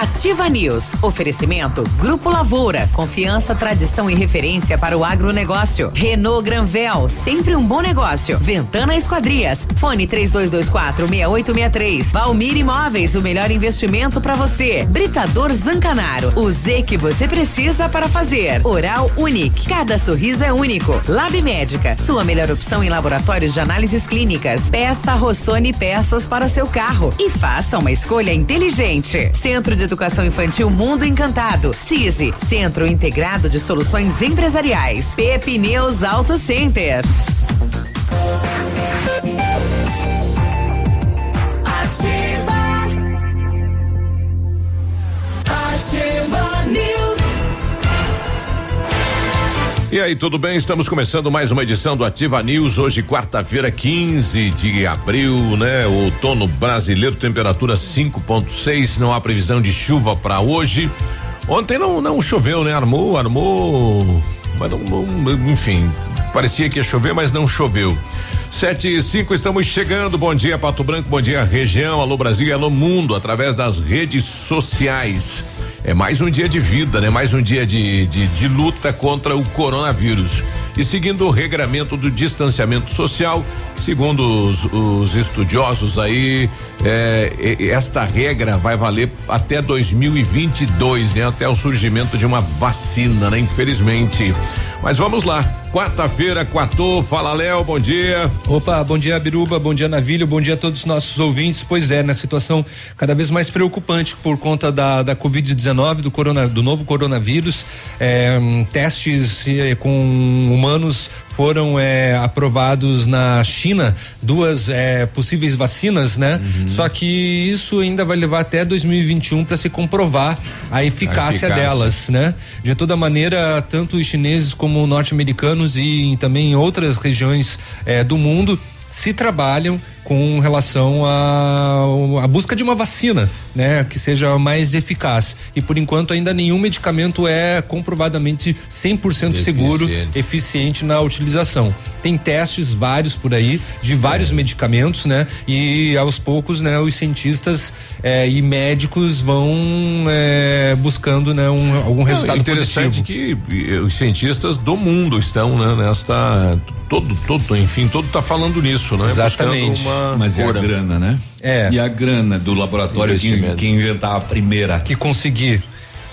Ativa News. Oferecimento Grupo Lavoura. Confiança, tradição e referência para o agronegócio. Renault Granvel. Sempre um bom negócio. Ventana Esquadrias. Fone 3224 6863. Valmir Imóveis. O melhor investimento para você. Britador Zancanaro. O Z que você precisa para fazer. Oral Unique. Cada sorriso é único. Lab Médica. Sua melhor opção em laboratórios de análises clínicas. Peça Rossoni peças para o seu carro. E faça uma escolha inteligente. Centro de Educação Infantil Mundo Encantado. CISI, Centro Integrado de Soluções Empresariais. Pepineus Auto Center. Ativa. Ativa E aí, tudo bem? Estamos começando mais uma edição do Ativa News. Hoje, quarta-feira, 15 de abril, né? Outono brasileiro, temperatura 5,6. Não há previsão de chuva para hoje. Ontem não, não choveu, né? Armou, armou. Mas não, não, enfim, parecia que ia chover, mas não choveu. Sete e cinco, estamos chegando. Bom dia, Pato Branco, bom dia, região, alô Brasil, alô mundo, através das redes sociais. É mais um dia de vida, né? Mais um dia de, de, de luta contra o coronavírus. E seguindo o regramento do distanciamento social, segundo os, os estudiosos aí, é, esta regra vai valer até 2022, né? Até o surgimento de uma vacina, né? Infelizmente. Mas vamos lá. Quarta-feira, quartou. Fala, Léo, bom dia. Opa, bom dia, Biruba, bom dia, Navilho, bom dia a todos os nossos ouvintes. Pois é, na situação cada vez mais preocupante por conta da, da Covid-19, do, corona, do novo coronavírus. É, testes eh, com humanos foram é, aprovados na China, duas é, possíveis vacinas, né? Só que isso ainda vai levar até 2021 para se comprovar a eficácia, eficácia. delas, né? De toda maneira, tanto os chineses como norte-americanos e também em outras regiões eh, do mundo se trabalham com relação à busca de uma vacina, né, que seja mais eficaz. E por enquanto ainda nenhum medicamento é comprovadamente 100% seguro, Eficiente. eficiente na utilização. Tem testes vários por aí de vários medicamentos, né? E aos poucos, né, os cientistas eh, e médicos vão eh, buscando, né, um, algum resultado é interessante positivo. que eh, os cientistas do mundo estão, né, nesta todo, todo, enfim, todo tá falando nisso, né? Exatamente. Buscando uma Mas e a grana, né? É. E a grana do laboratório que, que inventar a primeira. Que conseguir.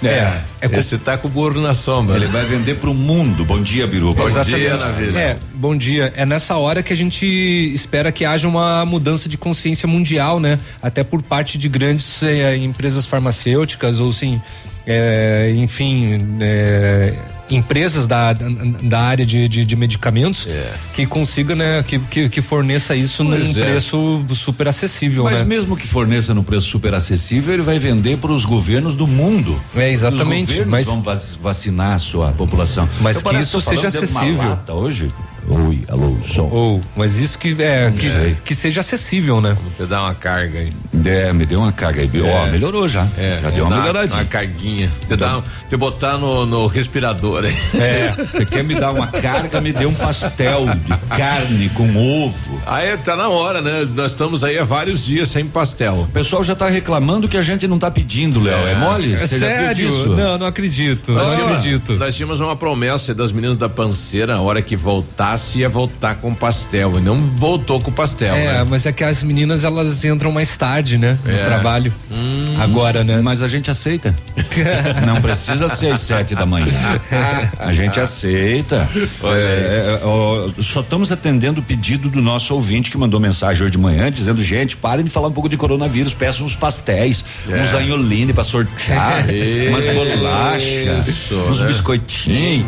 É. É com- Esse tá com o burro na sombra. Ele vai vender pro mundo. Bom dia, Biruba. Bom Exatamente. dia, Navilha. É, bom dia. É nessa hora que a gente espera que haja uma mudança de consciência mundial, né? Até por parte de grandes eh, empresas farmacêuticas ou sim, eh, enfim, eh, empresas da, da, área de, de, de medicamentos que consiga, né? Que, que, que forneça isso Pois num é. preço super acessível, Mas né? mesmo que forneça no preço super acessível, ele vai vender para os governos do mundo. É, exatamente, Os governos mas- vão vac- vacinar a sua população. Mas Eu que isso seja acessível. hoje. Oi, alô, som. Ou, mas isso que é que, que seja acessível, né? Você dá uma carga aí. É, me deu uma carga aí. Ó, melhorou já. É, já deu uma melhoradinha. Uma carguinha. Você dá, você botar no, no respirador aí. É, você quer me dar uma carga, me dê um pastel de carne com ovo. Aí tá na hora, né? Nós estamos aí há vários dias sem pastel. O pessoal já tá reclamando que a gente não tá pedindo, Léo. É, mole? É Você já viu sério? Não, não acredito. Nós não tínhamos, acredito. nós tínhamos uma promessa das meninas da panceira, a hora que voltasse falasse ia voltar com pastel e não voltou com pastel. É, né? mas é que as meninas elas entram mais tarde, né? No É. trabalho. Agora, né? Mas a gente aceita. Não precisa ser às sete da manhã. A gente aceita. É, é, ó, só estamos atendendo o pedido do nosso ouvinte que mandou mensagem hoje de manhã dizendo: gente, parem de falar um pouco de coronavírus, peçam uns pastéis, uns anholine pra sortear, umas bolachas, Isso, uns né? biscoitinhos.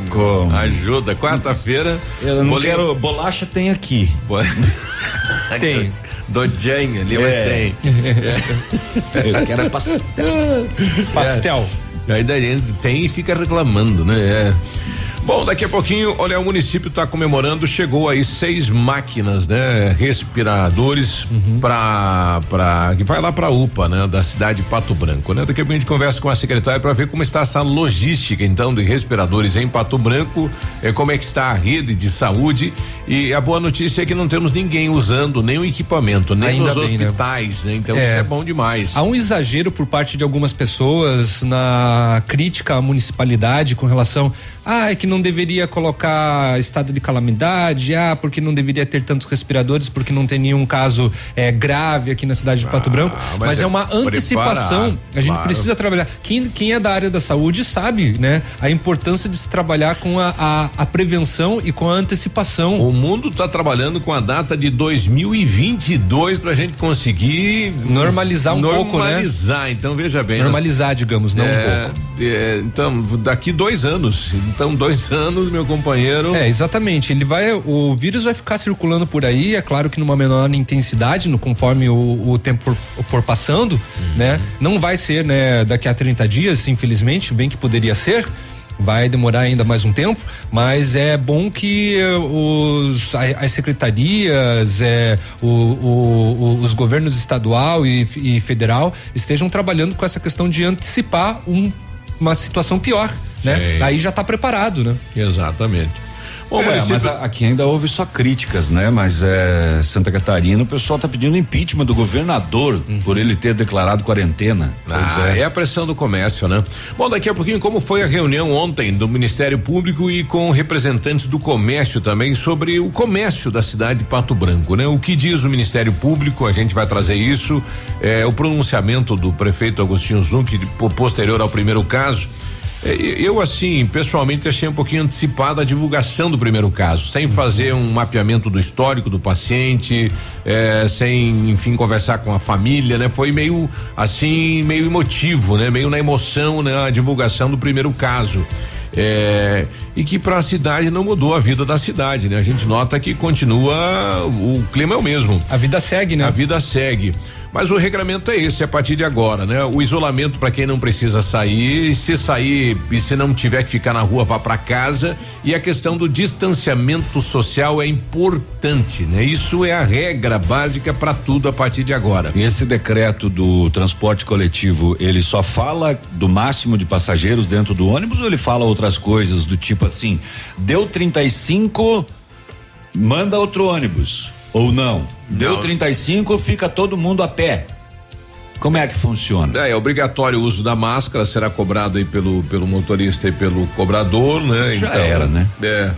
Ajuda. Quarta-feira. Eu não bolinho- quero. Bolacha tem aqui. Tem. Dojang ali, mas É. tem. Eu quero é pastel. Pastel. Aí daí tem e fica reclamando, né? É. Bom, daqui a pouquinho, olha, o município está comemorando, chegou aí seis máquinas, né? Respiradores para para que vai lá para UPA, né? Da cidade de Pato Branco, né? Daqui a pouco a gente conversa com a secretária para ver como está essa logística, então, de respiradores em Pato Branco, eh, como é que está a rede de saúde e a boa notícia é que não temos ninguém usando nenhum equipamento, nem Ainda nos bem, né? hospitais, né? Então É. isso é bom demais. Há um exagero por parte de algumas pessoas na crítica à municipalidade com relação ah, é que não deveria colocar estado de calamidade, ah, porque não deveria ter tantos respiradores, porque não tem nenhum caso eh, grave aqui na cidade de Pato Ah, Branco. mas Mas, é é uma antecipação. preparar, a gente claro. precisa trabalhar. Quem, quem é da área da saúde sabe, né? A importância de se trabalhar com a, a, a prevenção e com a antecipação. O mundo está trabalhando com a data de 2022 para a gente conseguir Normalizar um pouco, né? Normalizar. Então veja bem. nós- Normalizar, digamos, não um é, pouco. é, então daqui dois anos. Então dois anos, meu companheiro. É, exatamente. Ele vai, o vírus vai ficar circulando por aí, é claro que numa menor intensidade, no, conforme o, o tempo for, for passando, Uhum. né? Não vai ser, né, daqui a 30 dias, infelizmente, bem que poderia ser. Vai demorar ainda mais um tempo, mas é bom que eh, os, as secretarias, o- o- o- os governos estadual e, e federal estejam trabalhando com essa questão de antecipar um- uma situação pior, né? É. Aí já está preparado, né? Exatamente. Bom, É, município- mas a- aqui ainda houve só críticas, né? Mas é, Santa Catarina, o pessoal tá pedindo impeachment do governador por ele ter declarado quarentena. Ah, é. a pressão do comércio, né? Bom, daqui a pouquinho, como foi a reunião ontem do Ministério Público e com representantes do comércio também sobre o comércio da cidade de Pato Branco, né? O que diz o Ministério Público, a gente vai trazer isso, é, o pronunciamento do prefeito Agostinho Zunc, de- po- posterior ao primeiro caso. É, Eu, assim, pessoalmente achei um pouquinho antecipada a divulgação do primeiro caso, sem fazer um mapeamento do histórico do paciente, é, sem, enfim, conversar com a família, né? Foi meio, assim, meio emotivo, né? Meio na emoção, né? A divulgação do primeiro caso. É, e que para a cidade não mudou a vida da cidade, né? A gente nota que continua, o clima é o mesmo. A vida segue, né? A vida segue. Mas o regramento é esse a partir de agora, né? O isolamento para quem não precisa sair, se sair e se não tiver que ficar na rua, vá para casa. E a questão do distanciamento social é importante, né? Isso é a regra básica para tudo a partir de agora. Esse decreto do transporte coletivo, ele só fala do máximo de passageiros dentro do ônibus ou ele fala outras coisas do tipo assim, deu 35, manda outro ônibus ou não? Deu Não. 35, fica todo mundo a pé. Como é que funciona? É, é obrigatório o uso da máscara, será cobrado aí pelo, pelo motorista e pelo cobrador, né? Isso já era, né? É.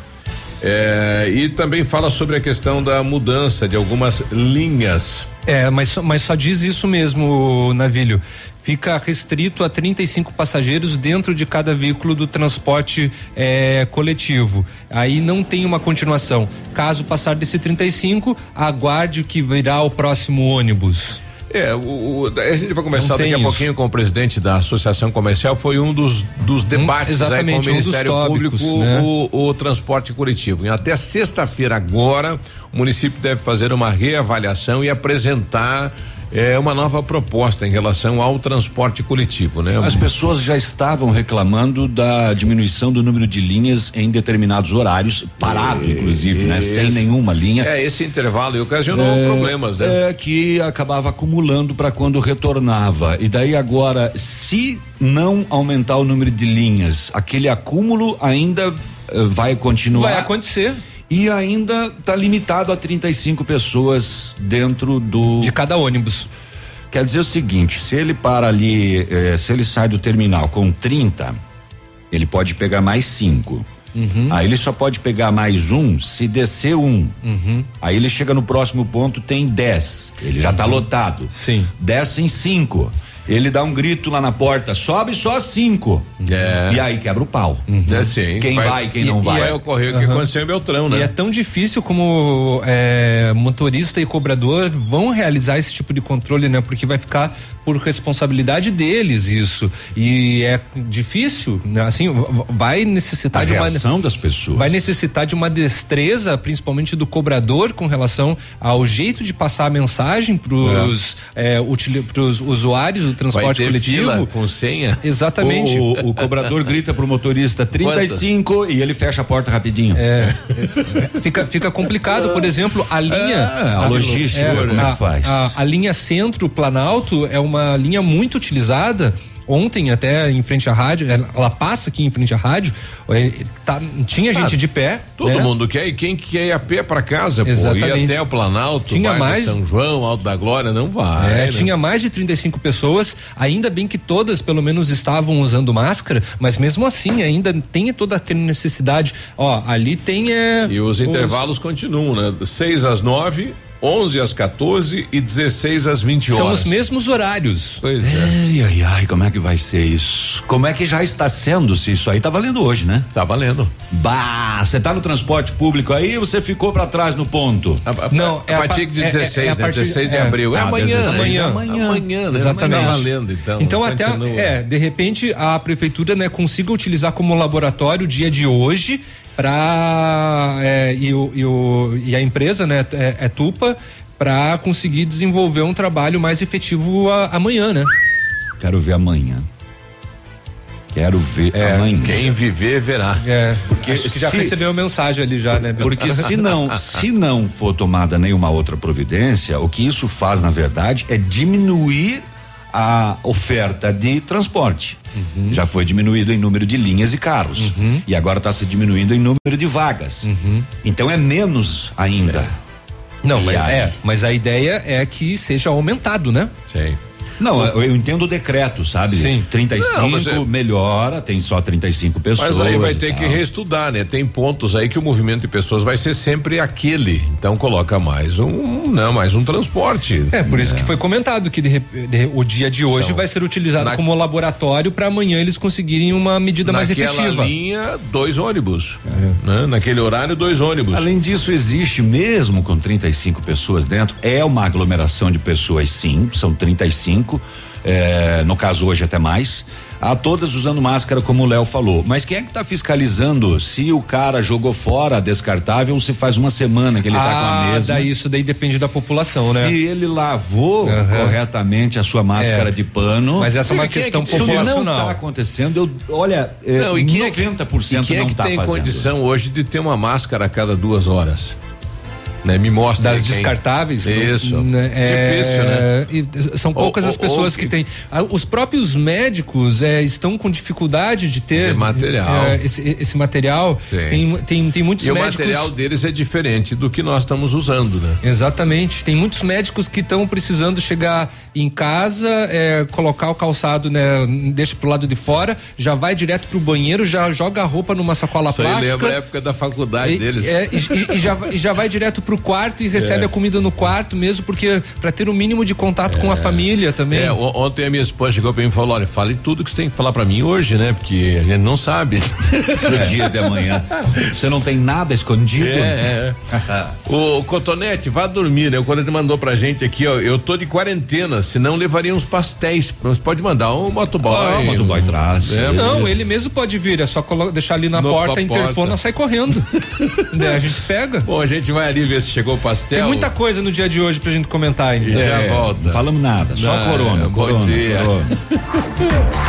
É, e também fala sobre a questão da mudança de algumas linhas. É, mas, só- mas só diz isso mesmo, Navilho. Fica restrito a 35 passageiros dentro de cada veículo do transporte eh, coletivo. Aí não tem uma continuação. Caso passar desse 35, aguarde o que virá o próximo ônibus. É, o, o- a gente vai conversar daqui a isso. pouquinho com o presidente da Associação Comercial, foi um dos, dos debates aí com o exatamente, um Ministério tópicos, Público, né? o, o transporte coletivo. E até sexta-feira agora, o município deve fazer uma reavaliação e apresentar é, uma nova proposta em relação ao transporte coletivo, né? As pessoas já estavam reclamando da diminuição do número de linhas em determinados horários, parado, inclusive, né? Sem nenhuma linha. É, esse intervalo e ocasionou problemas, né? É que acabava acumulando para quando retornava. E daí agora, se não aumentar o número de linhas, aquele acúmulo ainda eh, vai continuar. Vai acontecer E ainda está limitado a 35 pessoas dentro do. de cada ônibus. Quer dizer o seguinte: se ele para ali, eh, se ele sai do terminal com 30, ele pode pegar mais cinco. Aí ele só pode pegar mais um se descer um. Aí ele chega no próximo ponto, tem 10. Ele já tá lotado. Sim. Descem cinco. Ele dá um grito lá na porta, sobe só cinco. É. E aí quebra o pau. É sim. Quem vai e quem não e vai. vai ocorrer o que aconteceu em Beltrão, né? E é tão difícil como é, motorista e cobrador vão realizar esse tipo de controle, né? Porque vai ficar por responsabilidade deles isso. E é difícil, né? assim, vai A necessitar de uma reação das pessoas. vai necessitar de uma destreza, principalmente do cobrador, com relação ao jeito de passar a mensagem para os usuários do Vai transporte coletivo. fila com senha. Exatamente. O, o- o cobrador grita pro motorista 35 e ele fecha a porta rapidinho. É, é, fica, fica complicado, por exemplo, a linha. Ah, a logística, como é que a, faz? A, a linha centro-planalto é uma linha muito utilizada. Ontem, até em frente à rádio, ela, passa aqui em frente à rádio, é, tá- tinha gente de pé. Todo né? mundo quer e quem quer ir a pé pra casa, pô, ir Exatamente. até o Planalto, Tinha mais- São João, Alto da Glória, não vai. É, né? tinha mais de 35 pessoas, ainda bem que todas pelo menos estavam usando máscara, mas mesmo assim ainda tem toda aquela necessidade. Ó, ali tem é, E os intervalos continuam, né? 6 às 9, 11 às 14 e 16 às 20 horas. São os mesmos horários. Pois é. Ai, ai, ai, como é que vai ser isso? Como é que já está sendo se isso aí tá valendo hoje, né? Tá valendo. Bah, você tá no transporte público aí você ficou pra trás no ponto. A, a, Não, a é a partir pa- de é- é- 16, é a né? partir- 16 de é. abril. É Ah, amanhã, 16, né? amanhã. Amanhã, amanhã, né? Exatamente. Tá valendo, então. Então até continua. é, de repente a prefeitura né consiga utilizar como laboratório o dia de hoje para e, o, e, o, e a empresa né é, é Tupa para conseguir desenvolver um trabalho mais efetivo a- amanhã, né? Quero ver amanhã. Quero ver amanhã. Quem viver, verá. É, porque acho que já se- recebeu mensagem ali já, né? Porque se não, se não for tomada nenhuma outra providência, o que isso faz, na verdade, é diminuir a oferta de transporte. Uhum. Já foi diminuído em número de linhas e carros. E agora está se diminuindo em número de vagas. Uhum. Então é menos ainda. Não, E mas, é, mas a ideia é que seja aumentado, né? Sei. Não, eu, eu entendo o decreto, sabe? Sim. 35 Não, é- melhora, tem só 35 pessoas. Mas aí vai ter que reestudar, né? Tem pontos aí que o movimento de pessoas vai ser sempre aquele. Então coloca mais um, não, mais um transporte. É, por isso que foi comentado que de de- o dia de hoje São- vai ser utilizado na- como laboratório para amanhã eles conseguirem uma medida mais Naquela efetiva. linha, dois ônibus. Né? Naquele horário, dois ônibus. Além disso, existe, mesmo com 35 pessoas dentro, é uma aglomeração de pessoas, sim, são 35, é, no caso hoje até mais. Há todas usando máscara, como o Léo falou. Mas quem é que está fiscalizando se o cara jogou fora a descartável ou se faz uma semana que ele está com a ah, mesma? daí isso daí depende da população, né? Se ele lavou Aham. corretamente a sua máscara É. de pano. Mas essa é uma é questão que- isso não populacional. está acontecendo. Eu, olha, é, Não, e quem é que, 90% e quem é não que está tem fazendo. condição hoje de ter uma máscara a cada duas horas? Né? Me mostra. das descartáveis. Isso. né, é, Difícil, né? são poucas Ou- as pessoas ou que têm. Ah, Os próprios médicos é, estão com dificuldade de ter material. é, esse, esse material. Sim. Tem, tem, tem muitos E o médicos. material deles é diferente do que nós estamos usando, né? Exatamente. Tem muitos médicos que estão precisando chegar em casa, é, colocar o calçado, né? Deixa pro lado de fora, já vai direto pro banheiro, já joga a roupa numa sacola Isso aí plástica. lembra a época da faculdade E, deles. é, e- e- já, vai- e já vai direto pro quarto e recebe É. a comida no quarto mesmo, porque para ter o mínimo de contato com a família também. É, o- ontem a minha esposa chegou pra mim e falou: olha, fale tudo que você tem que falar pra mim hoje, né? Porque a gente não sabe. No dia de amanhã. Você não tem nada escondido? É, é. o Cotonete, vá dormir, né? O Cotonete mandou pra gente aqui, ó. Eu tô de quarentena, senão levaria uns pastéis. Mas pode mandar um motoboy. Ah, o motoboy traz. É, Não, ele mesmo pode vir, é só deixar ali na No- porta, na interfona, sai correndo. Daí a gente pega. Bom, a gente vai ali ver se chegou o pastel. Tem muita coisa no dia de hoje pra gente comentar ainda. E já É, volta. Não falamos nada, só Não, corona. bom corona, dia. corona.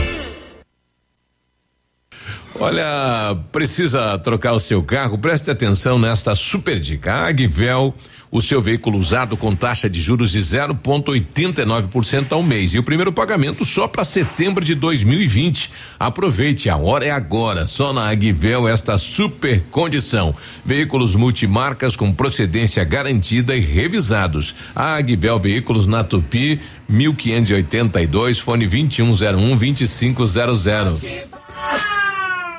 Olha, precisa trocar o seu carro? Preste atenção nesta super dica. A Agvel o seu veículo usado com taxa de juros de 0,89% ao mês. E o primeiro pagamento só para setembro de 2020. Aproveite, a hora é agora. Só na Agvel esta super condição. Veículos multimarcas com procedência garantida e revisados. A Agvel Veículos na Tupi, 1582, fone 2101 2500.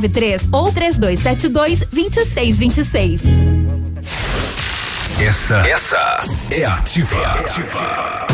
3293 ou 3272 2626. Essa, essa é ativa. é ativa.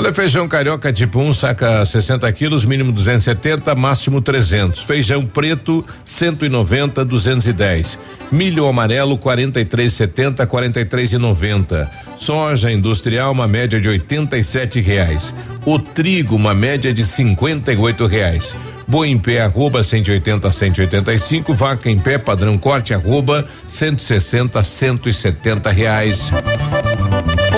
Olha, feijão carioca tipo 1, um, saca 60 quilos, mínimo 270, máximo 300. Feijão preto, 190, 210. Milho amarelo, 43,70, 43,90. Soja industrial, uma média de 87 reais. O trigo, uma média de 58 reais. Boi em pé, arroba 180 185. Vaca em pé, padrão corte, arroba 160 170 reais.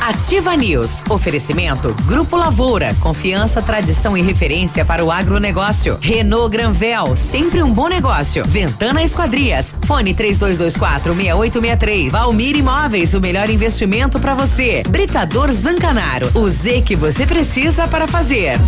Ativa News. Oferecimento Grupo Lavoura. Confiança, tradição e referência para o agronegócio. Renault Granvel. Sempre um bom negócio. Ventana Esquadrias. Fone 3224 6863. Valmir Imóveis. O melhor investimento para você. Britador Zancanaro. O Z que você precisa para fazer.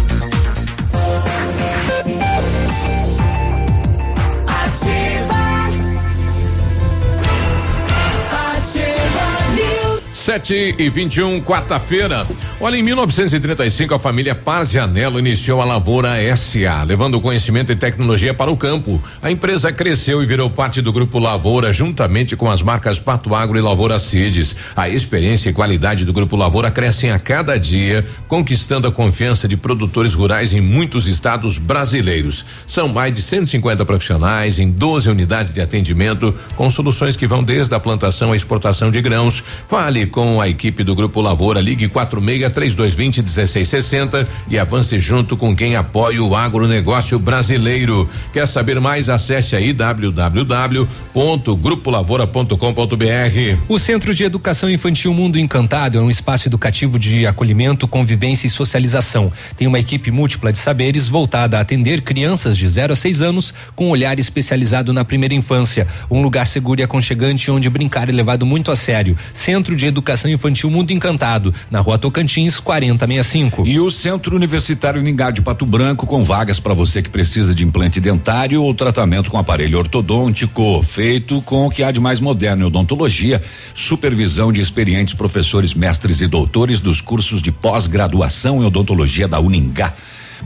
Sete e 21, um, quarta-feira. Olha, em 1935, a família Parzianello iniciou a Lavoura SA, levando conhecimento e tecnologia para o campo. A empresa cresceu e virou parte do grupo Lavoura, juntamente com as marcas Pato Agro e Lavoura Cides. A experiência e qualidade do grupo Lavoura crescem a cada dia, conquistando a confiança de produtores rurais em muitos estados brasileiros. São mais de 150 profissionais em 12 unidades de atendimento, com soluções que vão desde a plantação à exportação de grãos. Fale com a equipe do Grupo Lavoura. Ligue 46 3220 1660 e avance junto com quem apoia o agronegócio brasileiro. Quer saber mais? Acesse aí www.grupolavoura.com.br. O Centro de Educação Infantil Mundo Encantado é um espaço educativo de acolhimento, convivência e socialização. Tem uma equipe múltipla de saberes voltada a atender crianças de 0 a 6 anos com olhar especializado na primeira infância. Um lugar seguro e aconchegante onde brincar é levado muito a sério. Centro de Educação Infantil Mundo Encantado, na rua Tocantins, 4065. E o Centro Universitário Ningá de Pato Branco, com vagas para você que precisa de implante dentário ou tratamento com aparelho ortodôntico, feito com o que há de mais moderno em odontologia, supervisão de experientes professores, mestres e doutores dos cursos de pós-graduação em odontologia da Uningá.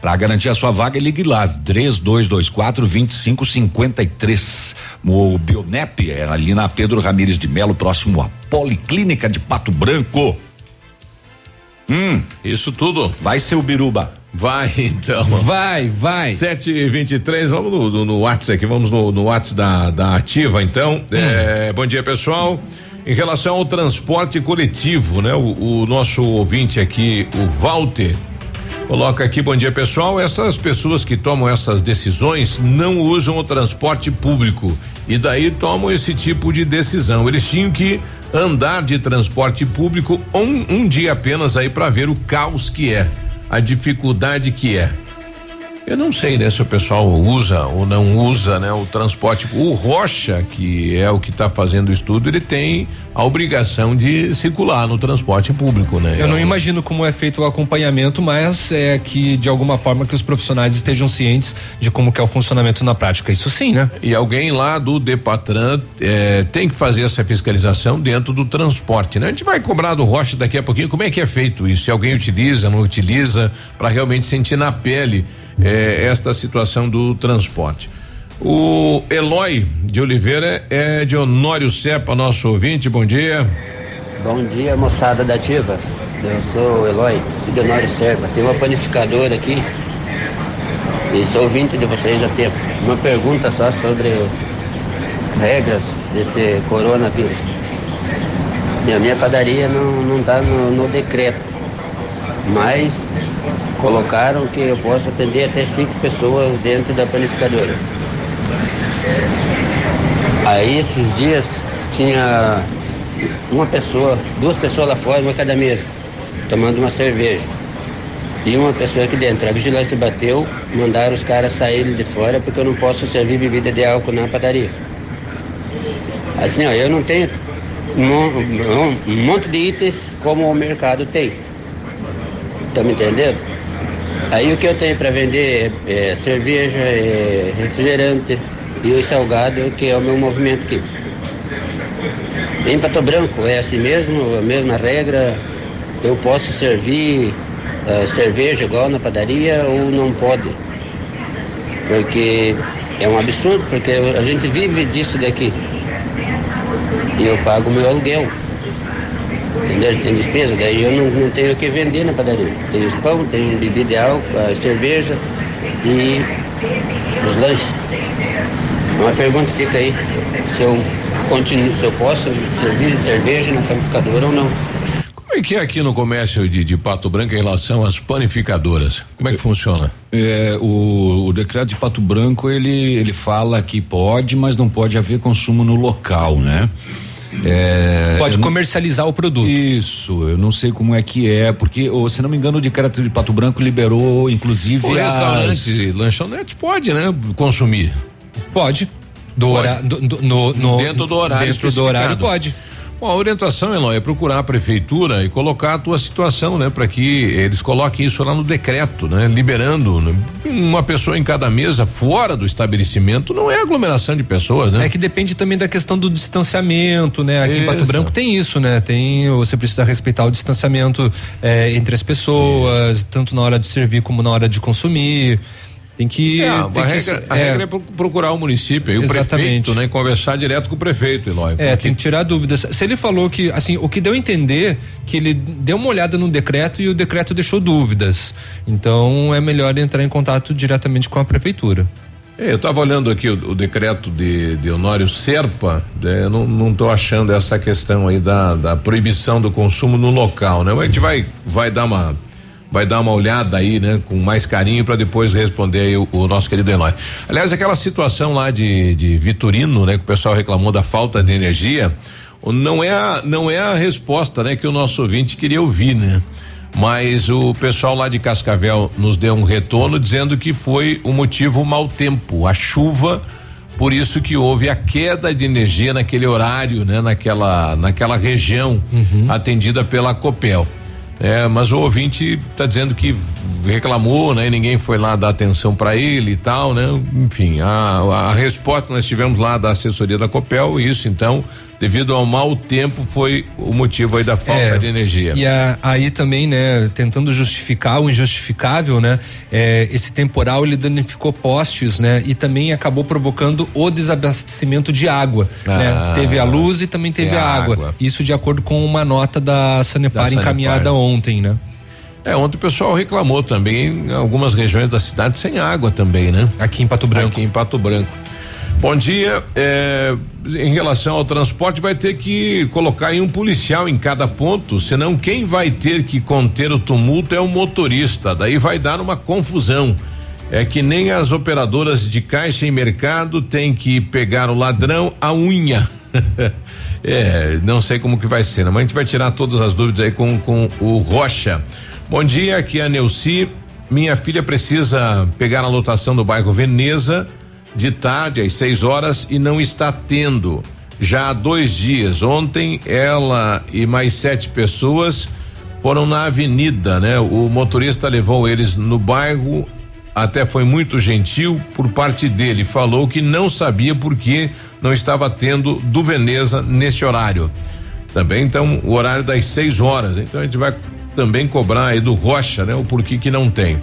Para garantir a sua vaga, ligue lá, 3224 2553. O Bionep é ali na Pedro Ramires de Melo, próximo à Policlínica de Pato Branco. Hum, isso tudo. Vai ser o Biruba. Vai, então. Vai, vai. 7 e 23 vamos no, no, no WhatsApp aqui, vamos no, no WhatsApp da, da Ativa, então. Hum. É, bom dia, pessoal. Em relação ao transporte coletivo, né? O, o nosso ouvinte aqui, o Walter, coloca aqui, bom dia, pessoal. Essas pessoas que tomam essas decisões não usam o transporte público e daí tomam esse tipo de decisão. Eles tinham que andar de transporte público um, um dia apenas aí para ver o caos que é, a dificuldade que é. Eu não sei, né, se o pessoal usa ou não usa, né, o transporte. O Rocha, que é o que está fazendo o estudo, ele tem a obrigação de circular no transporte público, né? Eu não imagino como é feito o acompanhamento, mas é que de alguma forma que os profissionais estejam cientes de como que é o funcionamento na prática. Isso sim, né? E alguém lá do Depatran eh, tem que fazer essa fiscalização dentro do transporte, né? A gente vai cobrar do Rocha daqui a pouquinho como é que é feito isso, se alguém utiliza, não utiliza, para realmente sentir na pele eh, esta situação do transporte. O Eloy de Oliveira é de Honório Cepa, nosso ouvinte, bom dia. Bom dia, moçada da Ativa. Eu sou o Eloy, de Honório Serpa. Tem uma panificadora aqui e sou ouvinte de vocês há tempo. Uma pergunta só sobre regras desse coronavírus. Sim, a minha padaria não, não tá no, no decreto, mas colocaram que eu posso atender até cinco pessoas dentro da panificadora. Aí esses dias tinha uma pessoa, duas pessoas lá fora, uma cada mesa, tomando uma cerveja. E uma pessoa aqui dentro. A vigilância bateu, mandaram os caras saírem de fora porque eu não posso servir bebida de álcool na padaria. Assim, ó, eu não tenho um, monte de itens como o mercado tem. Tá me entendendo? Aí o que eu tenho para vender é, é cerveja, é refrigerante e o salgado, que é o meu movimento aqui. Em Pato Branco é assim mesmo, a mesma regra. Eu posso servir eh, cerveja igual na padaria ou não pode? Porque é um absurdo, porque a gente vive disso daqui. E eu pago meu aluguel. Entendeu? Tem despesa, daí eu não, não tenho o que vender na padaria. Tenho os pão, tenho bebida de álcool, a cerveja e os lanches. Uma pergunta fica aí, se eu continuo, se eu posso servir cerveja na panificadora ou não. Como é que é aqui no comércio de, de Pato Branco em relação às panificadoras? Como é que funciona? É, o, o decreto de Pato Branco ele ele fala que pode, mas não pode haver consumo no local, né? É, Pode eu não- comercializar o produto. Isso, eu não sei como é que é, porque, ô, se não me engano, o decreto de Pato Branco liberou, inclusive, O as- restaurante, lanchonete pode, né? Consumir. Pode. Do hora- do- do- no- no- dentro do horário dentro do horário pode. Bom, a orientação, Eloy, é procurar a prefeitura e colocar a tua situação, né? Para que eles coloquem isso lá no decreto, né? Liberando né? uma pessoa em cada mesa fora do estabelecimento não é aglomeração de pessoas, né? É que depende também da questão do distanciamento, né? Aqui em Pato Isso. Branco tem isso, né? Tem, você precisa respeitar o distanciamento eh, entre as pessoas, tanto na hora de servir como na hora de consumir. Tem que. É, tem a, que- regra, a regra é pro- procurar o município e o prefeito, né? Conversar direto com o prefeito, Eloy. É, porque- tem que tirar dúvidas. Se ele falou que, assim, o que deu a entender que ele deu uma olhada no decreto e o decreto deixou dúvidas. Então é melhor entrar em contato diretamente com a prefeitura. É, eu estava olhando aqui o, o, decreto de, de Honório Serpa, né, não, não tô achando essa questão aí da, da proibição do consumo no local, né? Mas a gente vai, vai dar uma vai dar uma olhada aí, né, com mais carinho para depois responder aí o, o, nosso querido Eloy. Aliás, aquela situação lá de, de Vitorino, né, que o pessoal reclamou da falta de energia, não é a, não é a resposta, né, que o nosso ouvinte queria ouvir, né? Mas o pessoal lá de Cascavel nos deu um retorno dizendo que foi o motivo o mau tempo, a chuva, por isso que houve a queda de energia naquele horário, né, naquela naquela região uhum. atendida pela Copel. É, mas o ouvinte está dizendo que reclamou, né? Ninguém foi lá dar atenção para ele e tal, né? Enfim, a, a resposta nós tivemos lá da assessoria da Copel, isso então devido ao mau tempo foi o motivo aí da falta é, de energia. E a, aí também, né, tentando justificar o injustificável, né, é, esse temporal ele danificou postes, né, e também acabou provocando o desabastecimento de água, ah, né? Teve a luz e também teve a água. água. Isso de acordo com uma nota da Sanepar, da Sanepar. encaminhada ontem, né? É, ontem o pessoal reclamou também em algumas regiões da cidade sem água também, né? Aqui em Pato Branco. Aqui em Pato Branco. Bom dia. É, em relação ao transporte, vai ter que colocar um policial em cada ponto, senão quem vai ter que conter o tumulto é o motorista. Daí vai dar uma confusão. É que nem as operadoras de caixa em mercado têm que pegar o ladrão a unha. é, não sei como que vai ser, né? mas a gente vai tirar todas as dúvidas aí com, com o Rocha. Bom dia, aqui é a Neuci. Minha filha precisa pegar a lotação do bairro Veneza de tarde às 6 horas e não está tendo. Já há dois dias. Ontem ela e mais sete pessoas foram na avenida, né? O motorista levou eles no bairro, até foi muito gentil por parte dele. Falou que não sabia por que não estava tendo do Veneza neste horário. Também então o horário das 6 horas. Então a gente vai também cobrar aí do Rocha, né? O porquê que não tem.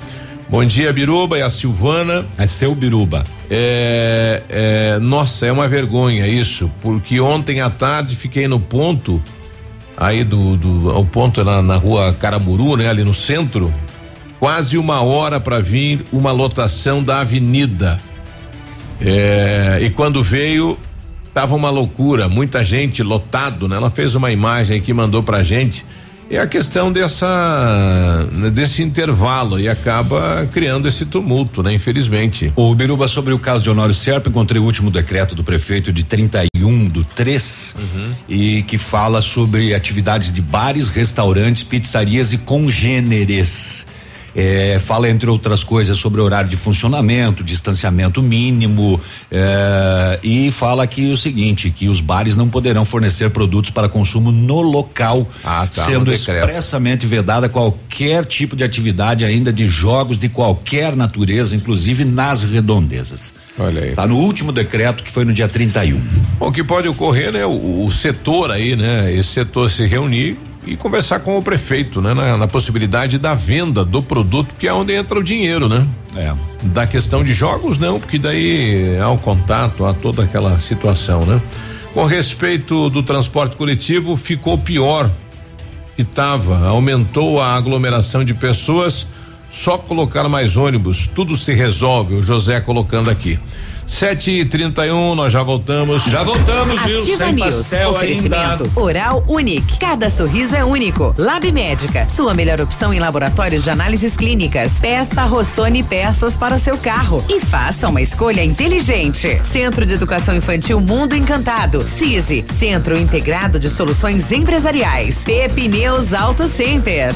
Bom dia, Biruba e a Silvana. É seu Biruba. É, é, nossa, é uma vergonha isso, porque ontem à tarde fiquei no ponto, aí do, do o ponto na, na rua Caramuru, né, ali no centro, quase uma hora para vir uma lotação da avenida. É, e quando veio, tava uma loucura, muita gente lotado, né? Ela fez uma imagem que mandou pra gente é a questão dessa desse intervalo e acaba criando esse tumulto, né? Infelizmente. O Biruba sobre o caso de Honório Serpa, encontrei o último decreto do prefeito de 31 do 3 uhum. e que fala sobre atividades de bares, restaurantes, pizzarias e congêneres. É, fala, entre outras coisas, sobre horário de funcionamento, distanciamento mínimo é, e fala aqui o seguinte: que os bares não poderão fornecer produtos para consumo no local, ah, tá, sendo expressamente vedada qualquer tipo de atividade, ainda de jogos de qualquer natureza, inclusive nas redondezas. Olha aí. Tá no último decreto que foi no dia 31. O que pode ocorrer, né? O, o setor aí, né? Esse setor se reunir e conversar com o prefeito, né? Na, na, possibilidade da venda do produto, que é onde entra o dinheiro, né? É. Da questão de jogos, não, porque daí há o contato, há toda aquela situação, né? Com respeito do transporte coletivo, ficou pior que estava, aumentou a aglomeração de pessoas, só colocar mais ônibus, tudo se resolve, o José colocando aqui. Sete e trinta e um, nós já voltamos. Já voltamos, viu? Ativa Sem News. pastel Oferecimento ainda. Oral Unique. Cada sorriso é único. Lab Médica. Sua melhor opção em laboratórios de análises clínicas. Peça Rossoni peças para o seu carro. E faça uma escolha inteligente. Centro de Educação Infantil Mundo Encantado. CISI. Centro Integrado de Soluções Empresariais. Pepineus Auto Center.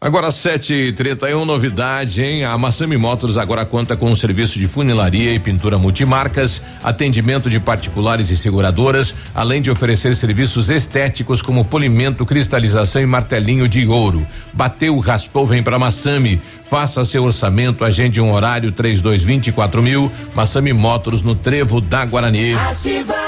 Agora sete e trinta e um, novidade, hein? A Massami Motors agora conta com um serviço de funilaria e pintura multimarcas, atendimento de particulares e seguradoras, além de oferecer serviços estéticos como polimento, cristalização e martelinho de ouro. Bateu, raspou, vem para Massami. Faça seu orçamento, agende um horário três dois vinte e quatro mil. Massami Motors no Trevo da Guarani. Ativa.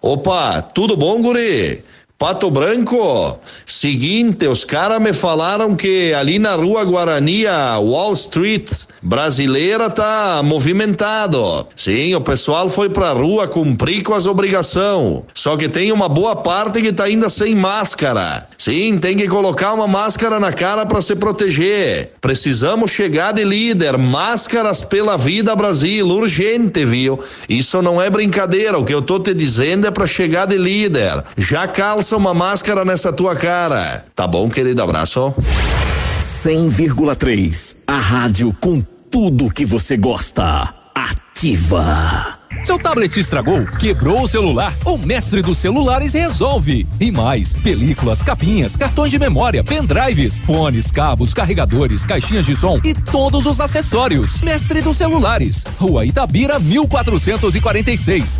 Opa, tudo bom, guri? Pato Branco, seguinte, os caras me falaram que ali na rua Guarani, a Wall Street brasileira tá movimentado. Sim, o pessoal foi pra rua cumprir com as obrigações. Só que tem uma boa parte que tá ainda sem máscara. Sim, tem que colocar uma máscara na cara para se proteger. Precisamos chegar de líder. Máscaras pela vida Brasil, urgente, viu? Isso não é brincadeira. O que eu tô te dizendo é para chegar de líder. Já calça uma máscara nessa tua cara. Tá bom, querido? Abraço. 100,3. A rádio com tudo que você gosta. Ativa. Seu tablet estragou, quebrou o celular? O mestre dos celulares resolve. E mais, películas, capinhas, cartões de memória, pendrives, fones, cabos, carregadores, caixinhas de som e todos os acessórios. Mestre dos celulares, Rua Itabira, 1446.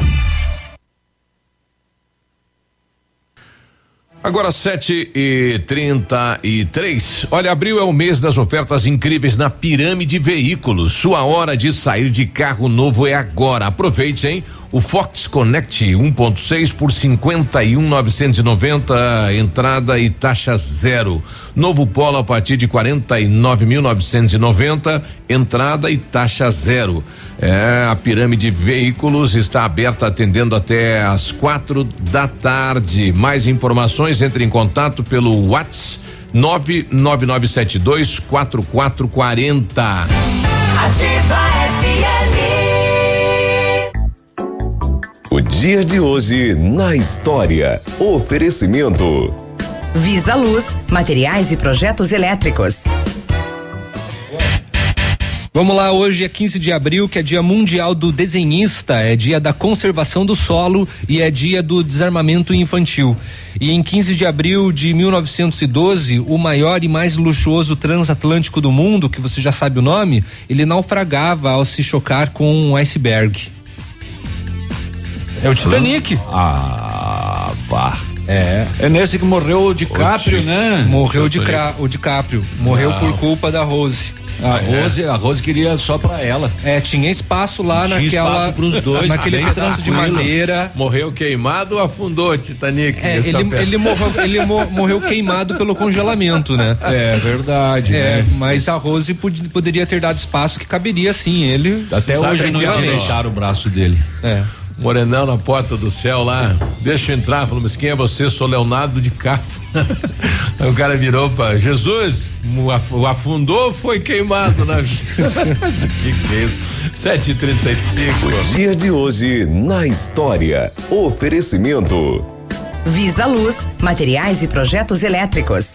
Agora 7 e 33 Olha, abril é o mês das ofertas incríveis na Pirâmide Veículos. Sua hora de sair de carro novo é agora. Aproveite, hein? O Fox Connect 1.6 por 51.990 entrada e taxa zero. Novo Polo a partir de 49.990 entrada e taxa zero. É, a Pirâmide Veículos está aberta atendendo até às quatro da tarde. Mais informações entre em contato pelo WhatsApp 99972 4440. Ativa O dia de hoje na história. Oferecimento. Visa Luz, materiais e projetos elétricos. Vamos lá, hoje é 15 de abril, que é dia mundial do desenhista, é dia da conservação do solo e é dia do desarmamento infantil. E em 15 de abril de 1912, o maior e mais luxuoso transatlântico do mundo, que você já sabe o nome, ele naufragava ao se chocar com um iceberg. É o Titanic. Ah, vá. É. É nesse que morreu o DiCaprio, O Di- né? Morreu o, Dicra, o DiCaprio. Morreu Não. por culpa da Rose. A Rose, a Rose queria só pra ela. É, tinha espaço lá Tinha naquela. espaço pros dois, naquele pedaço de madeira. Morreu queimado ou afundou o Titanic? É, nessa ele, ele, morreu, ele mo- morreu queimado pelo congelamento, né? É verdade. É, né? mas a Rose pod- poderia ter dado espaço que caberia sim, ele. Até hoje não aquela- endireitaram o braço dele. É. Morenão na porta do céu lá, deixa eu entrar, falou, mas quem é você? Sou Leonardo de Castro. Aí o cara virou pra Jesus, afundou ou foi queimado na Que que é isso? 7h35. O dia de hoje na história. Oferecimento. Visa Luz, materiais e projetos elétricos.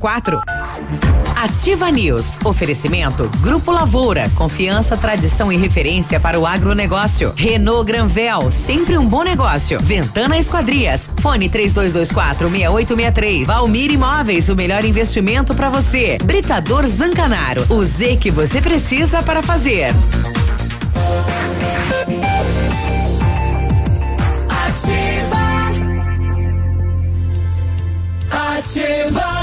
Ativa News. Oferecimento Grupo Lavoura. Confiança, tradição e referência para o agronegócio. Renault Granvel. Sempre um bom negócio. Ventana Esquadrias. Fone 3224 6863. Valmir Imóveis. O melhor investimento para você. Britador Zancanaro. O Z que você precisa para fazer. Ativa. Ativa.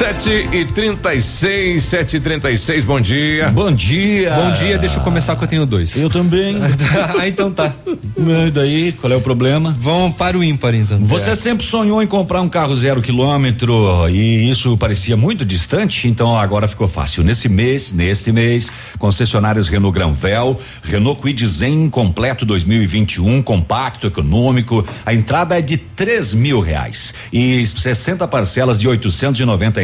Sete e trinta e seis, sete e trinta e seis, bom dia. Bom dia. Bom dia, deixa eu começar que eu tenho dois. Eu também. ah, então tá. E daí, qual é o problema? Vamos para o ímpar então. Você É. sempre sonhou em comprar um carro zero quilômetro e isso parecia muito distante, então agora ficou fácil. Nesse mês, neste mês, concessionárias Renault Granvel, Renault Kwid Zen completo 2021, compacto, econômico, a entrada é de três mil reais e 60 parcelas de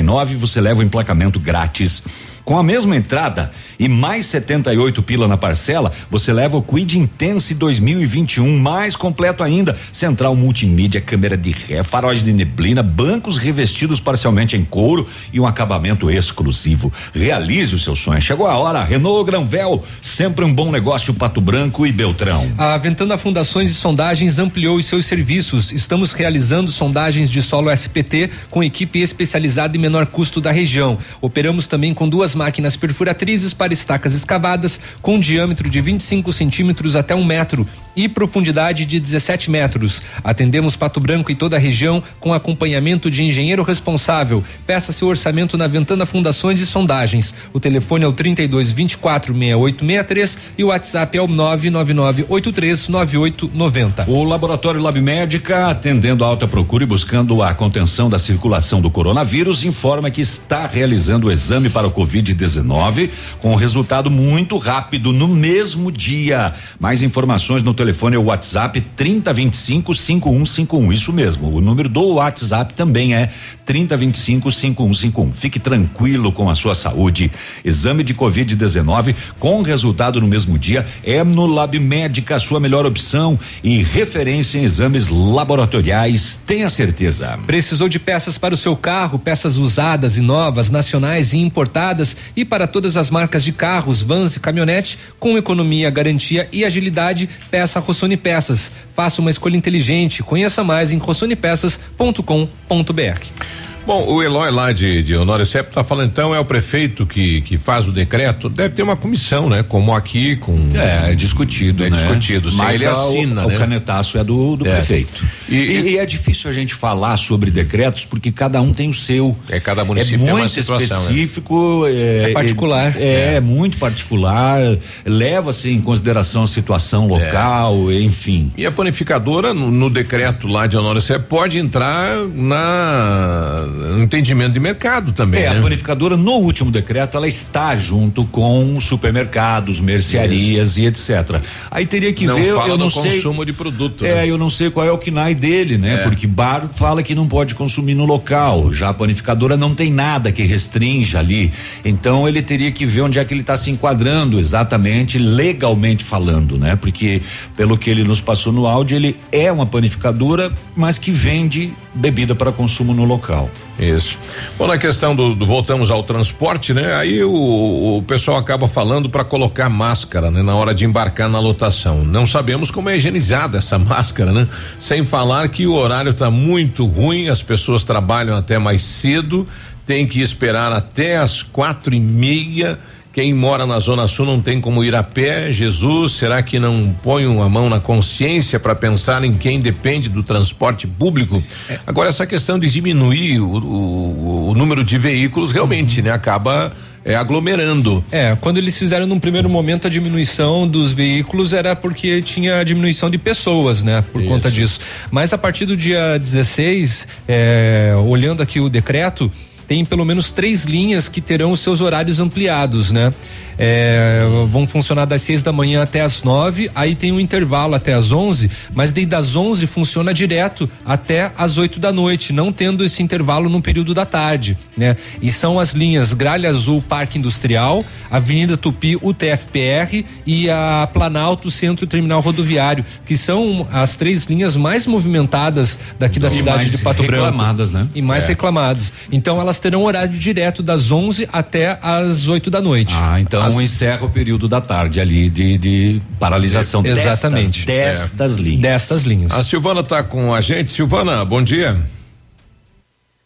899 você leva o emplacamento grátis. Com a mesma entrada e mais 78 pila na parcela, você leva o Quid Intense 2021, mais completo ainda. Central multimídia, câmera de ré, faróis de neblina, bancos revestidos parcialmente em couro e um acabamento exclusivo. Realize o seu sonho. Chegou a hora. Renault Granvel, sempre um bom negócio, Pato Branco e Beltrão. A Ventana Fundações e Sondagens ampliou os seus serviços. Estamos realizando sondagens de solo SPT com equipe especializada e menor custo da região. Operamos também com duas máquinas perfuratrizes para estacas escavadas com diâmetro de 25 centímetros até um metro e profundidade de 17 metros. Atendemos Pato Branco e toda a região com acompanhamento de engenheiro responsável. Peça seu orçamento na Ventana Fundações e Sondagens. O telefone é o 32 24 6863 e o WhatsApp é o 999 83 9890. O Laboratório Lab Médica, atendendo a alta procura e buscando a contenção da circulação do coronavírus, informa que está realizando o exame para o Covid-19 com resultado muito rápido no mesmo dia. Mais informações no telefone ou WhatsApp 3025 5151. Isso mesmo. O número do WhatsApp também é 3025 5151. Fique tranquilo com a sua saúde. Exame de Covid-19 com resultado no mesmo dia é no Lab Médica a sua melhor opção e referência em exames laboratoriais. Tenha certeza. Precisou de peças para o seu carro, peças usadas e novas, nacionais e importadas e para todas as marcas de carros, vans e caminhonete com economia, garantia e agilidade, peça Rossoni Peças. Faça uma escolha inteligente. Conheça mais em rossonepeças.com.br. Bom, o Eloy lá de, de Honório Sepp tá falando, então, é o prefeito que, que faz o decreto, deve ter uma comissão, né? Como aqui com. É, é discutido, É né? discutido. Mas ele assina, o, né? o canetaço é do, do É. prefeito. E- E, e é difícil a gente falar sobre decretos porque cada um tem o seu. É, cada município é tem muito uma situação, né? específico. É, É particular. É, é muito particular. Leva-se em consideração a situação local, enfim. E a panificadora, no, no decreto lá de Honório pode entrar na no entendimento de mercado também, É, né? a panificadora, no último decreto, ela está junto com supermercados, mercearias e etc. Aí teria que Não ver, fala eu não sei. consumo de produto, É, né? eu não sei qual é o KNAI dele, né? É. Porque bar fala que não pode consumir no local. Já a panificadora não tem nada que restrinja ali. Então ele teria que ver onde é que ele está se enquadrando exatamente, legalmente falando, né? Porque pelo que ele nos passou no áudio, ele é uma panificadora, mas que vende bebida para consumo no local. Isso. Bom, na questão do, do- voltamos ao transporte, né? Aí o, o pessoal acaba falando para colocar máscara, né? Na hora de embarcar na lotação. Não sabemos como é higienizada essa máscara, né? Sem falar que o horário está muito ruim, as pessoas trabalham até mais cedo, tem que esperar até as quatro e meia. Quem mora na Zona Sul não tem como ir a pé. Jesus, será que não põe a mão na consciência para pensar em quem depende do transporte público? Agora, essa questão de diminuir o, o- o número de veículos realmente, né? Acaba é, aglomerando. É, quando eles fizeram num primeiro momento a diminuição dos veículos era porque tinha diminuição de pessoas, né? Por conta disso. Mas a partir do dia 16, é, olhando aqui o decreto, tem pelo menos três linhas que terão os seus horários ampliados, né? É, vão funcionar das seis da manhã até as nove, aí tem um intervalo até as onze, mas desde das onze funciona direto até as oito da noite, não tendo esse intervalo no período da tarde, né? E são as linhas Gralha Azul Parque Industrial, Avenida Tupi UTFPR e a Planalto Centro Terminal Rodoviário, que são as três linhas mais movimentadas daqui da E cidade mais de Pato Branco. reclamadas, né? E mais É. reclamadas. Então elas terão horário direto das 11 até as 8 da noite. Ah, então As- encerra o período da tarde ali de, de paralisação É, exatamente. destas, destas linhas. Destas linhas. A Silvana está com a gente. Silvana, bom dia.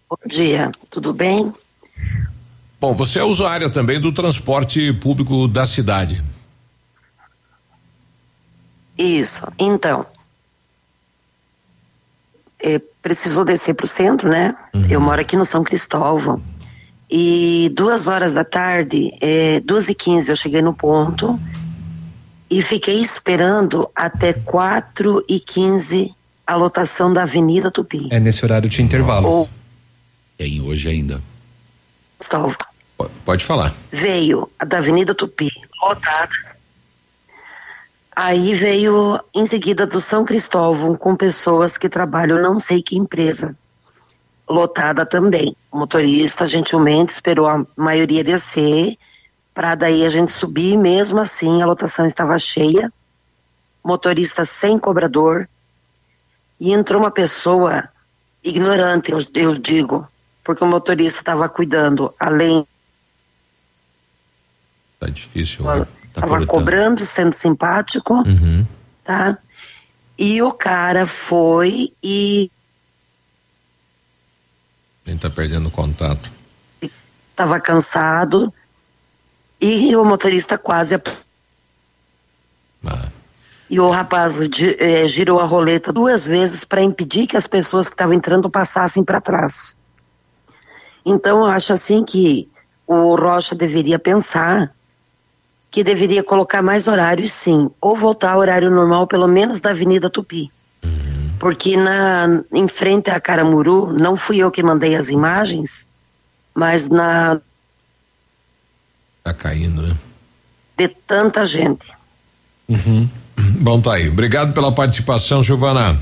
Bom dia, tudo bem? Bom, você é usuária também do transporte público da cidade. Isso, então. É, precisou descer para o centro, né? Eu moro aqui no São Cristóvão. E duas horas da tarde, é, duas e quinze, eu cheguei no ponto e fiquei esperando até quatro e quinze a lotação da Avenida Tupi. É nesse horário de intervalo. Ou Tem hoje ainda. Cristóvão. Pode falar. Veio a da Avenida Tupi, lotada. Aí veio em seguida do São Cristóvão com pessoas que trabalham não sei que empresa. Lotada também. O motorista gentilmente esperou a maioria descer para daí a gente subir, mesmo assim a lotação estava cheia. Motorista sem cobrador. E entrou uma pessoa ignorante, eu, eu digo, porque o motorista estava cuidando, além Tá difícil. né? Tá Tava cortando. cobrando, sendo simpático, Uhum. tá? E o cara foi e gente tá perdendo contato. tava cansado e o motorista quase ap- e o rapaz eh, girou a roleta duas vezes para impedir que as pessoas que estavam entrando passassem para trás. Então eu acho assim que o Rocha deveria pensar que deveria colocar mais horários sim, ou voltar ao horário normal pelo menos da Avenida Tupi. Porque na em frente à Caramuru, não fui eu que mandei as imagens, mas na Tá caindo, né? de tanta gente. Bom, tá aí. Obrigado pela participação, Giovana.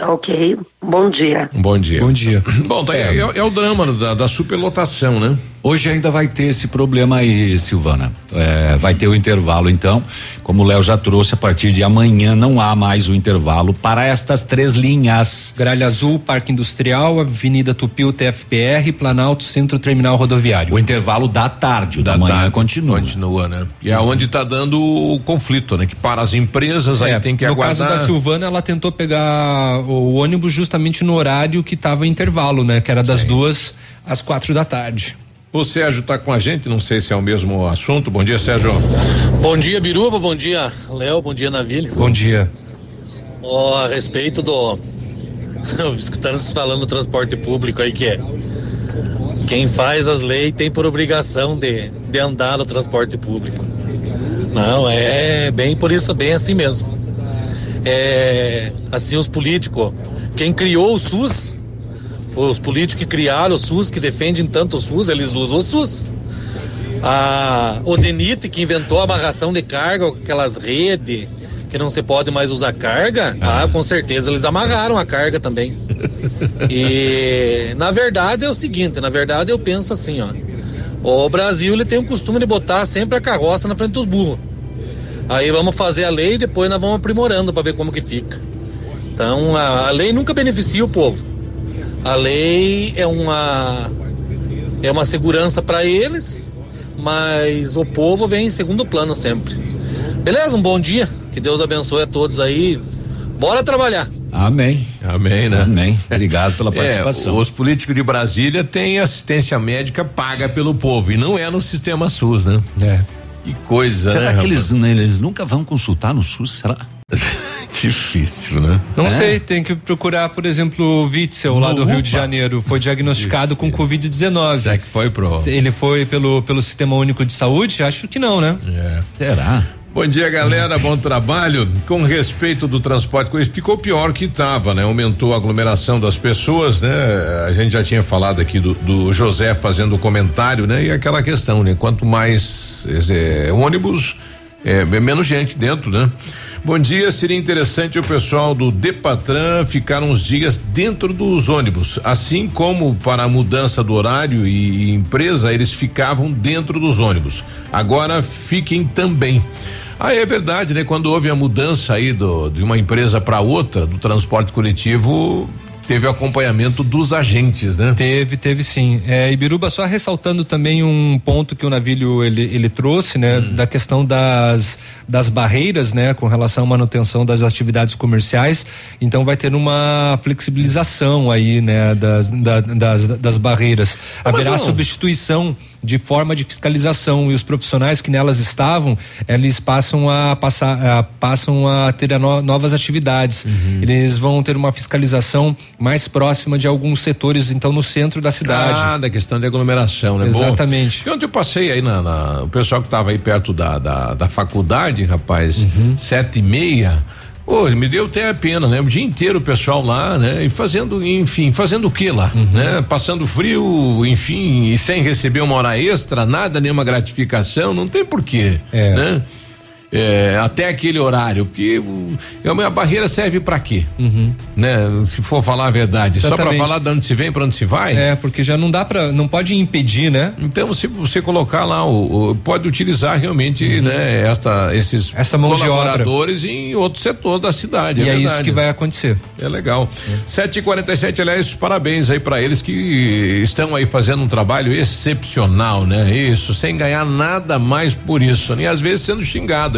Ok, bom dia. Bom dia. Bom dia. Bom, tá aí. É, é o drama da, da superlotação, né? Hoje ainda vai ter esse problema aí, Silvana. É, vai ter o intervalo, então. Como o Léo já trouxe, a partir de amanhã não há mais o intervalo para estas três linhas. Gralha Azul, Parque Industrial, Avenida Tupi, TFPR, Planalto, Centro Terminal Rodoviário. O intervalo da tarde, o da, Da manhã tarde, continua. Continua, né? E é onde tá dando o conflito, né? Que para as empresas, aí É, tem que no aguardar. caso da Silvana, ela tentou pegar o ônibus justamente no horário que estava intervalo, né? Que era das duas às quatro da tarde. O Sérgio tá com a gente, não sei se é o mesmo assunto. Bom dia, Sérgio. Bom dia, Biruba. Bom dia, Léo. Bom dia, Navilho. Bom dia. Ó, a respeito do. Escutando vocês falando do transporte público aí, que é. Quem faz as leis tem por obrigação de, de andar no transporte público. Não, é bem por isso, bem assim mesmo. É. Assim, os políticos. Quem criou o SUS, foi os políticos que criaram o SUS, que defendem tanto o SUS, eles usam o SUS. A Odenite, que inventou a amarração de carga, aquelas redes que não se pode mais usar carga, ah, com certeza eles amarraram a carga também. E na verdade é o seguinte, na verdade eu penso assim, ó. O Brasil ele tem o costume de botar sempre a carroça na frente dos burros. Aí vamos fazer a lei e depois nós vamos aprimorando para ver como que fica. Então a, a lei nunca beneficia o povo. A lei é uma é uma segurança para eles, mas o povo vem em segundo plano sempre. Beleza? Um bom dia. Que Deus abençoe a todos aí. Bora trabalhar. Amém. Amém, né? Amém. Obrigado pela participação. É, os políticos de Brasília têm assistência médica paga pelo povo e não é no sistema SUS, né? É. Que coisa, Será né? que eles, né, eles nunca vão consultar no SUS? Será? Difícil, né? Não É? sei, tem que procurar, por exemplo, o Witzel lá No do Rio UPA. de Janeiro. Foi diagnosticado com Covid-19. Será que foi pro. Ele foi pelo, pelo Sistema Único de Saúde? Acho que não, né? É. Será? Bom dia, galera. Bom trabalho. Com respeito do transporte, ficou pior que estava, né? Aumentou a aglomeração das pessoas, né? A gente já tinha falado aqui do, do José fazendo o comentário, né? E aquela questão, né? Quanto mais é, ônibus, é, menos gente dentro, né? Bom dia, seria interessante o pessoal do Depatran ficar uns dias dentro dos ônibus, assim como para a mudança do horário e, empresa eles ficavam dentro dos ônibus. Agora fiquem também. Ah, é verdade, né? Quando houve a mudança aí do, de uma empresa para outra do transporte coletivo, teve o acompanhamento dos agentes, né? Teve, teve sim. É, Ibiruba, só ressaltando também um ponto que o navilho ele, ele trouxe, né? Da questão das, das barreiras, né? Com relação à manutenção das atividades comerciais. Então vai ter uma flexibilização aí, né? Das, da- das, das barreiras. Haverá substituição de forma de fiscalização e os profissionais que nelas estavam, eles passam a passar, a, passam a ter a no, novas atividades. Uhum. Eles vão ter uma fiscalização mais próxima de alguns setores, então no centro da cidade. Ah, da questão de aglomeração, né? Exatamente. Bom, ontem eu passei aí na, na, o pessoal que estava aí perto da, da, da faculdade, rapaz, uhum. sete e meia. Pô, me deu até a pena, né? O dia inteiro o pessoal lá, né? E fazendo, enfim, fazendo o que lá, uhum. né? Passando frio, enfim, e sem receber uma hora extra, nada, nenhuma gratificação, não tem porquê, é. né? É, até aquele horário, porque a barreira serve para quê? Uhum. Né? Se for falar a verdade, Exatamente. só para falar de onde se vem, para onde se vai? É, porque já não dá para, não pode impedir, né? Então, se você colocar lá, o, o pode utilizar realmente, uhum. né, esta, esses essa mão colaboradores em outro setor da cidade. E é, é isso que vai acontecer. É legal. Sete é. e quarenta e sete, aliás, parabéns aí para eles que estão aí fazendo um trabalho excepcional, né? Isso, sem ganhar nada mais por isso, nem às vezes sendo xingado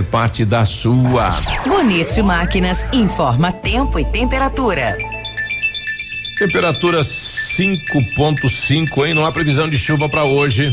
fazer parte da sua. Bonito Máquinas informa tempo e temperatura. Temperatura 5.5, hein? Não há previsão de chuva para hoje.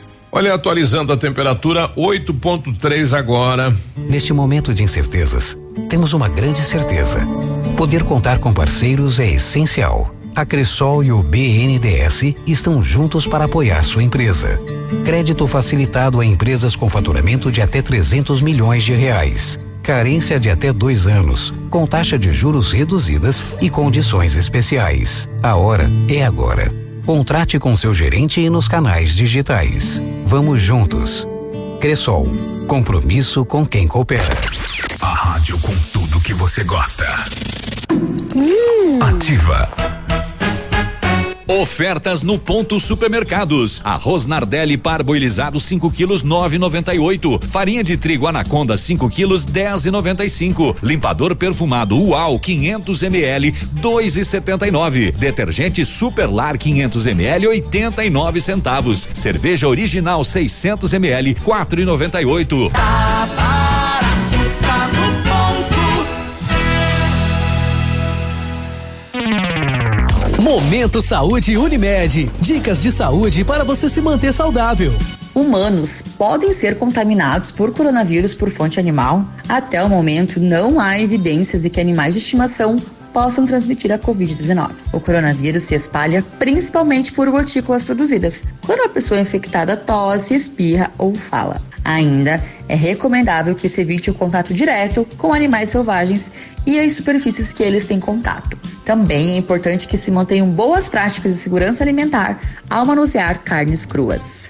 Olha, atualizando a temperatura, 8.3 agora. Neste momento de incertezas, temos uma grande certeza. Poder contar com parceiros é essencial. A Cressol e o BNDES estão juntos para apoiar sua empresa. Crédito facilitado a empresas com faturamento de até 300 milhões de reais. Carência de até dois anos, com taxa de juros reduzidas e condições especiais. A hora é agora. Contrate com seu gerente e nos canais digitais. Vamos juntos. Cressol. Compromisso com quem coopera. A rádio com tudo que você gosta. Hum. Ativa. Ofertas no ponto supermercados. Arroz Nardelli parboilizado 5 quilos 9,98. Farinha de trigo Anaconda 5 quilos 10,95. Limpador perfumado Uau 500 ml 2,79. Detergente Superlar 500 ml 89 centavos. Cerveja original 600 ml 4,98. Momento Saúde Unimed. Dicas de saúde para você se manter saudável. Humanos podem ser contaminados por coronavírus por fonte animal? Até o momento, não há evidências de que animais de estimação possam transmitir a Covid-19. O coronavírus se espalha principalmente por gotículas produzidas, quando a pessoa infectada tosse, espirra ou fala. Ainda é recomendável que se evite o contato direto com animais selvagens e as superfícies que eles têm contato. Também é importante que se mantenham boas práticas de segurança alimentar ao manusear carnes cruas.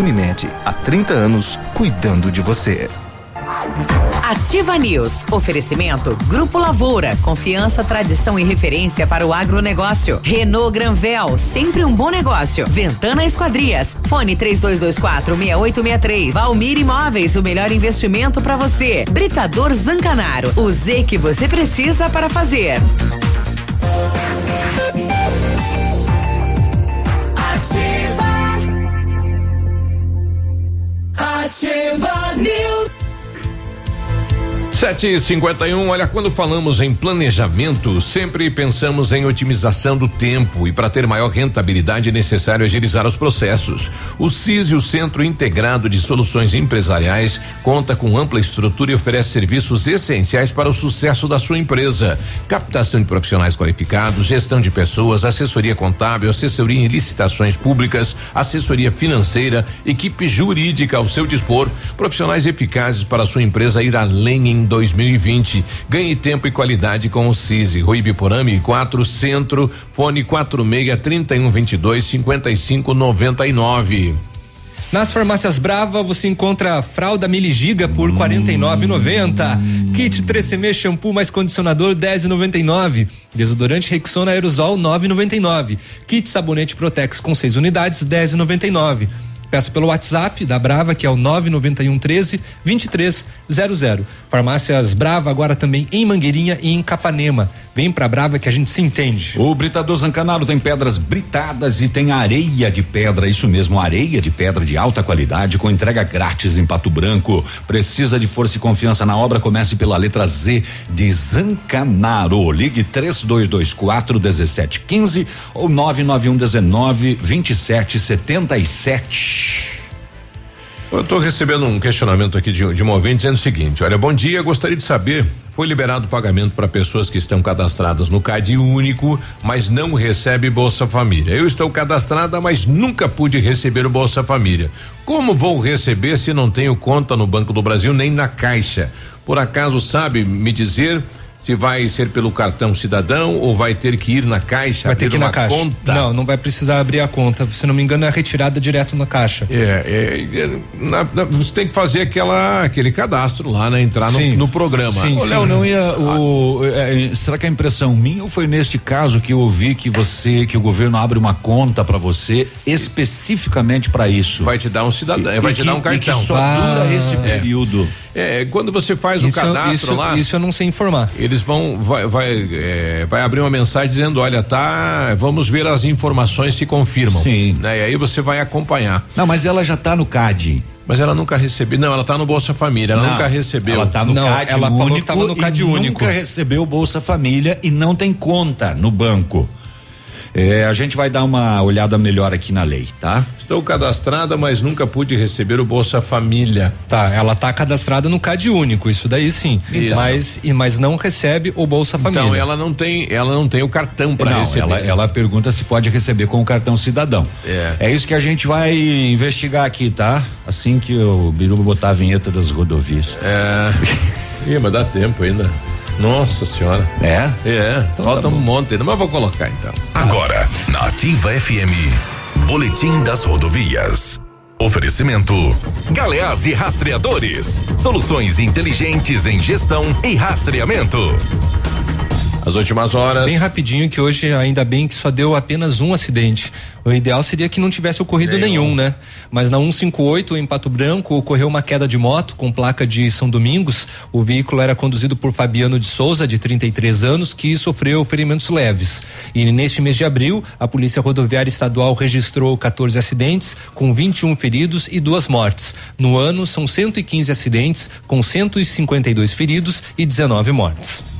Unimed, há 30 anos, cuidando de você. Ativa News. Oferecimento Grupo Lavoura. Confiança, tradição e referência para o agronegócio. Renault Granvel. Sempre um bom negócio. Ventana Esquadrias. Fone 3224 6863. Valmir Imóveis. O melhor investimento para você. Britador Zancanaro. O Z que você precisa para fazer. Ativa News. Sete e cinquenta e um, olha, quando falamos em planejamento, sempre pensamos em otimização do tempo e para ter maior rentabilidade é necessário agilizar os processos. O CIS, o Centro Integrado de Soluções Empresariais, conta com ampla estrutura e oferece serviços essenciais para o sucesso da sua empresa. Captação de profissionais qualificados, gestão de pessoas, assessoria contábil, assessoria em licitações públicas, assessoria financeira, equipe jurídica ao seu dispor, profissionais eficazes para a sua empresa ir além em 2020. Ganhe tempo e qualidade com o CISI. Rui Biporame 4 Centro, fone 46 31 22 55 99. Nas farmácias Brava você encontra fralda Miligiga por R$ 49,90. Kit 3CM shampoo mais condicionador 10,99. Desodorante Rexona aerosol 9,99. Kit sabonete Protex com 6 unidades 10,99. Peça pelo WhatsApp da Brava, que é o 991 13 2300. Farmácias Brava agora também em Mangueirinha e em Capanema. Vem pra Brava que a gente se entende. O Britador Zancanaro tem pedras britadas e tem areia de pedra, isso mesmo, areia de pedra de alta qualidade com entrega grátis em Pato Branco. Precisa de força e confiança na obra? Comece pela letra Z de Zancanaro. Ligue 3224 1715 ou 991 19 2777. Eu estou recebendo um questionamento aqui de, de um ouvinte dizendo o seguinte: olha, bom dia, gostaria de saber. Foi liberado pagamento para pessoas que estão cadastradas no CAD único, mas não recebe Bolsa Família. Eu estou cadastrada, mas nunca pude receber o Bolsa Família. Como vou receber se não tenho conta no Banco do Brasil nem na Caixa? Por acaso sabe me dizer se vai ser pelo cartão cidadão ou vai ter que ir na Caixa Vai ter abrir que ir na uma caixa. conta? Não, não vai precisar abrir a conta. Se não me engano, é retirada direto na caixa. É, é, é, na- na- você tem que fazer aquela, aquele cadastro lá, né? Entrar no, Sim. no programa. Ô, Léo, não ia. O, é, será que é impressão minha ou foi neste caso que eu ouvi que você, que o governo abre uma conta para você especificamente para isso? Vai te dar um cidadão, E- vai e te que- dar um e cartão. que só Ah, dura esse é. período. É, quando você faz Isso o eu- cadastro isso- lá. isso eu não sei informar. Eles vão, vai, vai, é, vai abrir uma mensagem dizendo, olha, tá, vamos ver as informações se confirmam. Sim. Né? E aí você vai acompanhar. Não, mas ela já tá no CAD. Mas ela nunca recebeu, não, ela tá no Bolsa Família, ela Não, nunca recebeu. Ela tá no CAD ela falou único que tava no CAD e único. Nunca recebeu Bolsa Família e não tem conta no banco. É, a gente vai dar uma olhada melhor aqui na lei, tá? Estou cadastrada, mas nunca pude receber o Bolsa Família. Tá, ela tá cadastrada no CAD único, isso daí sim. Isso. Mas, e, mas não recebe o Bolsa Família. Então ela não tem, ela não tem o cartão para receber. ela, ela pergunta se pode receber com o cartão cidadão. É. isso que a gente vai investigar aqui, tá? Assim que o Biruba botar a vinheta das rodovias. É. Ih, mas dá tempo ainda. Nossa senhora. É? É. Falta um monte ainda, mas vou colocar então. Agora, na Ativa FM, Boletim das Rodovias. Oferecimento: Galeás e Rastreadores. Soluções inteligentes em gestão e rastreamento. As últimas horas. Bem rapidinho, que hoje ainda bem que só deu apenas um acidente. O ideal seria que não tivesse ocorrido Nenhum. nenhum, né? Mas na 158 em Pato Branco ocorreu uma queda de moto com placa de São Domingos. O veículo era conduzido por Fabiano de Souza, de 33 anos, que sofreu ferimentos leves. E neste mês de abril, a Polícia Rodoviária Estadual registrou 14 acidentes, com 21 feridos e duas mortes. No ano, são 115 acidentes, com 152 feridos e 19 mortes.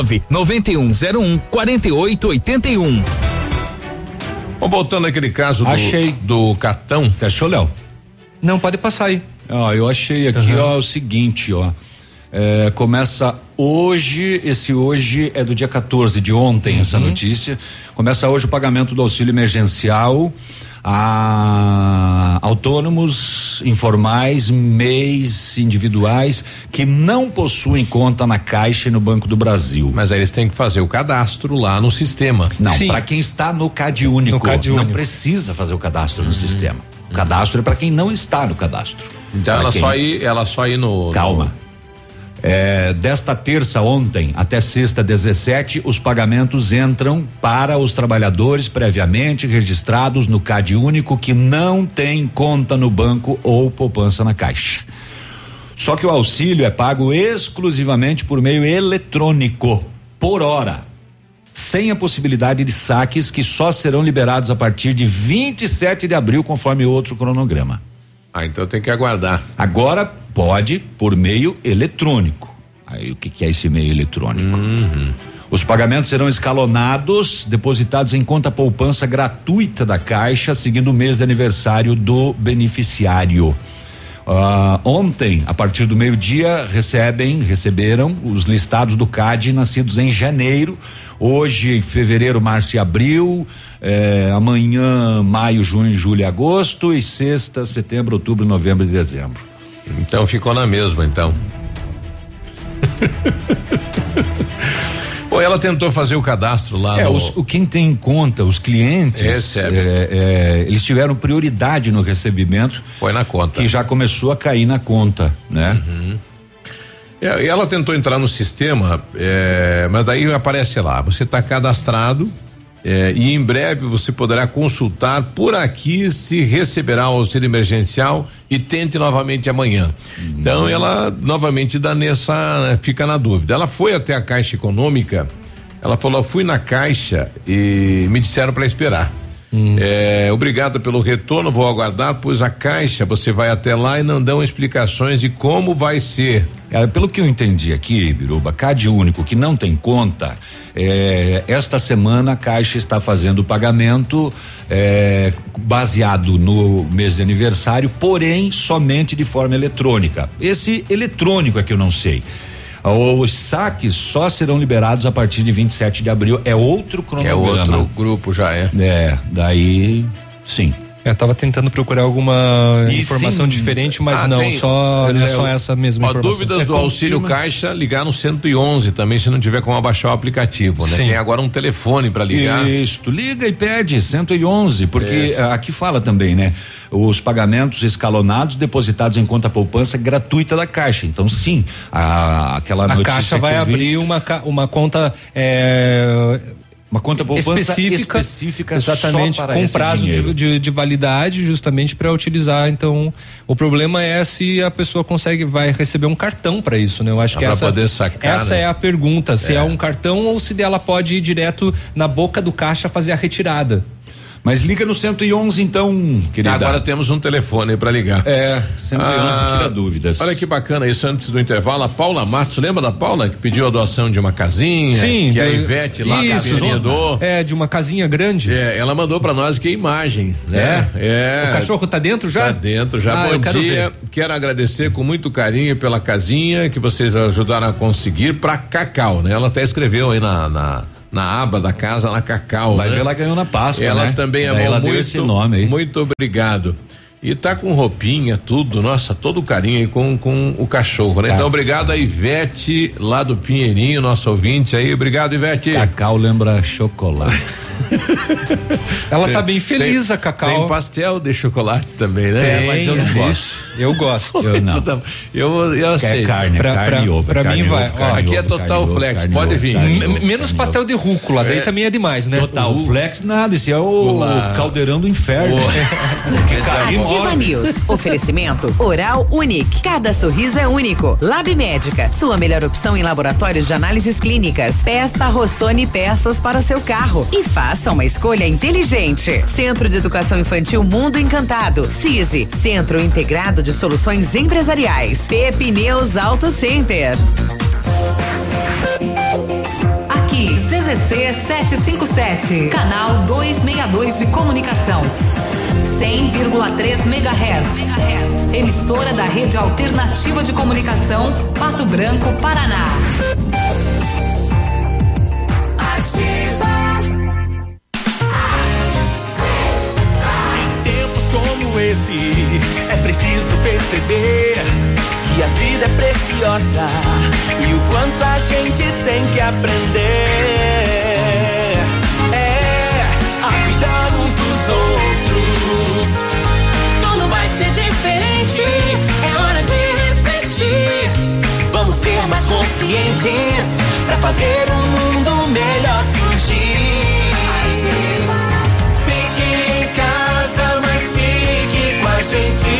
99101 4881. Vamos voltando àquele caso do, Achei. do cartão. Achou, Léo? Não, pode passar aí. Eu achei aqui, ó, o seguinte, ó. É, começa hoje, esse hoje é do dia 14 de ontem, essa Uhum. notícia. Começa hoje o pagamento do auxílio emergencial a autônomos, informais, MEIs, individuais que não possuem conta na Caixa e no Banco do Brasil. Mas aí eles têm que fazer o cadastro lá no sistema. Não, para quem está no CAD único, No CAD não único. precisa fazer o cadastro no sistema. O cadastro é para quem não está no cadastro. Então Pra ela quem- só ir, ela só ir no. Calma. É, desta terça ontem até sexta 17, os pagamentos entram para os trabalhadores previamente registrados no CAD único que não tem conta no banco ou poupança na caixa. Só que o auxílio é pago exclusivamente por meio eletrônico, por hora. Sem a possibilidade de saques que só serão liberados a partir de 27 de abril, conforme outro cronograma. Ah, então tem que aguardar. Agora pode por meio eletrônico. Aí o que, que é esse meio eletrônico? Os pagamentos serão escalonados, depositados em conta poupança gratuita da Caixa, seguindo o mês de aniversário do beneficiário. Ah, ontem, a partir do meio-dia, recebem, receberam os listados do CAD nascidos em janeiro. Hoje, fevereiro, março e abril. Eh, amanhã, maio, junho, julho e agosto. E sexta, setembro, outubro, novembro e dezembro. Então ficou na mesma, então. Pô, ela tentou fazer o cadastro lá É, no. os, o quem tem em conta, os clientes, Recebe. é, é, eles tiveram prioridade no recebimento. Foi na conta. Que já começou a cair na conta, né? É, e ela tentou entrar no sistema, é, mas daí aparece lá, você está cadastrado é, e em breve você poderá consultar por aqui se receberá o auxílio emergencial e tente novamente amanhã. Então ela novamente dá nessa, fica na dúvida. Ela foi até a Caixa Econômica, ela falou, fui na Caixa e me disseram para esperar. É, obrigado pelo retorno, vou aguardar, pois a Caixa você vai até lá e não dão explicações de como vai ser. É, pelo que eu entendi aqui, Biruba, CAD único que não tem conta, é, esta semana a Caixa está fazendo o pagamento é, baseado no mês de aniversário, porém somente de forma eletrônica. Esse eletrônico é que eu não sei. Os saques só serão liberados a partir de 27 de abril. É outro É cronograma. outro grupo já é. É, daí sim. Eu tava tentando procurar alguma E informação sim. diferente, mas Ah, não, tem- só, é, é só essa mesma Ó, informação. dúvidas É, do auxílio confirma. caixa, ligar no 111 também, se não tiver como abaixar o aplicativo, né? Sim. Tem agora um telefone para ligar. Isso, liga e pede 111, porque Isso. eh, aqui fala também, né? Os pagamentos escalonados depositados em conta poupança gratuita da Caixa. Então, sim, a, aquela A notícia Caixa que vai eu vi- abrir uma, uma conta é, uma conta poupança específica, específica exatamente com prazo de, de, de validade justamente para utilizar então o problema é se a pessoa consegue vai receber um cartão para isso né eu acho que essa poder sacar, essa né? é a pergunta se é. É. um cartão ou se dela pode ir direto na boca do caixa fazer a retirada Mas liga no 111 então, querida. Agora temos um telefone para ligar. É, 111 tira dúvidas. Olha que bacana isso antes do intervalo. A Paula Matos, lembra da Paula que pediu a doação de uma casinha? Sim, Que a do- Ivete lá isso, da doou. é de uma casinha grande É, ela mandou para nós que é imagem, né? É. o cachorro tá dentro já Tá dentro já. Ah, Bom dia. ver. Quero agradecer com muito carinho pela casinha que vocês ajudaram a conseguir para Cacau, né? Ela até escreveu aí na, na, na aba da casa lá Cacau. Vai né? ver lá ganhou na Páscoa, Ela né? também amou ela muito. esse nome aí. Muito obrigado. E tá com roupinha, tudo, nossa, todo o carinho aí com, com o cachorro, né? Tá. Então, obrigado a Ivete, lá do Pinheirinho, nosso ouvinte aí. Obrigado, Ivete. Cacau lembra chocolate. ela Tem- tá bem feliz tem- a Cacau Tem pastel de chocolate também, né? Tem, mas eu não gosto. eu gosto Eu não. Tudo- Eu, eu carne, Pra- carne pra- ovo. pra carne mim e vai, ovo, ó, aqui é ovo, total e ovo, flex, pode ovo, vir. ovo, menos pastel ovo. de rúcula daí É. também é demais né Total flex nada, esse é o Olá. caldeirão do inferno. Ativa News. Oferecimento Oral Unique. Cada sorriso é único. Lab Médica. Sua melhor opção em laboratórios de análises clínicas. Peça Rossoni peças para o seu carro. E faça uma escolha inteligente. Centro de Educação Infantil Mundo Encantado. CISI. Centro Integrado de Soluções Empresariais. Pepineus Auto Center. Aqui, CZC 757, canal 262 de comunicação. 100,3 MHz. Emissora da Rede Alternativa de Comunicação, Pato Branco, Paraná. Esse, é preciso perceber que a vida é preciosa e o quanto a gente tem que aprender. É a cuidar uns dos outros. Tudo vai ser diferente, é hora de refletir. Vamos ser mais conscientes para fazer um mundo melhor surgir. Gente.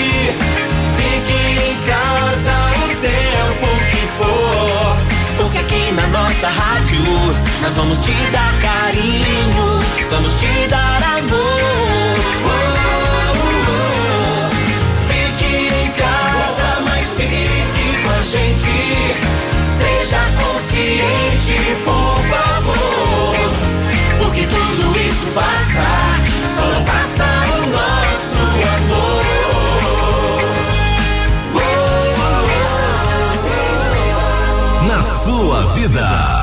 Fique em casa o tempo que for. Porque aqui na nossa rádio nós vamos te dar carinho, vamos te dar amor. Fique em casa, mas fique com a gente. Seja consciente, por favor. Porque tudo isso passa, sua vida.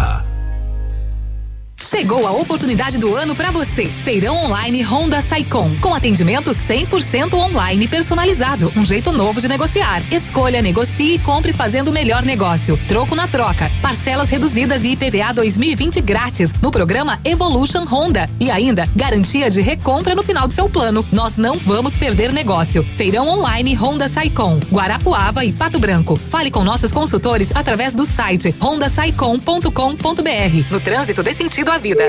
Chegou a oportunidade do ano para você. Feirão online Honda Saicom, com atendimento 100% online personalizado, um jeito novo de negociar. Escolha, negocie e compre fazendo o melhor negócio. Troco na troca, parcelas reduzidas e IPVA 2020 grátis no programa Evolution Honda e ainda garantia de recompra no final do seu plano. Nós não vamos perder negócio. Feirão online Honda Saicom, Guarapuava e Pato Branco. Fale com nossos consultores através do site hondasaicom.com.br. No trânsito dê sentido à vida.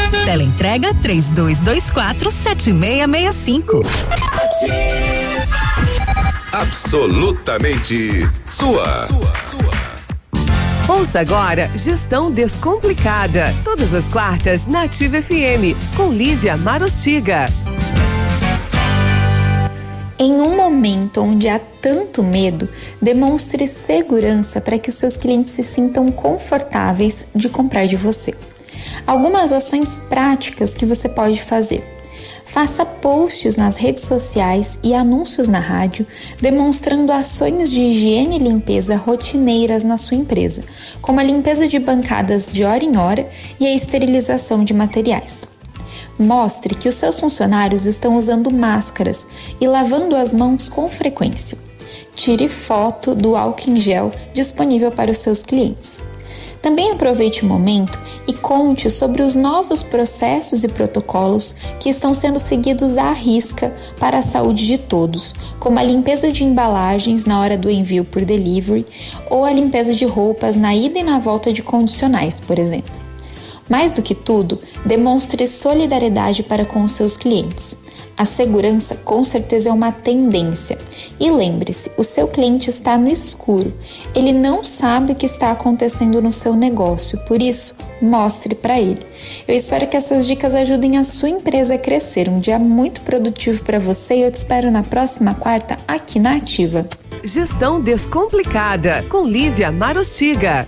Teleentrega 3224 7665. Absolutamente sua. Ouça agora Gestão Descomplicada. Todas as quartas na Ativa FM, com Lívia Marostiga. Em um momento onde há tanto medo, demonstre segurança para que os seus clientes se sintam confortáveis de comprar de você. Algumas ações práticas que você pode fazer. Faça posts nas redes sociais e anúncios na rádio demonstrando ações de higiene e limpeza rotineiras na sua empresa, como a limpeza de bancadas de hora em hora e a esterilização de materiais. Mostre que os seus funcionários estão usando máscaras e lavando as mãos com frequência. Tire foto do álcool em gel disponível para os seus clientes. Também aproveite o momento e conte sobre os novos processos e protocolos que estão sendo seguidos à risca para a saúde de todos, como a limpeza de embalagens na hora do envio por delivery ou a limpeza de roupas na ida e na volta de condicionais, por exemplo. Mais do que tudo, demonstre solidariedade para com os seus clientes. A segurança com certeza é uma tendência. E lembre-se, o seu cliente está no escuro. Ele não sabe o que está acontecendo no seu negócio, por isso, mostre para ele. Eu espero que essas dicas ajudem a sua empresa a crescer. Um dia muito produtivo para você e eu te espero na próxima quarta aqui na Ativa. Gestão Descomplicada, com Lívia Marostiga.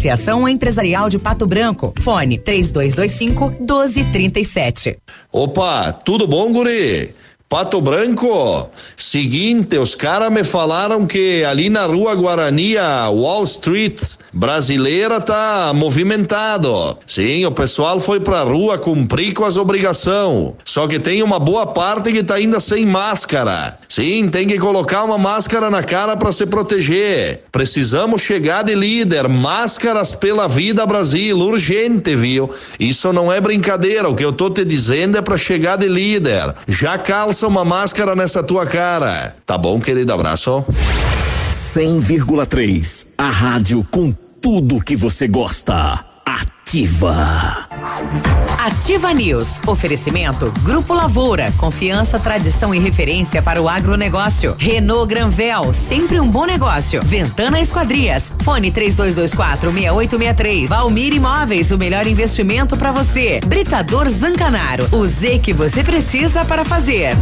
Associação Empresarial de Pato Branco. Fone 3225 1237. Opa, tudo bom, guri? Pato Branco, seguinte, os caras me falaram que ali na rua Guarani, a Wall Street brasileira tá movimentado. Sim, o pessoal foi pra rua cumprir com as obrigações. Só que tem uma boa parte que tá ainda sem máscara. Sim, tem que colocar uma máscara na cara para se proteger. Precisamos chegar de líder. Máscaras pela vida, Brasil. Urgente, viu? Isso não é brincadeira. O que eu tô te dizendo é para chegar de líder. Já calça uma máscara nessa tua cara. Tá bom, querido? Abraço. 100,3. A rádio com tudo que você gosta. Ativa. Ativa News. Oferecimento Grupo Lavoura. Confiança, tradição e referência para o agronegócio. Renault Granvel. Sempre um bom negócio. Ventana Esquadrias. Fone 3224 6863. Valmir Imóveis. O melhor investimento para você. Britador Zancanaro. O Z que você precisa para fazer.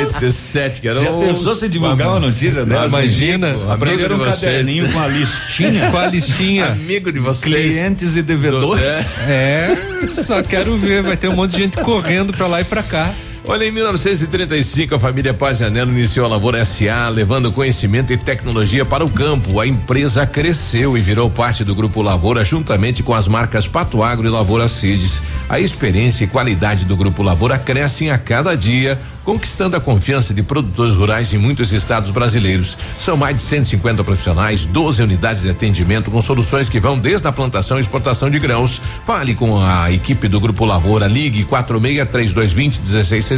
Oito e sete, cara. Já pensou se divulgar uma notícia dessa? Imagina, amigo um caderninho com a listinha. Com a listinha. Amigo de vocês. Clientes e devedores. É, só quero ver, vai ter um monte de gente correndo pra lá e pra cá. Olha, em 1935, a família Pazianello iniciou a Lavoura SA, levando conhecimento e tecnologia para o campo. A empresa cresceu e virou parte do Grupo Lavoura, juntamente com as marcas Pato Agro e Lavoura Cides. A experiência e qualidade do Grupo Lavoura crescem a cada dia, conquistando a confiança de produtores rurais em muitos estados brasileiros. São mais de 150 profissionais, 12 unidades de atendimento com soluções que vão desde a plantação e exportação de grãos. Fale com a equipe do Grupo Lavoura, ligue 46 3220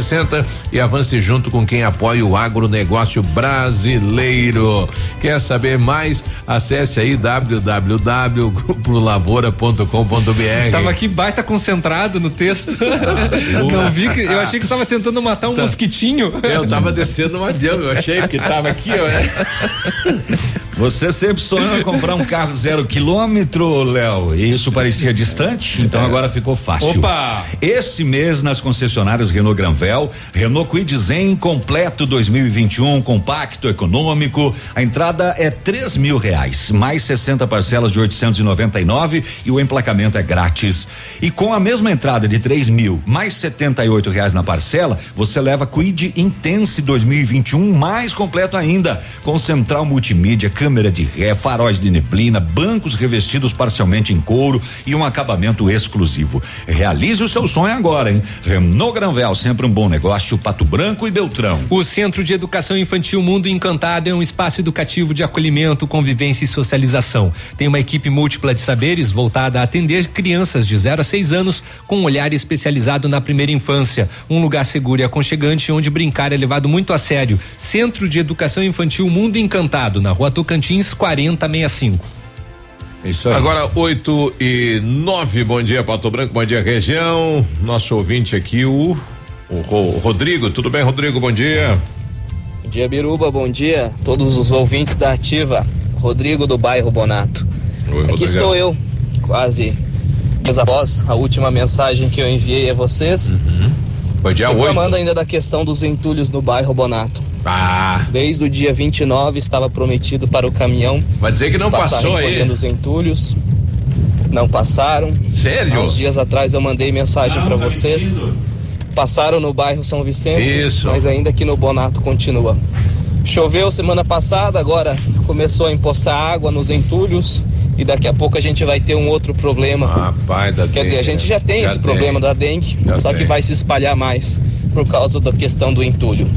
1660 e avance junto com quem apoia o agronegócio brasileiro. Quer saber mais? Acesse aí www.grupolavoura.com.br. Tava aqui baita concentrado no texto. Não vi que eu achei que estava tentando matar um Tá. mosquitinho. Eu tava descendo uma avião, eu achei que tava aqui, ó. né? Você sempre sonhou em comprar um carro zero quilômetro, Léo, e isso parecia distante, então agora ficou fácil. Opa! Esse mês nas concessionárias Renault Granvel, Renault Kwid Zen completo 2021, compacto, econômico, a entrada é três mil reais, mais 60 parcelas de 899 e o emplacamento é grátis. E com a mesma entrada de três mil, mais 78 reais na parcela, você leva Kwid Intense 2021 mais completo ainda, com central multimídia, câmera de ré, faróis de neblina, bancos revestidos parcialmente em couro e um acabamento exclusivo. Realize o seu sonho agora, hein? Renault Granvel, sempre um bom negócio, Pato Branco e Beltrão. O Centro de Educação Infantil Mundo Encantado é um espaço educativo de acolhimento, convivência e socialização. Tem uma equipe múltipla de saberes voltada a atender crianças de 0 a 6 anos com um olhar especializado na primeira infância. Um lugar seguro e aconchegante onde brincar é levado muito a sério. Centro de Educação Infantil Mundo Encantado, na rua Tocantins 4065. Isso aí. Agora, 8 e 9, bom dia, Pato Branco, bom dia, região. Nosso ouvinte aqui, o, o Ro- Rodrigo. Tudo bem, Rodrigo? Bom dia. Bom dia, Biruba. Bom dia, todos os ouvintes da Ativa. Rodrigo do bairro Bonato. Oi, Aqui Rodrigão. estou eu, quase dias após a última mensagem que eu enviei a vocês. Foi dia Reclamando ainda da questão dos entulhos no bairro Bonato. Ah. Desde o dia 29 estava prometido para o caminhão. Vai dizer que não passou aí. os entulhos. Não passaram. Sério? Há uns dias atrás eu mandei mensagem para vocês. Passaram no bairro São Vicente, Isso. mas ainda aqui no Bonato continua. Choveu semana passada, agora começou a empoçar água nos entulhos e daqui a pouco a gente vai ter um outro problema. Rapaz, da Quer dizer, a gente já tem Já esse tem. problema da dengue, só que tem. vai se espalhar mais por causa da questão do entulho.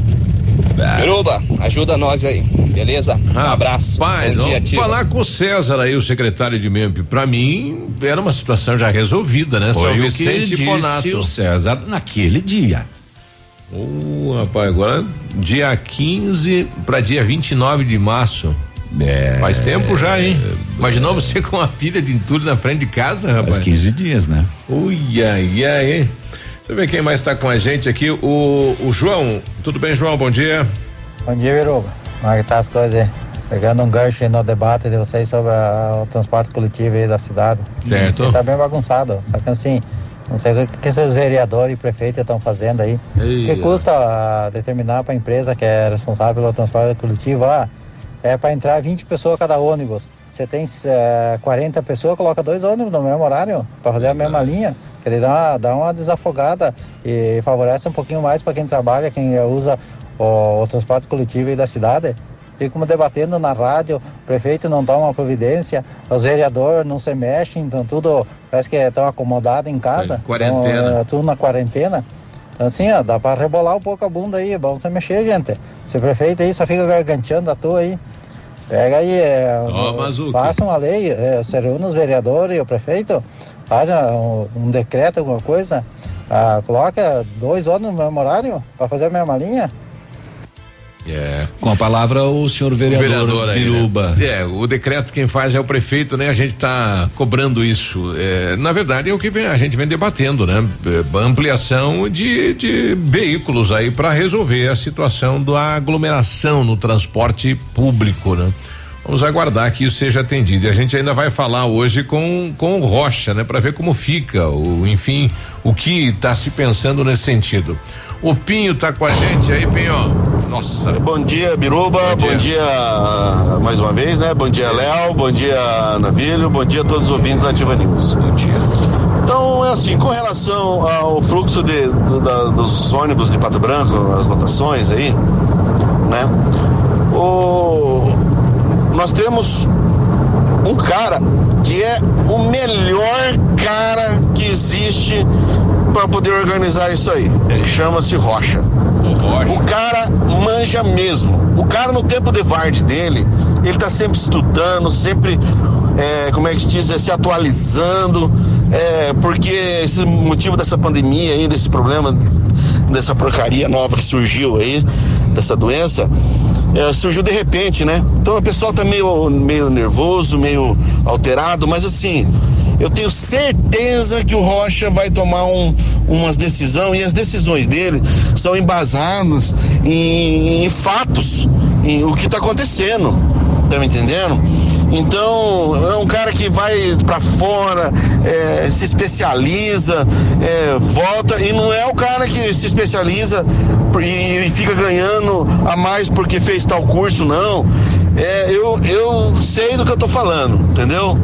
Biruba, ajuda nós aí, beleza? Um abraço. Rapaz, Bom dia, vamos Ativa. falar com o César aí, o secretário de meio ambiente. Pra mim, era uma situação já resolvida, né? Foi São o que Vicente disse e Bonato. o César naquele dia. Ô, rapaz, agora dia 15 para dia 29 de março. É. Faz tempo já, hein? Imaginou você com uma pilha de entulho na frente de casa, rapaz? Faz 15 dias, né? Ui, ai, ai, hein? Deixa eu ver quem mais tá com a gente aqui. O, o João. Tudo bem, João? Bom dia. Bom dia, Viruba. Como é que tá as coisas aí? Pegando um gancho aí no debate de vocês sobre a- o transporte coletivo aí da cidade. Certo. Você tá bem bagunçado. Só que assim, não sei o que, esses vereadores e prefeitos estão fazendo aí. O que custa ah, determinar para a empresa que é responsável pelo transporte coletivo, ah, é para entrar 20 pessoas cada ônibus. Você tem é, 40 pessoas, coloca dois ônibus no mesmo horário para fazer a mesma linha. Que ele dá uma, dá uma desafogada e favorece um pouquinho mais para quem trabalha, quem usa o, o transporte coletivo aí da cidade. Ficamos debatendo na rádio, o prefeito não toma providência, os vereadores não se mexem, então tudo parece que estão acomodados em casa. Quarentena. Então, é, tudo na quarentena. Então, assim, ó, dá para rebolar um pouco a bunda aí, vamos se mexer, gente. Esse prefeito aí só fica garganteando à toa aí. Pega aí, é, oh, faça uma lei, é, os vereadores e o prefeito, faz um, um decreto, alguma coisa, ah, coloca dois ônibus no mesmo horário para fazer a mesma linha. É. Com a palavra o senhor vereador, vereador aí, Biruba. Né? É, o decreto quem faz é o prefeito, né? A gente está cobrando isso. É, na verdade é o que vem, a gente vem debatendo, né? É, ampliação de, de veículos aí para resolver a situação da aglomeração no transporte público, né? Vamos aguardar que isso seja atendido. E a gente ainda vai falar hoje com com o Rocha, né, para ver como fica, o enfim, o que está se pensando nesse sentido. O Pinho tá com a gente aí, Pinho. Nossa. Bom dia, Biruba. Bom dia, bom dia mais uma vez, né? Bom dia, Léo. Bom dia, Navilho. Bom dia a todos os ouvintes da Ativa News. Bom dia. Então, é assim, com relação ao fluxo de, do, da, dos ônibus de Pato Branco, as lotações aí, né? O, nós temos um cara que é o melhor cara que existe para poder organizar isso aí. Chama-se Rocha. O Rocha. O cara manja mesmo. O cara no tempo de Vard dele, ele tá sempre estudando, sempre, é, como é que se diz, é, se atualizando, é, porque esse motivo dessa pandemia aí, desse problema, dessa porcaria nova que surgiu aí, dessa doença, é, surgiu de repente, né? Então o pessoal tá meio, meio nervoso, meio alterado, mas assim, eu tenho certeza que o Rocha vai tomar um, umas decisões e as decisões dele são embasadas em, em fatos, em o que está acontecendo. Tá me entendendo? Então, é um cara que vai para fora, é, se especializa, é, volta, e não é o cara que se especializa e, e, fica ganhando a mais porque fez tal curso, não. É, eu, eu sei do que eu tô falando, entendeu?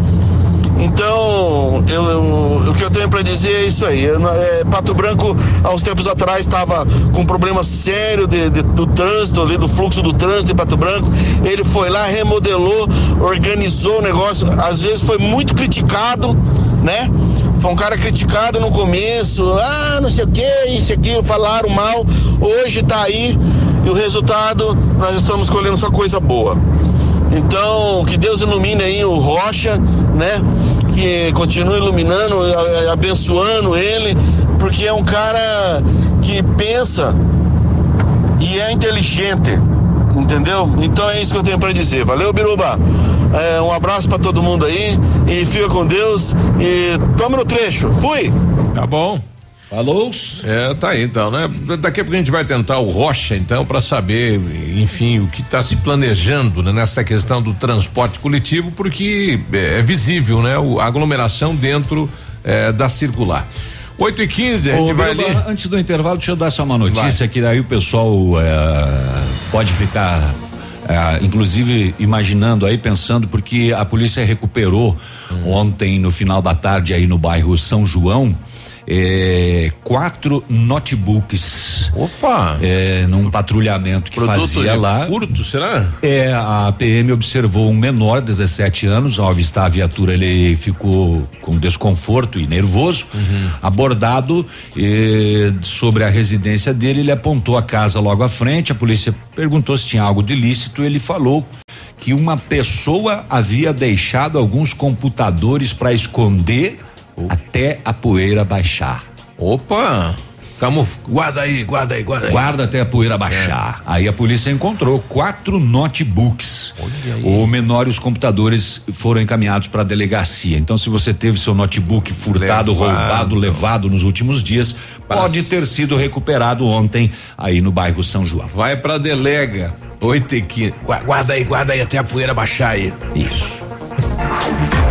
Então, eu, eu, o que eu tenho dizer é isso aí. É, Pato Branco, há uns tempos atrás, estava com um problema sério de, de, do trânsito ali, do fluxo do trânsito em Pato Branco. Ele foi lá, remodelou, organizou o negócio. Às vezes foi muito criticado, né? Foi um cara criticado no começo, ah, não sei o que, isso aqui, falaram mal. Hoje tá aí e o resultado nós estamos colhendo só coisa boa. Então, que Deus ilumine aí o Rocha, né? Que continue iluminando, abençoando ele, porque é um cara que pensa e é inteligente, entendeu? Então é isso que eu tenho para dizer. Valeu, Biruba. É, um abraço para todo mundo aí e fica com Deus e tome no trecho. Fui. Tá bom. Falou? É, tá aí então, né? Daqui a pouco a gente vai tentar o Rocha, então, para saber, enfim, o que está se planejando né, nessa questão do transporte coletivo, porque é, é visível, né? O, a aglomeração dentro é, da circular. 8 e 15 a gente Ô, vai ali. Antes do intervalo, deixa eu dar só uma notícia vai. que daí o pessoal é, pode ficar. Inclusive imaginando aí, pensando, porque a polícia recuperou hum. ontem, no final da tarde, aí no bairro São João, é, quatro notebooks. Opa! É, num patrulhamento que Produto fazia lá. furto, será? É, a PM observou um menor, 17 anos, ao avistar a viatura ele ficou com desconforto e nervoso, uhum. abordado eh, sobre a residência dele, ele apontou a casa logo à frente, a polícia perguntou se tinha algo de ilícito, ele falou que uma pessoa havia deixado alguns computadores para esconder até a poeira baixar. Opa! Camuf... Guarda aí, guarda aí, guarda aí. Guarda até a poeira baixar. É. Aí a polícia encontrou quatro notebooks. O menor e os computadores foram encaminhados para a delegacia. Então, se você teve seu notebook furtado, levado. roubado, levado nos últimos dias, pode ter sido recuperado ontem aí no bairro São João. Vai para delega. Oito e quinze. Guarda aí, guarda aí até a poeira baixar aí. Isso.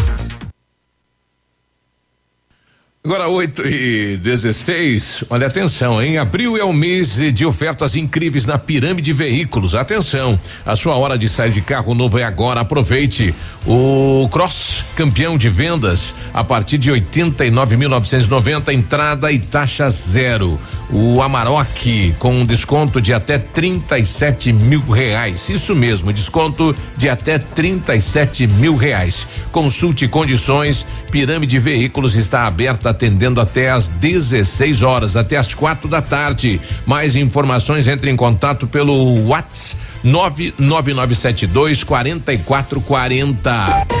Agora 8 e 16, olha atenção, em abril é o mês de ofertas incríveis na Pirâmide Veículos. Atenção, a sua hora de sair de carro novo é agora. Aproveite o Cross, campeão de vendas, a partir de 89.990 entrada e taxa zero. O Amarok com um desconto de até 37 mil reais. Isso mesmo, desconto de até 37 mil reais. Consulte condições. Pirâmide Veículos está aberta atendendo até às 16 horas, até às quatro da tarde. Mais informações entre em contato pelo WhatsApp 99972 4440.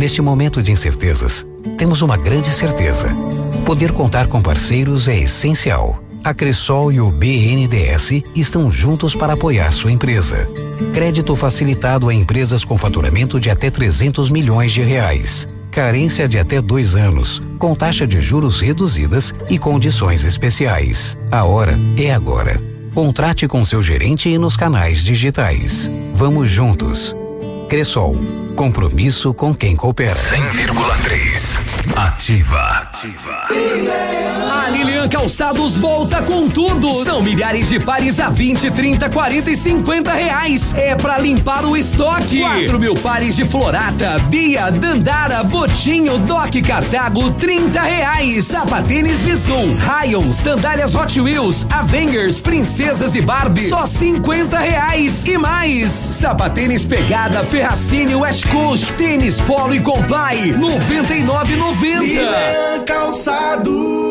Neste momento de incertezas, temos uma grande certeza. Poder contar com parceiros é essencial. A Cressol e o BNDES estão juntos para apoiar sua empresa. Crédito facilitado a empresas com faturamento de até 300 milhões de reais. Carência de até dois anos, com taxa de juros reduzidas e condições especiais. A hora é agora. Contrate com seu gerente e nos canais digitais. Vamos juntos. Cressol. Compromisso com quem coopera. 100,3. Ativa. A Lilian Calçados volta com tudo. São milhares de pares a 20, 30, 40 e 50 reais. É pra limpar o estoque. 4 mil pares de Florata, Bia, Dandara, Botinho, Doc Cartago, 30 reais. Sapatênis Visum, Rayon, sandálias Hot Wheels, Avengers, Princesas e Barbie, só 50 reais. E mais, sapatênis Pegada, Ferracini, West Coast, tênis Polo e Comply, 99,90. Calçados.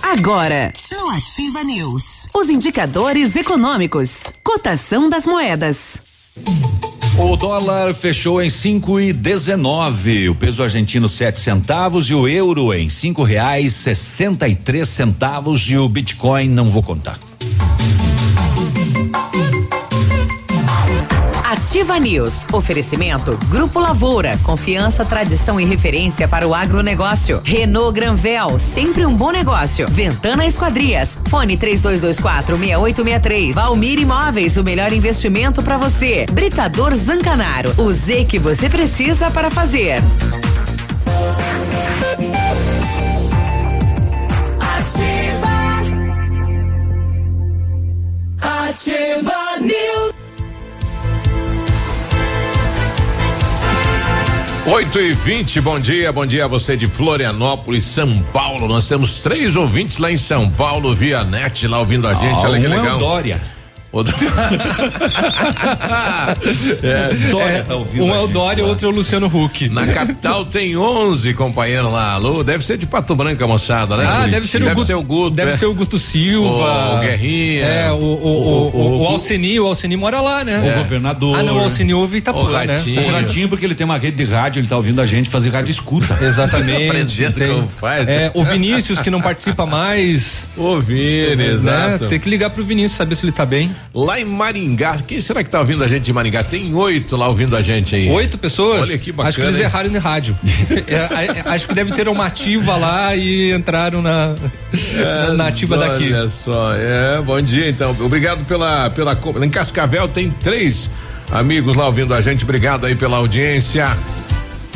Agora, no Ativa News, os indicadores econômicos, cotação das moedas. O dólar fechou em cinco e dezenove, o peso argentino sete centavos e o euro em cinco reais sessenta e três centavos. E o Bitcoin não vou contar. Ativa News. Oferecimento Grupo Lavoura. Confiança, tradição e referência para o agronegócio. Renault Granvel. Sempre um bom negócio. Ventana Esquadrias. Fone 3224 6863. Valmir Imóveis. O melhor investimento para você. Britador Zancanaro. O Z que você precisa para fazer. Ativa. Ativa News. 8 e 20 bom dia, bom dia a você de Florianópolis, São Paulo. Nós temos três ouvintes lá em São Paulo, via net, lá ouvindo a gente. Ah, Olha que um é legal. Dória. O do... é, Dória tá ouvindo. Um é o Dória, outro é o Luciano Huck. Na capital tem 11 companheiros lá. Alô, deve ser de Pato Branco moçada, né? Ah, deve ser, deve o Guto, ser o Guto. Deve é. ser o Guto Silva. O, Guerrinha. É, o, o, o, o, o Alcini, o Alcini mora lá, né? É. O governador. Ah, não, o Alcini ouve Itapura, né? O Ratinho, porque ele tem uma rede de rádio, ele tá ouvindo a gente fazer rádio escuta. Exatamente. Aprendendo tem, como faz. É, o Vinícius, que não participa mais. O Vini, né? exato. Tem que ligar pro Vinícius, saber se ele tá bem. Lá em Maringá, quem será que tá ouvindo a gente de Maringá? Tem oito lá ouvindo a gente aí. Oito pessoas? Olha que bacana. Acho que eles erraram de rádio. é, acho que deve ter uma ativa lá e entraram na, é, na ativa olha daqui. Olha só, é, bom dia então. Obrigado pela, pela. Em Cascavel tem três amigos lá ouvindo a gente. Obrigado aí pela audiência.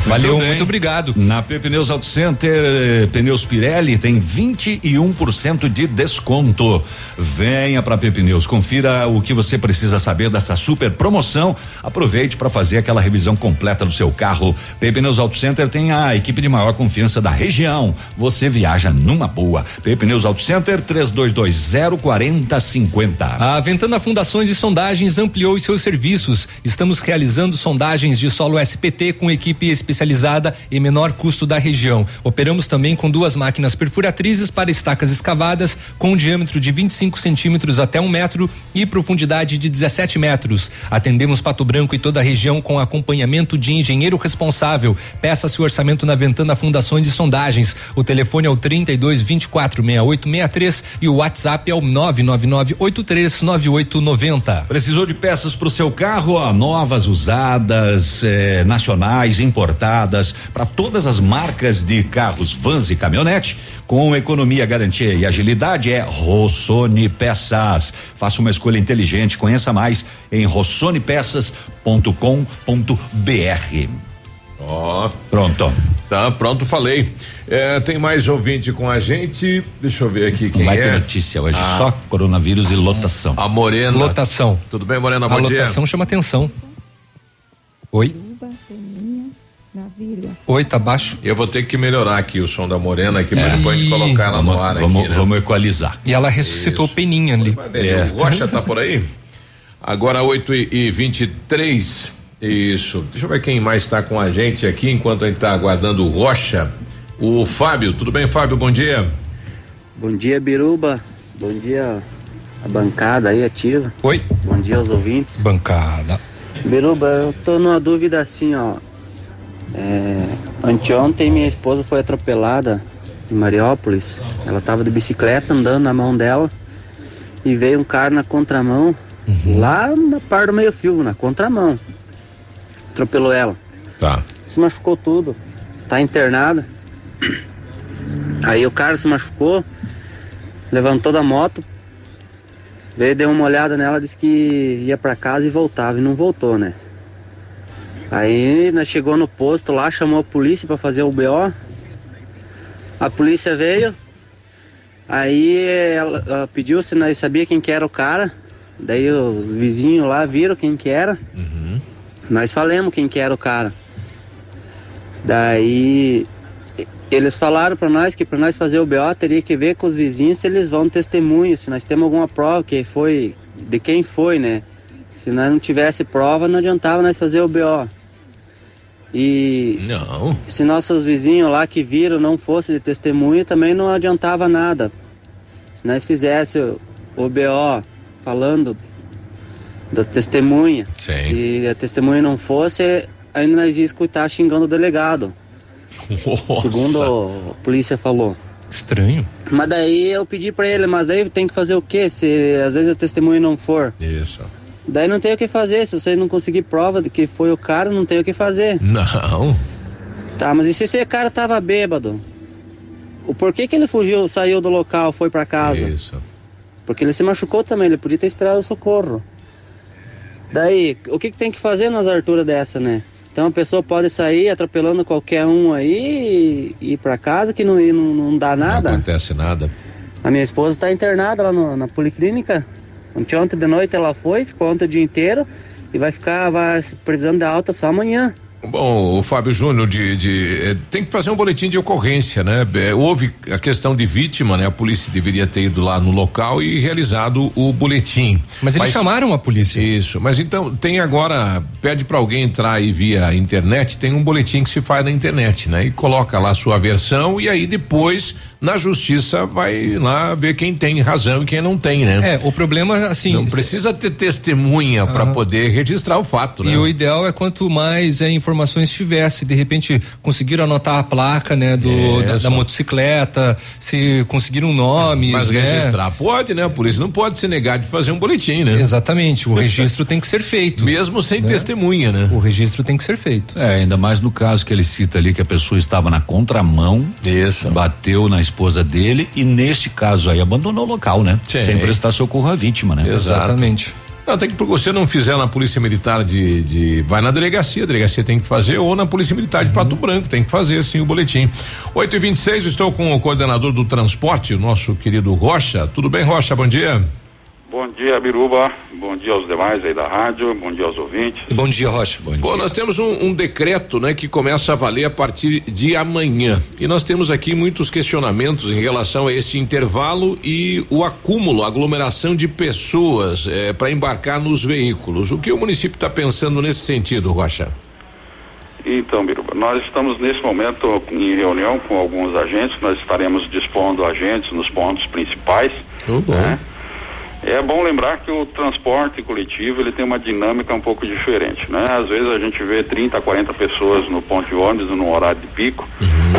Valeu, muito, muito obrigado. Na P Pneus Auto Center, eh, Pneus Pirelli tem 21% de desconto. Venha para P Pneus, confira o que você precisa saber dessa super promoção. Aproveite para fazer aquela revisão completa do seu carro. P Pneus Auto Center tem a equipe de maior confiança da região. Você viaja numa boa. P Pneus Auto Center 3220 4050. A Ventana Fundações e Sondagens ampliou os seus serviços. Estamos realizando sondagens de solo SPT com equipe especializada especializada e menor custo da região. Operamos também com duas máquinas perfuratrizes para estacas escavadas com um diâmetro de 25 centímetros até um metro e profundidade de 17 metros. Atendemos Pato Branco e toda a região com acompanhamento de engenheiro responsável. Peça seu orçamento na Ventana Fundações e Sondagens. O telefone é o 32 24 68 63 e o WhatsApp é o 999 83 9890. Precisou de peças para o seu carro? Ó, novas, usadas, eh, nacionais, importadas para todas as marcas de carros, vans e caminhonete. Com economia, garantia e agilidade é Rossoni Peças. Faça uma escolha inteligente, conheça mais em rossonepeças.com.br. Ó, oh. pronto. Tá, pronto, falei. É, tem mais ouvinte com a gente. Deixa eu ver aqui quem Vai é. ter notícia hoje, ah. só coronavírus e lotação. A Morena. Lotação. Tudo bem, Morena? Bom a dia. lotação chama atenção. Oi. Oi, tá baixo. Eu vou ter que melhorar aqui o som da Morena aqui, é. depois de colocar ela vamos, no ar vamos, aqui. Né? Vamos equalizar. E ela ressuscitou Isso. Peninha ali. É. O Rocha tá por aí? Agora 8 e, e 23 Isso. Deixa eu ver quem mais está com a gente aqui enquanto a gente está aguardando o Rocha. O Fábio, tudo bem, Fábio? Bom dia. Bom dia, Biruba. Bom dia, a bancada aí ativa. Oi. Bom dia aos ouvintes. Bancada. Biruba, eu tô numa dúvida assim, ó. É, anteontem minha esposa foi atropelada em Mariópolis. Ela estava de bicicleta andando na mão dela e veio um cara na contramão, uhum. lá na parte do meio fio, na contramão. Atropelou ela. Tá. Se machucou tudo. Tá internada. Aí o cara se machucou, levantou da moto, veio, deu uma olhada nela, disse que ia para casa e voltava e não voltou, né? Aí nós chegou no posto lá, chamou a polícia para fazer o BO. A polícia veio. Aí ela, ela, pediu se nós sabia quem que era o cara. Daí os vizinhos lá viram quem que era. Uhum. Nós falamos quem que era o cara. Daí eles falaram para nós que para nós fazer o BO teria que ver com os vizinhos se eles vão testemunho, se nós temos alguma prova que foi de quem foi, né? Se nós não tivesse prova, não adiantava nós fazer o BO. E não. se nossos vizinhos lá que viram não fosse de testemunha, também não adiantava nada. Se nós fizéssemos o BO falando da testemunha Sim. e a testemunha não fosse, ainda nós ia escutar xingando o delegado. Nossa. Segundo a polícia falou. Estranho. Mas daí eu pedi para ele, mas daí tem que fazer o quê? Se às vezes a testemunha não for. Isso. Daí não tem o que fazer. Se vocês não conseguir prova de que foi o cara, não tem o que fazer. Não. Tá, mas e se esse cara tava bêbado? O porquê que ele fugiu, saiu do local, foi para casa? Isso. Porque ele se machucou também, ele podia ter esperado o socorro. Daí, o que, que tem que fazer nas alturas dessa, né? Então a pessoa pode sair atropelando qualquer um aí e ir para casa que não, não, não dá nada. Não acontece nada. A minha esposa está internada lá no, na policlínica. Ontem, ontem de noite ela foi, ficou ontem o dia inteiro e vai ficar, vai precisando de alta só amanhã. Bom, o Fábio Júnior de, de eh, tem que fazer um boletim de ocorrência, né? Eh, houve a questão de vítima, né? A polícia deveria ter ido lá no local e realizado o boletim. Mas eles chamaram a polícia. Isso, mas então tem agora pede para alguém entrar aí via internet, tem um boletim que se faz na internet, né? E coloca lá a sua versão e aí depois na justiça vai lá ver quem tem razão e quem não tem, né? É, o problema assim, não precisa ter testemunha para poder registrar o fato, né? E o ideal é quanto mais é, informações tivesse, de repente conseguiram anotar a placa, né, do da, da motocicleta, se conseguiram nomes, Mas né? registrar pode, né? A polícia não pode se negar de fazer um boletim, né? Exatamente, o registro tem que ser feito. Mesmo sem né? testemunha, né? O registro tem que ser feito. É, ainda mais no caso que ele cita ali que a pessoa estava na contramão, Isso. bateu na esposa dele e neste caso aí abandonou o local, né? Sim. Sem prestar socorro à vítima, né? Exatamente. Tem que, porque você não fizer na polícia militar de, de. Vai na delegacia, a delegacia tem que fazer, ou na polícia militar de Pato Branco, tem que fazer sim o boletim. 8 e 26 estou com o coordenador do transporte, o nosso querido Rocha. Tudo bem, Rocha? Bom dia. Bom dia, Biruba. Bom dia aos demais aí da rádio. Bom dia aos ouvintes. Bom dia, Rocha. Bom Bom, nós temos um, um decreto, né, que começa a valer a partir de amanhã. E nós temos aqui muitos questionamentos em relação a este intervalo e o acúmulo, a aglomeração de pessoas para embarcar nos veículos. O que o município está pensando nesse sentido, Rocha? Então, Biruba, nós estamos nesse momento em reunião com alguns agentes. Nós estaremos dispondo agentes nos pontos principais. né? É bom lembrar que o transporte coletivo ele tem uma dinâmica um pouco diferente, né? Às vezes a gente vê 30, 40 pessoas no ponto de ônibus no horário de pico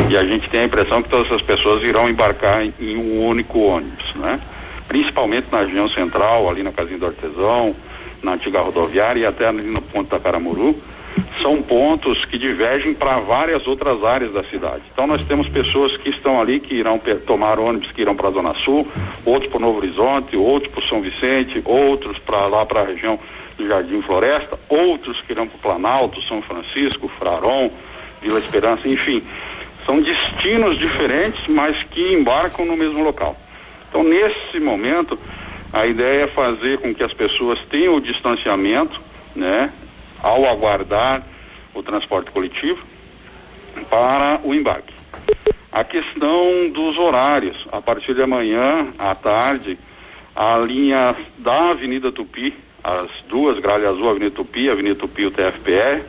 e a gente tem a impressão que todas essas pessoas irão embarcar em, em um único ônibus, né? Principalmente na região central, ali na Casinha do Artesão, na antiga rodoviária e até ali no ponto da Caramuru, são pontos que divergem para várias outras áreas da cidade. Então nós temos pessoas que estão ali que irão tomar ônibus que irão para a Zona Sul, outros para Novo Horizonte, outros para São Vicente, outros para lá para a região do Jardim Floresta, outros que irão para o Planalto, São Francisco, Fraron, Vila Esperança, enfim. São destinos diferentes, mas que embarcam no mesmo local. Então, nesse momento, a ideia é fazer com que as pessoas tenham o distanciamento, né, ao aguardar o transporte coletivo para o embarque. A questão dos horários, a partir de amanhã à tarde, a linha da Avenida Tupi, as duas, Gralha Azul, Avenida Tupi, Avenida Tupi e o TFPR,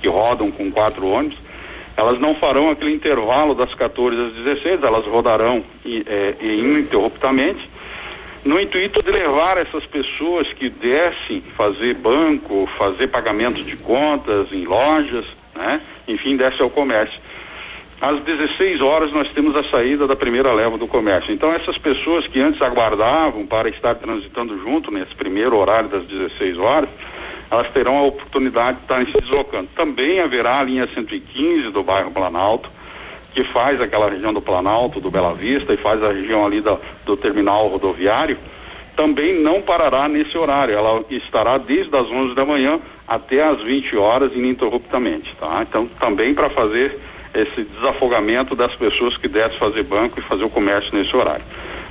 que rodam com quatro ônibus, elas não farão aquele intervalo das 14 às 16, elas rodarão eh, ininterruptamente, no intuito de levar essas pessoas que descem fazer banco, fazer pagamento de contas em lojas, né? Enfim, desce ao comércio. Às 16 horas nós temos a saída da primeira leva do comércio. Então essas pessoas que antes aguardavam para estar transitando junto nesse primeiro horário das 16 horas, elas terão a oportunidade de estarem se deslocando. Também haverá a linha 115 do bairro Planalto, que faz aquela região do Planalto, do Bela Vista e faz a região ali da- do terminal rodoviário, também não parará nesse horário. Ela estará desde as 11 da manhã até as 20 horas ininterruptamente, tá? Então, também para fazer esse desafogamento das pessoas que descem fazer banco e fazer o comércio nesse horário.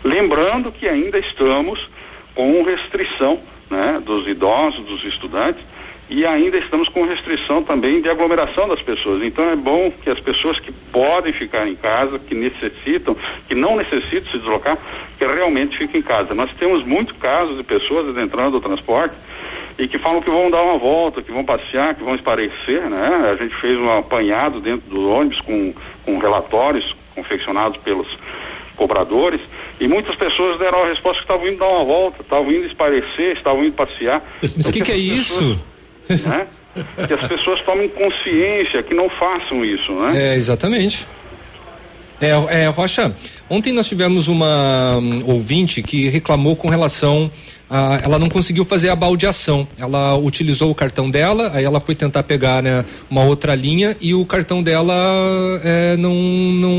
Lembrando que ainda estamos com restrição, né, dos idosos, dos estudantes, e ainda estamos com restrição também de aglomeração das pessoas. Então é bom que as pessoas que podem ficar em casa, que necessitam, que não necessitam se deslocar, que realmente fiquem em casa. Nós temos muitos casos de pessoas adentrando o transporte e que falam que vão dar uma volta, que vão passear, que vão esparecer, né? A gente fez um apanhado dentro do ônibus com, com relatórios confeccionados pelos cobradores e muitas pessoas deram a resposta que estavam indo dar uma volta, estavam indo esparecer, estavam indo passear. Mas o que, que é isso? Né? Que as pessoas tomem consciência, que não façam isso, né? É, exatamente. É, é, Rocha, ontem nós tivemos uma hum, ouvinte que reclamou com relação a, ela não conseguiu fazer a baldeação. Ela utilizou o cartão dela, aí ela foi tentar pegar né, uma outra linha e o cartão dela é, não, não,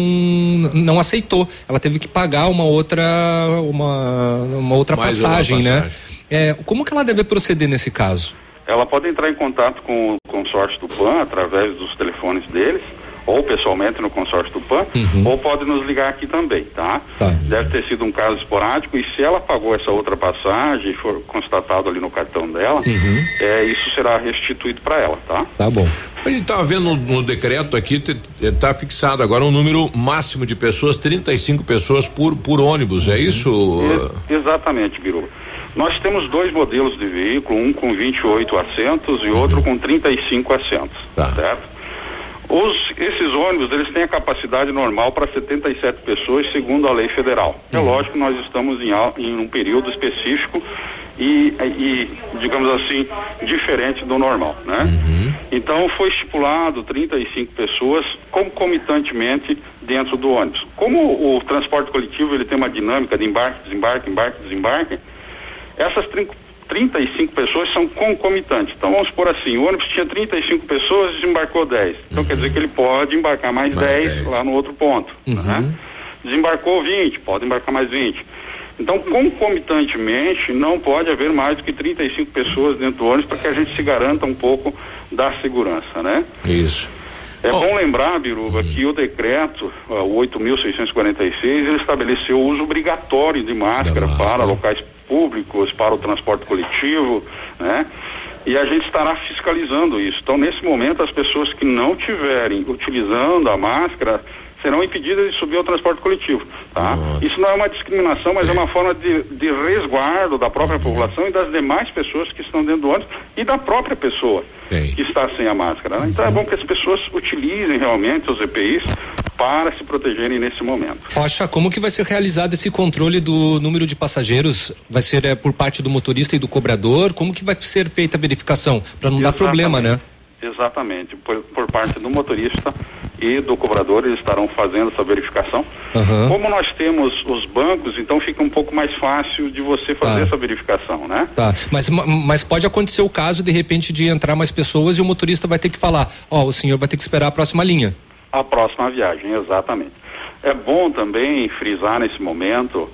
não aceitou. Ela teve que pagar uma outra uma, uma outra Mais uma passagem, né? passagem. É, como que ela deve proceder nesse caso? Ela pode entrar em contato com o consórcio do PAN através dos telefones deles, ou pessoalmente no consórcio do PAN, ou pode nos ligar aqui também, tá? Deve ter sido um caso esporádico e se ela pagou essa outra passagem e for constatado ali no cartão dela, é, isso será restituído para ela, tá? Tá bom. A gente estava vendo no, no, decreto aqui, está fixado agora um número máximo de pessoas, 35 pessoas por, por ônibus, é isso? É, exatamente, Biru. Nós temos dois modelos de veículo, um com 28 assentos e outro com 35 assentos, tá. certo? Os, esses ônibus, eles têm a capacidade normal para 77 pessoas, segundo a lei federal. É lógico que nós estamos em, em um período específico e, e, digamos assim, diferente do normal, né? Uhum. Então foi estipulado 35 pessoas concomitantemente dentro do ônibus. Como o transporte coletivo ele tem uma dinâmica de embarque, desembarque, embarque, desembarque, essas 35 pessoas são concomitantes. Então vamos por assim, o ônibus tinha 35 pessoas, desembarcou 10. Então uhum. quer dizer que ele pode embarcar mais, mais 10, 10, lá no outro ponto. Uhum. Né? Desembarcou 20, pode embarcar mais 20. Então, concomitantemente, não pode haver mais do que 35 pessoas dentro do ônibus para que a gente se garanta um pouco da segurança, né? Isso. É bom lembrar, Biruba, que o decreto, uh, o 8.646, ele estabeleceu o uso obrigatório de máscara, máscara para locais públicos, para o transporte coletivo, né? E a gente estará fiscalizando isso. Então, nesse momento, as pessoas que não tiverem utilizando a máscara serão impedidas de subir ao transporte coletivo. Tá? Isso não é uma discriminação, mas é, é uma forma de, de, resguardo da própria uhum. população e das demais pessoas que estão dentro do ônibus e da própria pessoa que está sem a máscara. Né? Então é bom que as pessoas utilizem realmente os EPIs para se protegerem nesse momento. Rocha, como que vai ser realizado esse controle do número de passageiros? Vai ser é, por parte do motorista e do cobrador? Como que vai ser feita a verificação para não Exatamente. dar problema, né? Exatamente, por, por parte do motorista e do cobrador, eles estarão fazendo essa verificação. Uhum. Como nós temos os bancos, então fica um pouco mais fácil de você fazer tá. essa verificação, né? Tá. Mas, mas pode acontecer o caso, de repente, de entrar mais pessoas e o motorista vai ter que falar, ó, oh, o senhor vai ter que esperar a próxima linha. A próxima viagem, exatamente. É bom também frisar nesse momento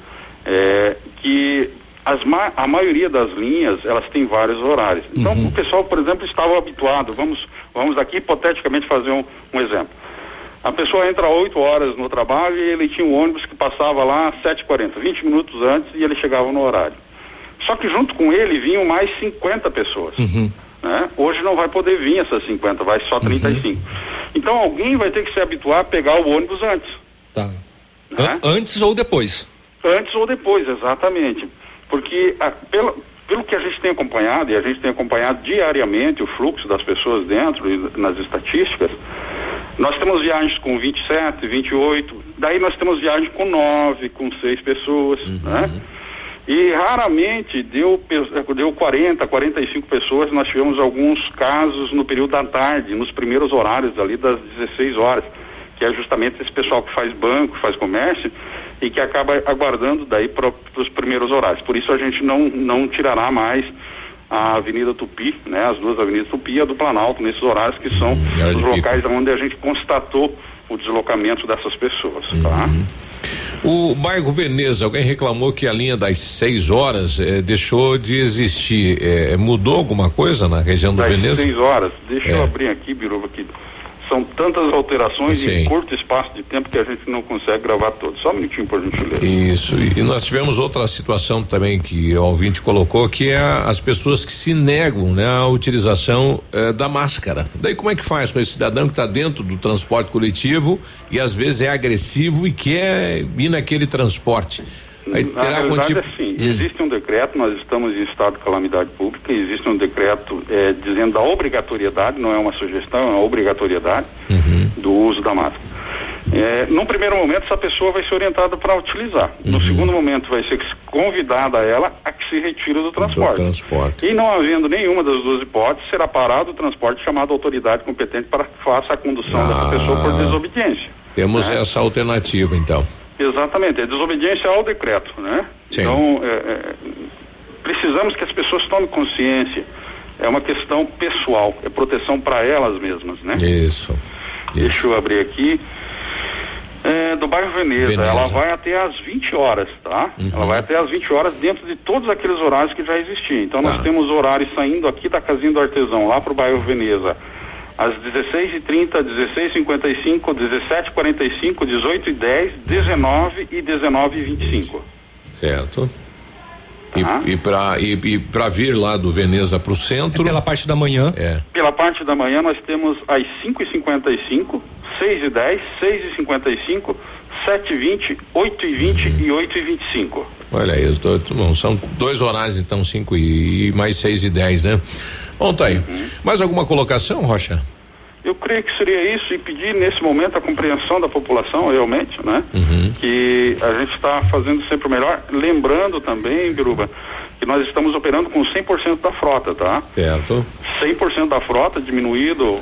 é, que as ma a maioria das linhas elas têm vários horários. Então uhum. o pessoal, por exemplo, estava habituado. Vamos, vamos aqui hipoteticamente fazer um, um exemplo. A pessoa entra 8 horas no trabalho e ele tinha um ônibus que passava lá às 7h40, 20 minutos antes e ele chegava no horário. Só que junto com ele vinham mais 50 pessoas. Uhum. Né? Hoje não vai poder vir essas 50, vai só 35. Uhum. Então alguém vai ter que se habituar a pegar o ônibus antes. Tá. Né? Antes ou depois? Antes ou depois, exatamente. Porque a, pelo, pelo que a gente tem acompanhado, e a gente tem acompanhado diariamente o fluxo das pessoas dentro e nas estatísticas, nós temos viagens com 27, 28, daí nós temos viagens com 9, com 6 pessoas, uhum. né? E raramente deu, deu 40, 45 pessoas, nós tivemos alguns casos no período da tarde, nos primeiros horários ali das 16 horas, que é justamente esse pessoal que faz banco, faz comércio e que acaba aguardando daí para os primeiros horários. Por isso a gente não, não tirará mais a Avenida Tupi, né, as duas Avenidas Tupi e a do Planalto, nesses horários que são hum, os locais pico. onde a gente constatou o deslocamento dessas pessoas, tá? O bairro Veneza, alguém reclamou que a linha das 6 horas eh, deixou de existir. Eh, mudou alguma coisa na região do das Veneza? 6 horas. Deixa é. eu abrir aqui, Biruba, que são tantas alterações Sim. em curto espaço de tempo que a gente não consegue gravar todos. Só um minutinho, por gentileza. Isso. E, nós tivemos outra situação também que o ouvinte colocou, que é as pessoas que se negam né, à utilização eh, da máscara. Daí como é que faz com esse cidadão que está dentro do transporte coletivo e às vezes é agressivo e quer ir naquele transporte? Aí Na realidade, tipo... assim, hum. existe um decreto, nós estamos em estado de calamidade pública, existe um decreto é, dizendo da obrigatoriedade, não é uma sugestão, é uma obrigatoriedade uhum. do uso da máscara. É, num primeiro momento, essa pessoa vai ser orientada para utilizar. Uhum. No segundo momento, vai ser convidada ela a que se retire do transporte. do transporte. E não havendo nenhuma das duas hipóteses, será parado o transporte chamado autoridade competente para que faça a condução ah. dessa pessoa por desobediência. Temos né? essa alternativa, então. Exatamente, é desobediência ao decreto, né? Sim. Então, é, é, precisamos que as pessoas tomem consciência. É uma questão pessoal, é proteção para elas mesmas, né? Isso. Isso. Deixa eu abrir aqui. É, do bairro Veneza. Veneza. ela vai até às 20 horas, tá? Uhum. Ela vai até às 20 horas dentro de todos aqueles horários que já existiam. Então tá. nós temos horários saindo aqui da casinha do artesão, lá para o bairro Veneza, às 16h30, 16h55, 17h45, 18h10, 19 e 19h25. Certo. E, e para e, e pra vir lá do Veneza pro centro. É pela parte da manhã. É. Pela parte da manhã nós temos às 5 e 55 6 e 10 6 e 55 7 e 20 8 e 20 e 8 e 25 Olha aí, os dois, bom, são dois horários, então, 5 e, e mais 6 e 10, né? Bom, tá aí. Uhum. Mais alguma colocação, Rocha? Eu creio que seria isso e pedir nesse momento a compreensão da população realmente, né? Uhum. Que a gente está fazendo sempre o melhor. Lembrando também, Biruba, que nós estamos operando com 100% da frota, tá? Certo. 100% da frota, diminuído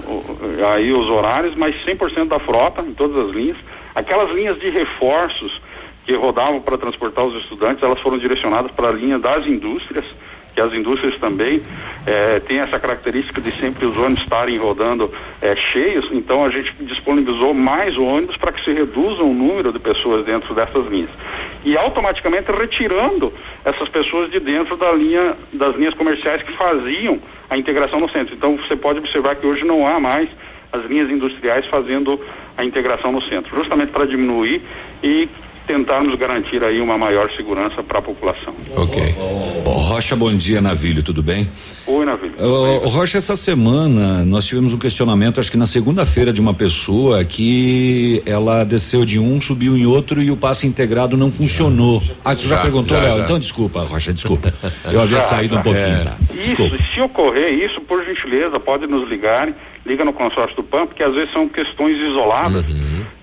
aí os horários, mas 100% da frota em todas as linhas. Aquelas linhas de reforços que rodavam para transportar os estudantes, elas foram direcionadas para a linha das indústrias, que as indústrias também eh, têm essa característica de sempre os ônibus estarem rodando eh, cheios, então a gente disponibilizou mais ônibus para que se reduza o número de pessoas dentro dessas linhas. E automaticamente retirando essas pessoas de dentro da linha, das linhas comerciais que faziam a integração no centro. Então você pode observar que hoje não há mais as linhas industriais fazendo a integração no centro, justamente para diminuir e tentarmos garantir aí uma maior segurança para a população. Ok. Ô, Rocha, bom dia, Navilho, tudo bem? Oi, Navilho. Ô, Rocha, essa semana nós tivemos um questionamento, acho que na segunda-feira, de uma pessoa que ela desceu de um, subiu em outro e o passe integrado não funcionou. Ah, você já, Já, perguntou, já, Léo? já. Então desculpa, Rocha, desculpa. Eu havia Já, saído já. um pouquinho, É. tá? Isso, e se ocorrer isso, por gentileza, pode nos ligarem, liga no consórcio do PAN, porque às vezes são questões isoladas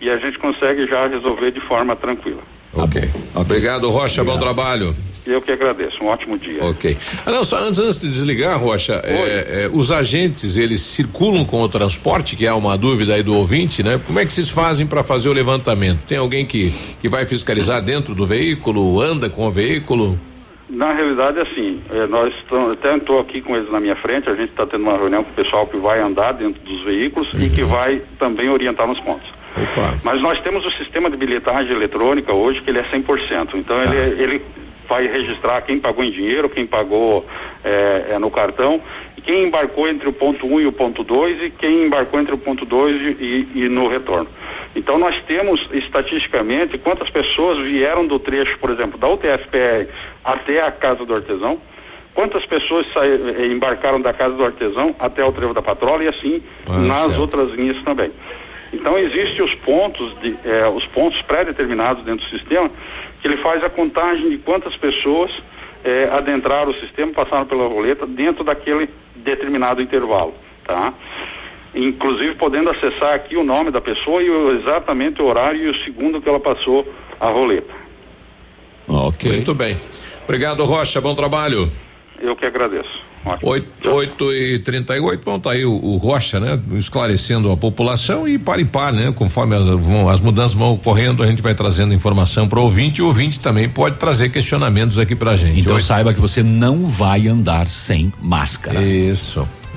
e a gente consegue já resolver de forma tranquila. ok. Obrigado, Rocha, bom trabalho. Eu que agradeço, um ótimo dia. Ok. Ah, não, só antes, antes de desligar, Rocha, é, é, os agentes, eles circulam com o transporte, que é uma dúvida aí do ouvinte, né? Como é que vocês fazem para fazer o levantamento? Tem alguém que, que vai fiscalizar dentro do veículo, anda com o veículo? Na realidade, assim, eh, nós estamos, até estou aqui com eles na minha frente, a gente está tendo uma reunião com o pessoal que vai andar dentro dos veículos e que vai também orientar nos pontos. Opa. Mas nós temos o sistema de bilhetagem eletrônica hoje que ele é 100%. Então ele, ele vai registrar quem pagou em dinheiro, quem pagou eh, eh, no cartão, e quem embarcou entre o ponto 1 um e o ponto 2 e quem embarcou entre o ponto 2 e, e no retorno. Então nós temos estatisticamente quantas pessoas vieram do trecho, por exemplo, da UTFPR até a casa do artesão, quantas pessoas eh, embarcaram da casa do artesão até o trevo da patrola e assim Ah, nas outras linhas também. Então existem os pontos de, eh, os pontos pré-determinados dentro do sistema que ele faz a contagem de quantas pessoas eh, adentraram o sistema, passaram pela roleta dentro daquele determinado intervalo, tá? Inclusive podendo acessar aqui o nome da pessoa e o, exatamente o horário e o segundo que ela passou a roleta. Ok. Muito bem. Obrigado, Rocha, bom trabalho. Eu que agradeço. Oito, oito e trinta e oito, bom, tá aí o, o Rocha, né? Esclarecendo a população e par e par, né? Conforme as, vão, as mudanças vão ocorrendo, a gente vai trazendo informação para o ouvinte e o ouvinte também pode trazer questionamentos aqui pra gente. Então Oito- saiba que você não vai andar sem máscara. Isso,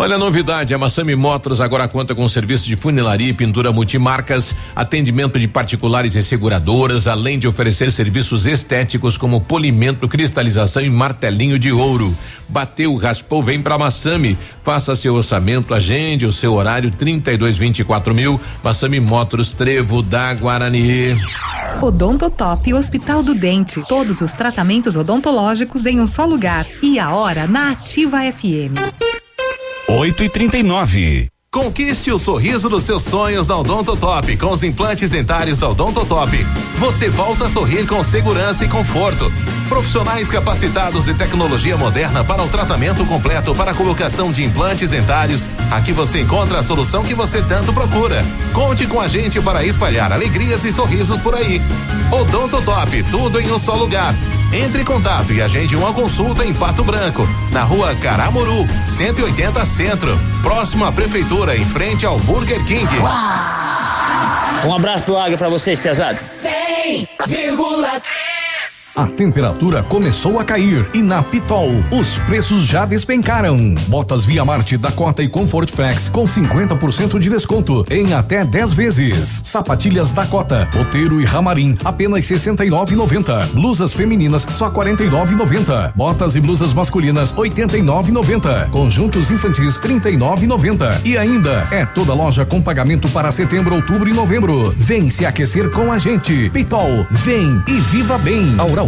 Olha a novidade, a Massami Motors agora conta com serviço de funilaria e pintura multimarcas, atendimento de particulares e seguradoras, além de oferecer serviços estéticos como polimento, cristalização e martelinho de ouro. Bateu, raspou, vem pra Massami. Faça seu orçamento, agende o seu horário 3224 mil. Massami Motors, Trevo da Guarani. Odontotop Hospital do Dente. Todos os tratamentos odontológicos em um só lugar. E a hora na Ativa FM. 8 e 39 Conquiste o sorriso dos seus sonhos da Odontotop com os implantes dentários da Odontotop. Você volta a sorrir com segurança e conforto. Profissionais capacitados e tecnologia moderna para o tratamento completo para a colocação de implantes dentários. Aqui você encontra a solução que você tanto procura. Conte com a gente para espalhar alegrias e sorrisos por aí. Odontotop, tudo em um só lugar. Entre em contato e agende uma consulta em Pato Branco, na rua Caramuru, 180 Centro, próximo à Prefeitura, em frente ao Burger King. Um abraço do Águia pra vocês, pesados. 100,3 A temperatura começou a cair e na Pitol os preços já despencaram. Botas Via Marte Dakota e Comfort Flex com 50% de desconto em até 10 vezes. Sapatilhas Dakota, Roteiro e Ramarim apenas 69,90. Blusas femininas só 49,90. Botas e blusas masculinas 89,90. Conjuntos infantis 39,90. E ainda é toda loja com pagamento para setembro, outubro e novembro. Vem se aquecer com a gente. Pitol, vem e viva bem. A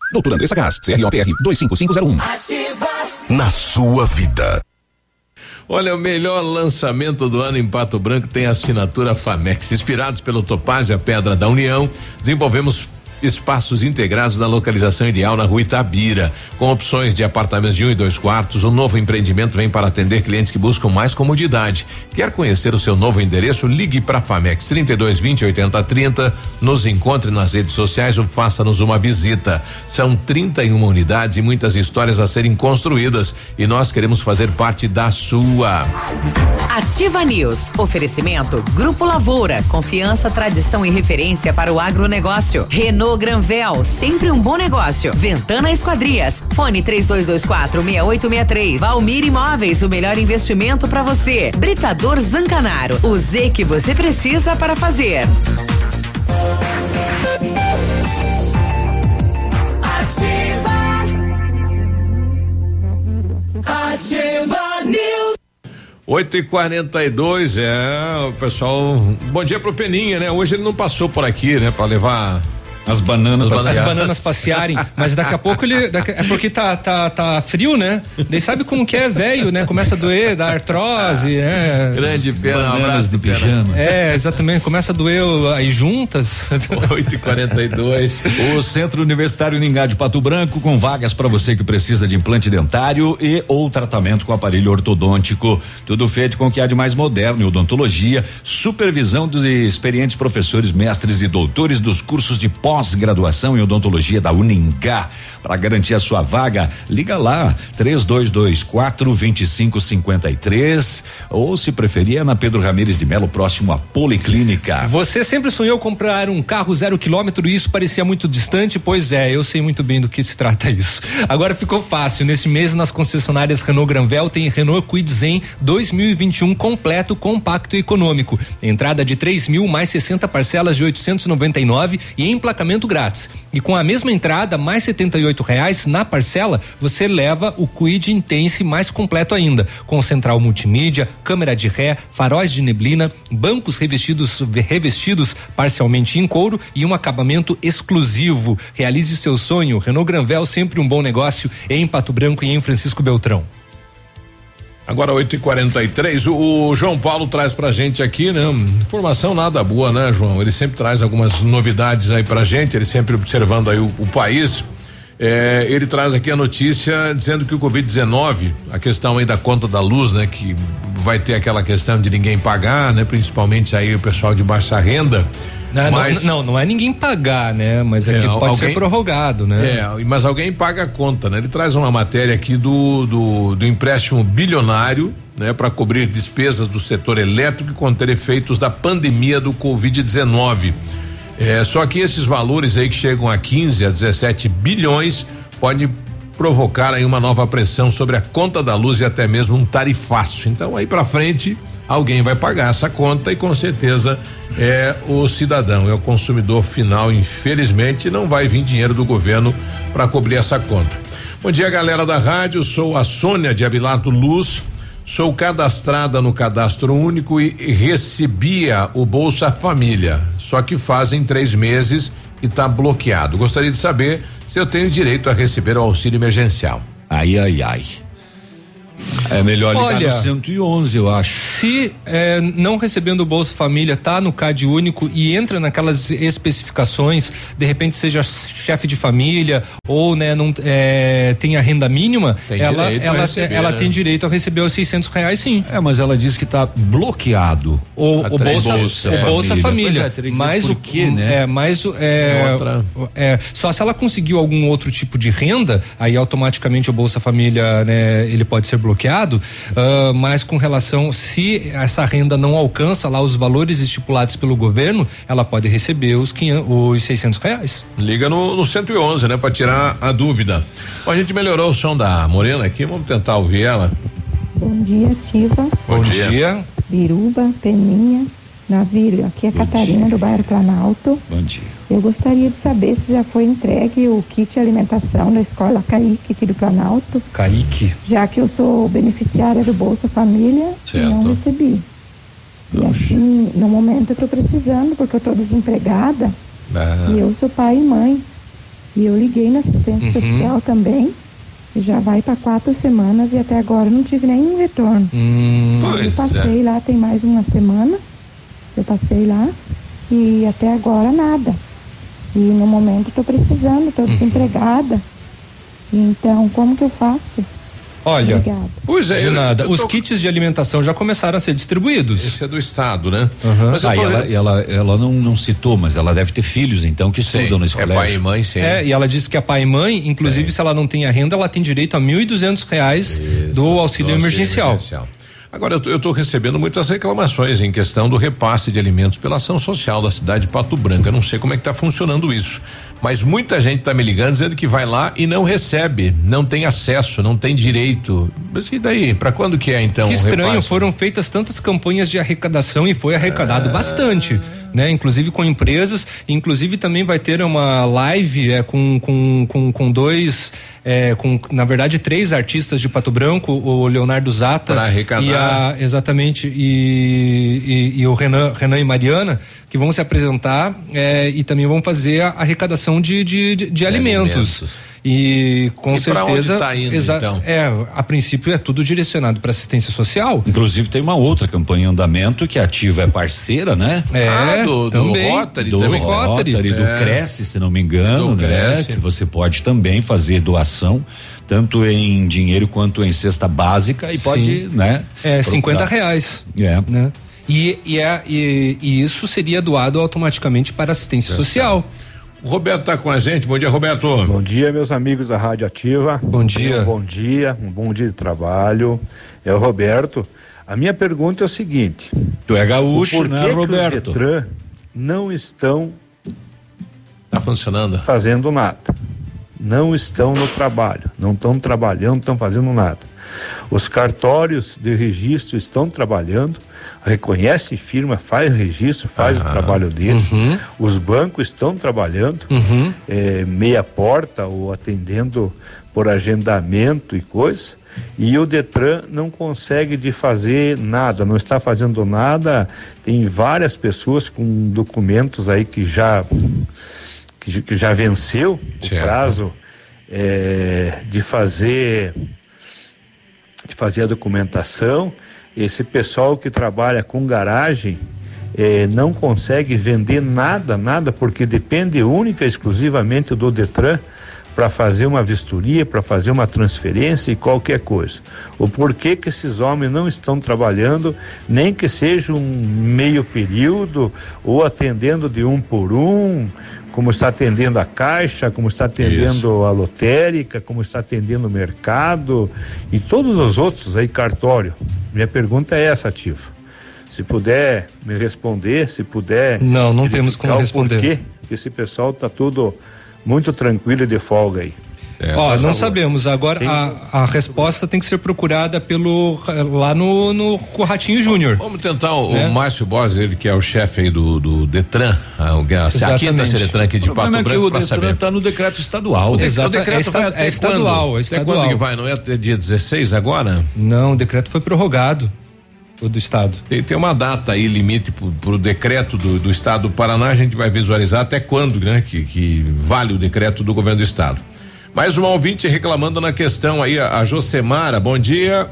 Doutor Andressa Gás, CROPR 25501. Na sua vida. Olha, o melhor lançamento do ano em Pato Branco tem a assinatura Famex. Inspirados pelo Topázio, a Pedra da União, desenvolvemos espaços integrados na localização ideal na rua Itabira. Com opções de apartamentos de um e dois quartos, o novo empreendimento vem para atender clientes que buscam mais comodidade. Quer conhecer o seu novo endereço? Ligue para Famex 32 20 80 30. Nos encontre nas redes sociais ou faça-nos uma visita. São 31 unidades e muitas histórias a serem construídas e nós queremos fazer parte da sua. Ativa News. Oferecimento Grupo Lavoura. Confiança, tradição e referência para o agronegócio. Renault Granvel. Sempre um bom negócio. Ventana Esquadrias. Fone 3224 6863. Valmir Imóveis. O melhor investimento para você. Britador Zancanaro. O Z que você precisa para fazer. Ativa News. 8 e 42 é, o pessoal. Bom dia pro Peninha, né? Hoje ele não passou por aqui, né? Pra levar. As bananas As bananas passearem, mas daqui a pouco ele. daqui- é porque tá, tá, tá frio, né? Daí sabe como que é velho, né? Começa a doer, dá artrose, né? Grande pena, um abraço de pijama. É, exatamente. Começa a doer as juntas. 8 e 42 O Centro Universitário Ningá de Pato Branco com vagas para você que precisa de implante dentário e ou tratamento com aparelho ortodôntico. Tudo feito com o que há de mais moderno em odontologia, supervisão dos experientes professores, mestres e doutores dos cursos de pós-graduação em odontologia da Uningá. Para garantir a sua vaga, liga lá 3224 2553 ou se preferir é na Pedro Ramires de Melo, próximo à Policlínica. Você sempre sonhou comprar um carro zero quilômetro e isso parecia muito distante? Pois é, eu sei muito bem do que se trata isso. Agora ficou fácil. Nesse mês, nas concessionárias Renault Granvel, tem Renault Kwid Zen 2021 completo, compacto e econômico. Entrada de 3 mil mais 60 parcelas de 899 e emplacamento grátis. E com a mesma entrada, mais 78 reais na parcela, você leva o Kwid Intense mais completo ainda, com central multimídia, câmera de ré, faróis de neblina, bancos revestidos revestidos parcialmente em couro e um acabamento exclusivo. Realize seu sonho. Renault Granvel sempre um bom negócio em Pato Branco e em Francisco Beltrão. Agora 8 e 43 o, o João Paulo traz pra gente aqui, né? Informação nada boa, né, João? Ele sempre traz algumas novidades aí pra gente, ele sempre observando aí o, o país. É, ele traz aqui a notícia dizendo que o Covid-19, a questão aí da conta da luz, né? Que vai ter aquela questão de ninguém pagar, né? Principalmente aí o pessoal de baixa renda. Não, não- Mas- não, não é ninguém pagar, né? Mas é, É, que pode alguém- ser prorrogado, né? É, mas alguém paga a conta, né? Ele traz uma matéria aqui do, do, do empréstimo bilionário, né? Para cobrir despesas do setor elétrico e conter efeitos da pandemia do Covid-19. É, só que esses valores aí que chegam a 15 a 17 bilhões pode provocar aí uma nova pressão sobre a conta da luz e até mesmo um tarifaço. Então aí para frente alguém vai pagar essa conta e com certeza é o cidadão, é o consumidor final, infelizmente não vai vir dinheiro do governo para cobrir essa conta. Bom dia, galera da rádio, sou a Sônia de Abilardo Luz. Sou cadastrada no cadastro único e recebia o Bolsa Família. Só que fazem três meses e está bloqueado. Gostaria de saber se eu tenho direito a receber o auxílio emergencial. Ai, ai, ai. É melhor ligar Olha, no 111, eu acho. Se é, não recebendo o Bolsa Família, tá no CAD único e entra naquelas especificações, de repente seja chefe de família ou né, não é, tem a renda mínima, Tem ela, ela, receber, ela né? tem direito a receber os 600 reais, sim. É, mas ela diz que está bloqueado. O, o Bolsa, Bolsa o Bolsa Família. Família. É, que mas o quê, né? É, mas é, é, só se ela conseguiu algum outro tipo de renda, aí automaticamente o Bolsa Família, né, ele pode ser bloqueado. Ah, mas com relação se essa renda não alcança lá os valores estipulados pelo governo, ela pode receber os 500, os 600 reais. Liga no, no 111, né, pra tirar a dúvida. Bom, a gente melhorou o som da Morena aqui, vamos tentar ouvir ela. Bom dia, Ativa. Bom dia. dia. Biruba, Peninha, Navio. Aqui é Catarina do bairro Planalto. Bom dia. Eu gostaria de saber se já foi entregue o kit alimentação da escola Caíque aqui do Planalto, Kaique. já que eu sou beneficiária do Bolsa Família e não Certo. recebi. E assim, no momento eu estou precisando, porque eu estou desempregada e eu sou pai e mãe. E eu liguei na assistência Uhum. social também. e Já vai para quatro semanas e até agora não tive nenhum retorno. Hum, eu passei lá tem mais uma semana. Eu passei lá e até agora nada. E no momento estou precisando, Uhum. estou desempregada. Então, como que eu faço? Olha, Obrigada. Pois é, de nada. eu Os tô- kits de alimentação já começaram a ser distribuídos. Esse é do estado, né? Mas Ah, e ela, e ela, ela não, não citou, mas ela deve ter filhos, então, que estudam nesse é colégio. pai e mãe, sim. É, e ela disse que a pai e mãe, inclusive se ela não tem a renda, ela tem direito a 1.200 reais do auxílio do emergencial. emergencial. Agora, eu estou recebendo muitas reclamações em questão do repasse de alimentos pela ação social da cidade de Pato Branco. Eu não sei como é que está funcionando isso. Mas muita gente está me ligando dizendo que vai lá e não recebe, não tem acesso, não tem direito. Mas e daí? Para quando que é então? que estranho, foram feitas tantas campanhas de arrecadação e foi arrecadado bastante, né? Inclusive com empresas, inclusive também vai ter uma live é, com, com, com, com dois, é, com na verdade três artistas de Pato Branco, o Leonardo Zata e a, exatamente e, e, e o Renan, Renan e Mariana que vão se apresentar é, e também vão fazer a arrecadação de, de, de, de alimentos. alimentos. E com E certeza. tá indo, então? É, a princípio é tudo direcionado para assistência social. Inclusive tem uma outra campanha em andamento que a Ativa é parceira, né? É, Ah, do- do também. Rotary do também. Rotary, Rotary, do é. Cresce, se não me engano, Do né? Cresce. Que você pode também fazer doação, tanto em dinheiro quanto em cesta básica e pode, né? É, procurar. 50 reais. É. Né? E, e, é, e, e isso seria doado automaticamente para assistência social. O Roberto tá com a gente. Bom dia, Roberto. Bom dia, meus amigos da Rádio Ativa. Bom dia. Um bom dia, um bom dia de trabalho. É o Roberto. A minha pergunta é o seguinte: Tu é gaúcho, né, que Roberto? Os Detran não estão Tá funcionando? fazendo nada. Não estão no trabalho, não estão trabalhando, não estão fazendo nada. Os cartórios de registro estão trabalhando, reconhece firma, faz registro, faz o trabalho deles. Os bancos estão trabalhando, eh, meia porta ou atendendo por agendamento e coisa. E o Detran não consegue de fazer nada, não está fazendo nada. Tem várias pessoas com documentos aí que já que, que já venceu o prazo eh, de fazer de fazer a documentação. Esse pessoal que trabalha com garagem eh, não consegue vender nada, nada, porque depende única e exclusivamente do Detran para fazer uma vistoria, para fazer uma transferência e qualquer coisa. O porquê que esses homens não estão trabalhando, nem que seja um meio período ou atendendo de um por um, como está atendendo a Caixa, como está atendendo a lotérica, como está atendendo o mercado e todos os outros aí, cartório. Minha pergunta é essa, Ativo. Se puder me responder, se puder. Não, não temos como responder. que esse pessoal está tudo muito tranquilo e de folga aí. Ó, Faz não sabemos. Agora a, a resposta tem que ser procurada pelo lá no, no com o Ratinho Júnior. Vamos tentar o, Né? o Márcio Borges, ele que é o chefe aí do, do Detran, a, a, a quinta. Seretran aqui de O Pato problema é que Branco o para Detran saber. está no decreto estadual. O, de- o decreto é esta- vai até é estadual, quando? é Até estadual. quando que vai? Não é até dia 16 agora? Não, o decreto foi prorrogado. O do estado. Tem, tem uma data aí, limite pro, pro decreto do, do estado do Paraná, a gente vai visualizar até quando, né? Que, que vale o decreto do governo do estado. Mais um ouvinte reclamando na questão aí, a, a Josemara, bom dia.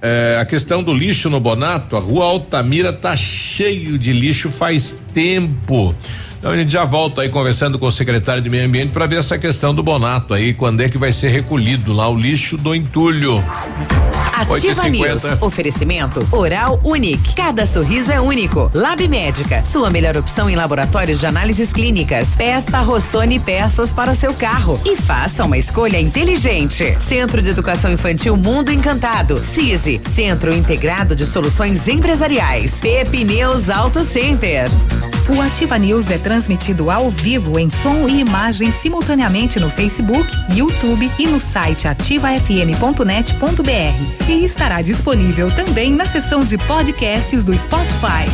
é, a questão do lixo no Bonato, a rua Altamira tá cheio de lixo faz tempo. Então a gente já volta aí conversando com o secretário de Meio Ambiente para ver essa questão do Bonato aí, quando é que vai ser recolhido lá o lixo do entulho. Ativa News. Oferecimento Oral Unique. Cada sorriso é único. Lab Médica. Sua melhor opção em laboratórios de análises clínicas. Peça Rossoni peças para o seu carro e faça uma escolha inteligente. Centro de Educação Infantil Mundo Encantado. CISI. Centro Integrado de Soluções Empresariais. Pepineus Auto Center. O Ativa News é transmitido ao vivo em som e imagem simultaneamente no Facebook, YouTube e no site ativafm.net.br. E estará disponível também na seção de podcasts do Spotify.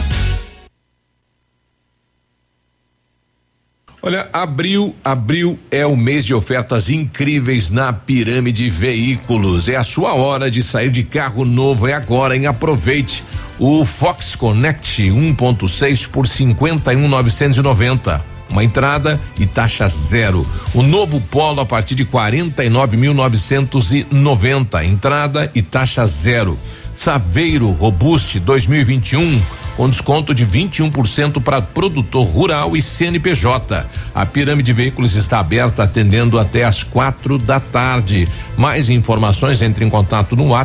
Olha, abril, abril é o mês de ofertas incríveis na Pirâmide Veículos. É a sua hora de sair de carro novo, é agora, hein? Aproveite. O Fox Connect 1.6 por 51.990. Uma entrada e taxa zero. O novo Polo a partir de 49.990. Entrada e taxa zero. Saveiro Robuste 2021 com desconto de 21% para produtor rural e CNPJ. A Pirâmide Veículos está aberta atendendo até às quatro da tarde. Mais informações entre em contato no WhatsApp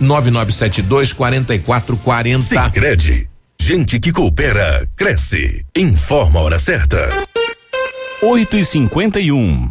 99972 4440. Sicredi. Gente que coopera cresce. Informa a hora certa. 8 e 51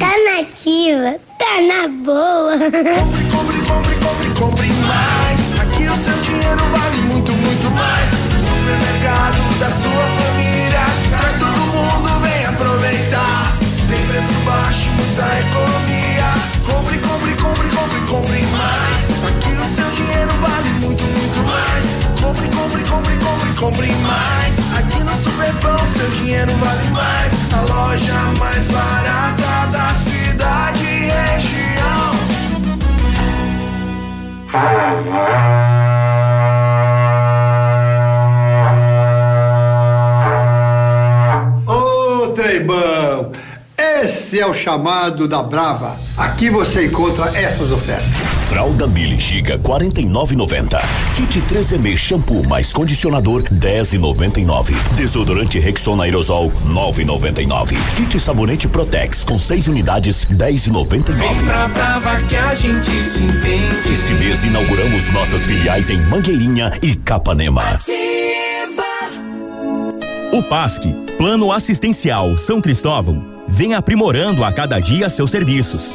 Tá nativa, tá na boa. Compre, compre, compre, compre, compre mais. Aqui o seu dinheiro vale muito, muito mais. Supermercado da sua família. Traz todo mundo, vem aproveitar. Tem preço baixo, muita economia. Compre, compre, compre, compre, compre mais. Aqui o seu dinheiro vale muito, muito mais. Compre, compre, compre, compre, compre mais. Aqui no Superpão, seu dinheiro vale mais. A loja mais barata região. Esse é o chamado da Brava. Aqui você encontra essas ofertas. Fralda Mili Giga 49,90. Kit 3M shampoo mais condicionador 10,99. Desodorante Rexona aerosol 9,99. Kit sabonete Protex com 6 unidades 10,99. Vem pra Brava que a gente se entende. Esse mês inauguramos nossas filiais em Mangueirinha e Capanema. O PASC, Plano Assistencial São Cristóvão, vem aprimorando a cada dia seus serviços.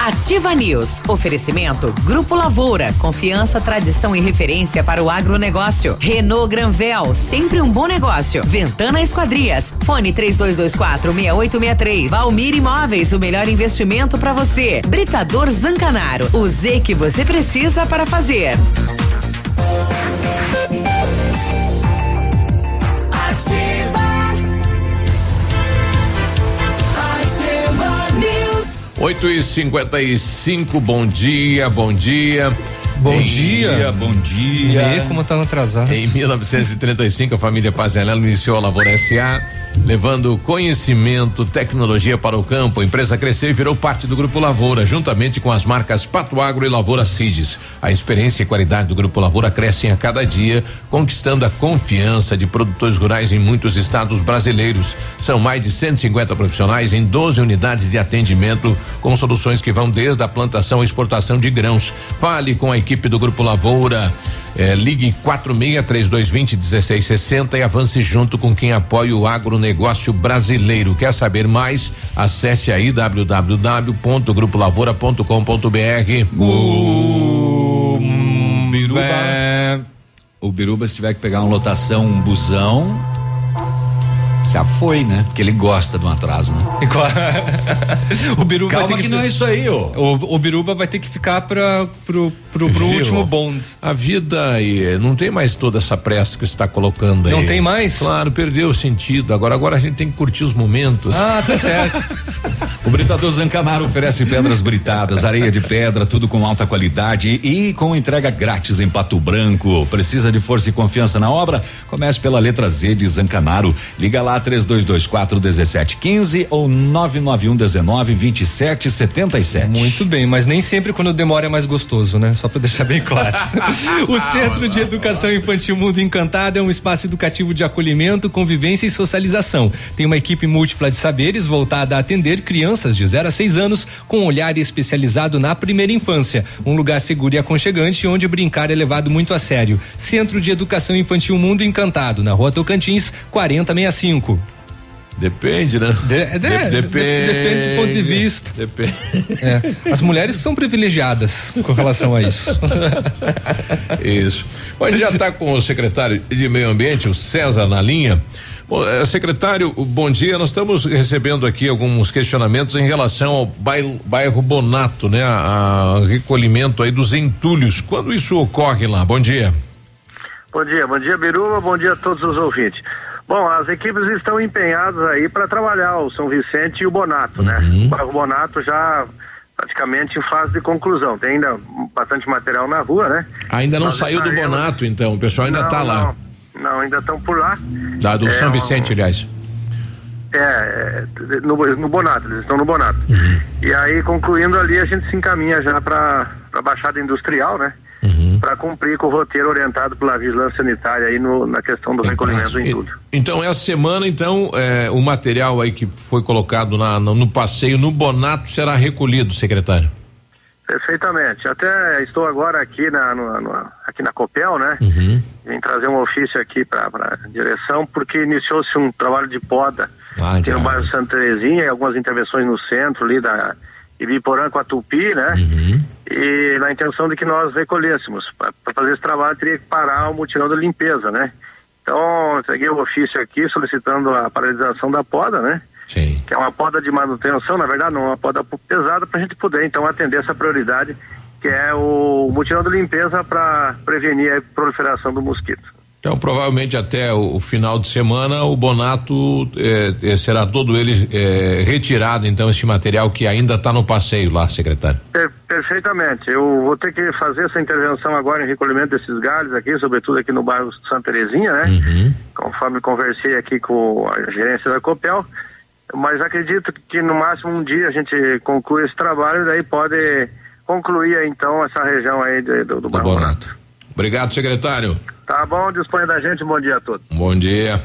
Ativa News. Oferecimento Grupo Lavoura. Confiança, tradição e referência para o agronegócio. Renault Granvel. Sempre um bom negócio. Ventana Esquadrias. Fone 3224 6863. Valmir Imóveis. O melhor investimento para você. Britador Zancanaro. O Z que você precisa para fazer. 8 e 55 bom dia, bom dia. Bom Em- dia. bom dia. E aí, como estava atrasado. Em 1935, a família Pazelello iniciou a Lavoura SA, levando conhecimento, tecnologia para o campo. A empresa cresceu e virou parte do Grupo Lavoura, juntamente com as marcas Pato Agro e Lavoura Cides. A experiência e qualidade do Grupo Lavoura crescem a cada dia, conquistando a confiança de produtores rurais em muitos estados brasileiros. São mais de 150 profissionais em 12 unidades de atendimento, com soluções que vão desde a plantação à exportação de grãos. Fale com a equipe do Grupo Lavoura. Eh, ligue 46 3220 1660 e avance junto com quem apoia o agronegócio brasileiro. Quer saber mais? Acesse aí www.grupolavoura.com.br. O Biruba. O Biruba, se tiver que pegar uma lotação, um busão. Já foi, né? Porque ele gosta de um atraso, né? o Biruba Calma vai ter que não é isso aí, ô. O, o Biruba vai ter que ficar para pro, pro, pro Viu? último bonde. A vida eh, não tem mais toda essa pressa que você está colocando aí. Não tem mais? Claro, perdeu o sentido. Agora, agora a gente tem que curtir os momentos. Ah, tá certo. O Britador Zancanaro oferece pedras britadas, areia de pedra, tudo com alta qualidade e com entrega grátis em Pato Branco. Precisa de força e confiança na obra? Comece pela letra Z de Zancanaro. Liga lá 3224 1715 ou 991 19 2777. Muito bem, mas nem sempre quando demora é mais gostoso, né? Só para deixar bem claro. o Centro de Educação Infantil Mundo Encantado é um espaço educativo de acolhimento, convivência e socialização. Tem uma equipe múltipla de saberes voltada a atender crianças de 0 a 6 anos com um olhar especializado na primeira infância. Um lugar seguro e aconchegante onde brincar é levado muito a sério. Centro de Educação Infantil Mundo Encantado, na Rua Tocantins, 4065. Depende, né? De- de- de- depende do ponto de vista. Depende. É, as mulheres são privilegiadas com relação a isso. Isso. Bom, a gente já está com o secretário de Meio Ambiente, o César, na linha. Bom, eh, secretário, bom dia. Nós estamos recebendo aqui alguns questionamentos em relação ao bairro, bairro Bonato, né? A, a recolhimento aí dos entulhos. Quando isso ocorre lá? Bom dia. Bom dia, bom dia Biruba, bom dia a todos os ouvintes. Bom, as equipes estão empenhadas aí para trabalhar o São Vicente e o Bonato, né? O bairro Bonato já praticamente em fase de conclusão. Tem ainda bastante material na rua, né? Ainda não Nós saiu do Bonato, então. O pessoal ainda está lá. Não, não, ainda estão por lá. Da, do É, São um- Vicente, aliás. É, é, no, no Bonato, eles estão no Bonato. E aí, concluindo ali, a gente se encaminha já para a Baixada Industrial, né? Para cumprir com o roteiro orientado pela Vigilância Sanitária aí no, na questão do recolhimento do entulho. Então, essa semana, então, eh, o material aí que foi colocado na, no, no passeio no Bonato será recolhido, secretário. Perfeitamente. Até estou agora aqui na, no- no- aqui na Copel, né? Uhum. Vim trazer um ofício aqui para a direção, porque iniciou-se um trabalho de poda Ah, aqui no bairro Santa Terezinha, e algumas intervenções no centro ali da Ibiporã com a Tupi, né? Uhum. E na intenção de que nós recolhêssemos. Para fazer esse trabalho teria que parar o mutirão da limpeza, né? Então, entreguei o ofício aqui solicitando a paralisação da poda, né? Sim. Que é uma poda de manutenção, na verdade, não uma poda pesada para a gente poder, então, atender essa prioridade, que é o mutirão de limpeza para prevenir a proliferação do mosquito. Então, provavelmente até o, o final de semana, o Bonato eh, eh, será todo ele eh, retirado, então, esse material que ainda está no passeio lá, secretário. Per- perfeitamente. Eu vou ter que fazer essa intervenção agora em recolhimento desses galhos aqui, sobretudo aqui no bairro Santa Terezinha, né? Conforme conversei aqui com a gerência da Copel. Mas acredito que no máximo um dia a gente conclui esse trabalho e daí pode concluir então essa região aí do, do bairro Bonato. Obrigado, secretário. Tá bom, disponha da gente, bom dia a todos. Bom dia.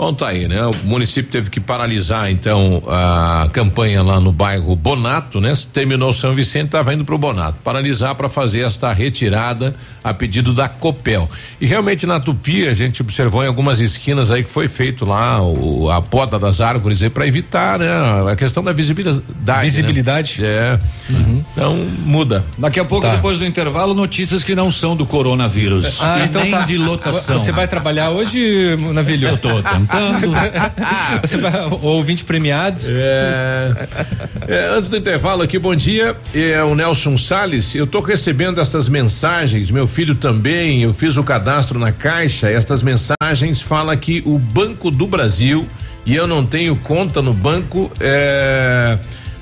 Bom, tá aí, né? O município teve que paralisar então a campanha lá no bairro Bonato, né? Terminou São Vicente, estava indo para o Bonato, paralisar para fazer esta retirada a pedido da Copel. E realmente na Tupi a gente observou em algumas esquinas aí que foi feito lá o, a poda das árvores aí para evitar, né? A questão da visibilidade. né? Visibilidade. É. Então muda. Daqui a pouco, Tá. depois do intervalo, notícias que não são do coronavírus. Ah, e então nem tá. de lotação. Você vai trabalhar hoje, Navilho? Eu tô tentando. Você vai, o ouvinte premiado? É, é, antes do intervalo aqui, bom dia. É o Nelson Sales. Eu tô recebendo estas mensagens, meu filho também. Eu fiz o cadastro na caixa. Estas mensagens falam que o Banco do Brasil e eu não tenho conta no banco. É,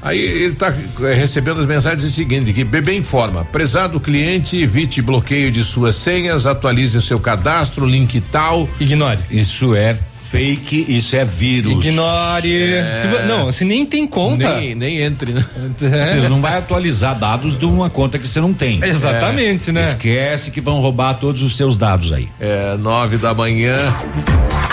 Aí ele está recebendo as mensagens seguintes, que BB informa, prezado cliente, evite bloqueio de suas senhas, atualize o seu cadastro, link tal. Ignore. Isso é fake, isso é vírus. Ignore. É. Se não, se nem tem conta. Nem, nem entre, né? Você não vai atualizar dados de uma conta que você não tem. Exatamente, É. né? Esquece que vão roubar todos os seus dados aí. É, nove da manhã.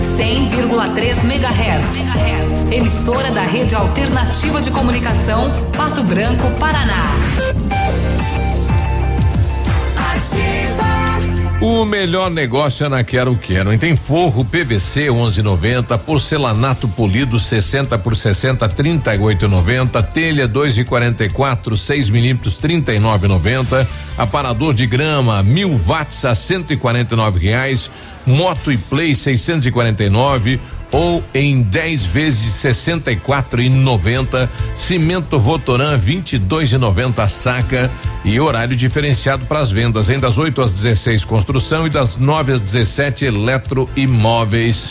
100,3 MHz. Emissora da Rede Alternativa de Comunicação, Pato Branco, Paraná. O melhor negócio é na Quero Quero. E tem forro PVC 11,90, porcelanato polido 60 por 60 38,90, telha 2,44, 6 milímetros 39,90, aparador de grama mil watts a 149 reais, moto e play 649 ou em 10 vezes de 64,90, cimento Votoran 22,90 a saca. E horário diferenciado para as vendas, em das 8 às 16 construção e das 9 às 17 eletroimóveis.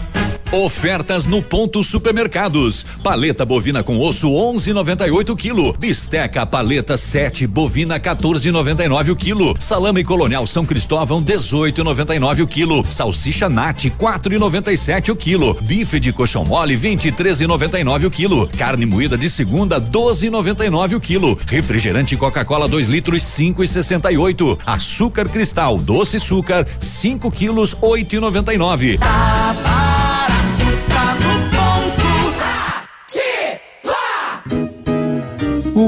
Ofertas no ponto supermercados. Paleta bovina com osso 11,98 quilo. Bisteca paleta 7 bovina 14,99 o quilo. Salame colonial São Cristóvão 18,99 o quilo. Salsicha Nat 4,97 o quilo. Bife de colchão mole 23,99 o quilo. Carne moída de segunda 12,99 o quilo. Refrigerante Coca-Cola 2 litros 5,68. Açúcar cristal doce açúcar 5 quilos 8,99.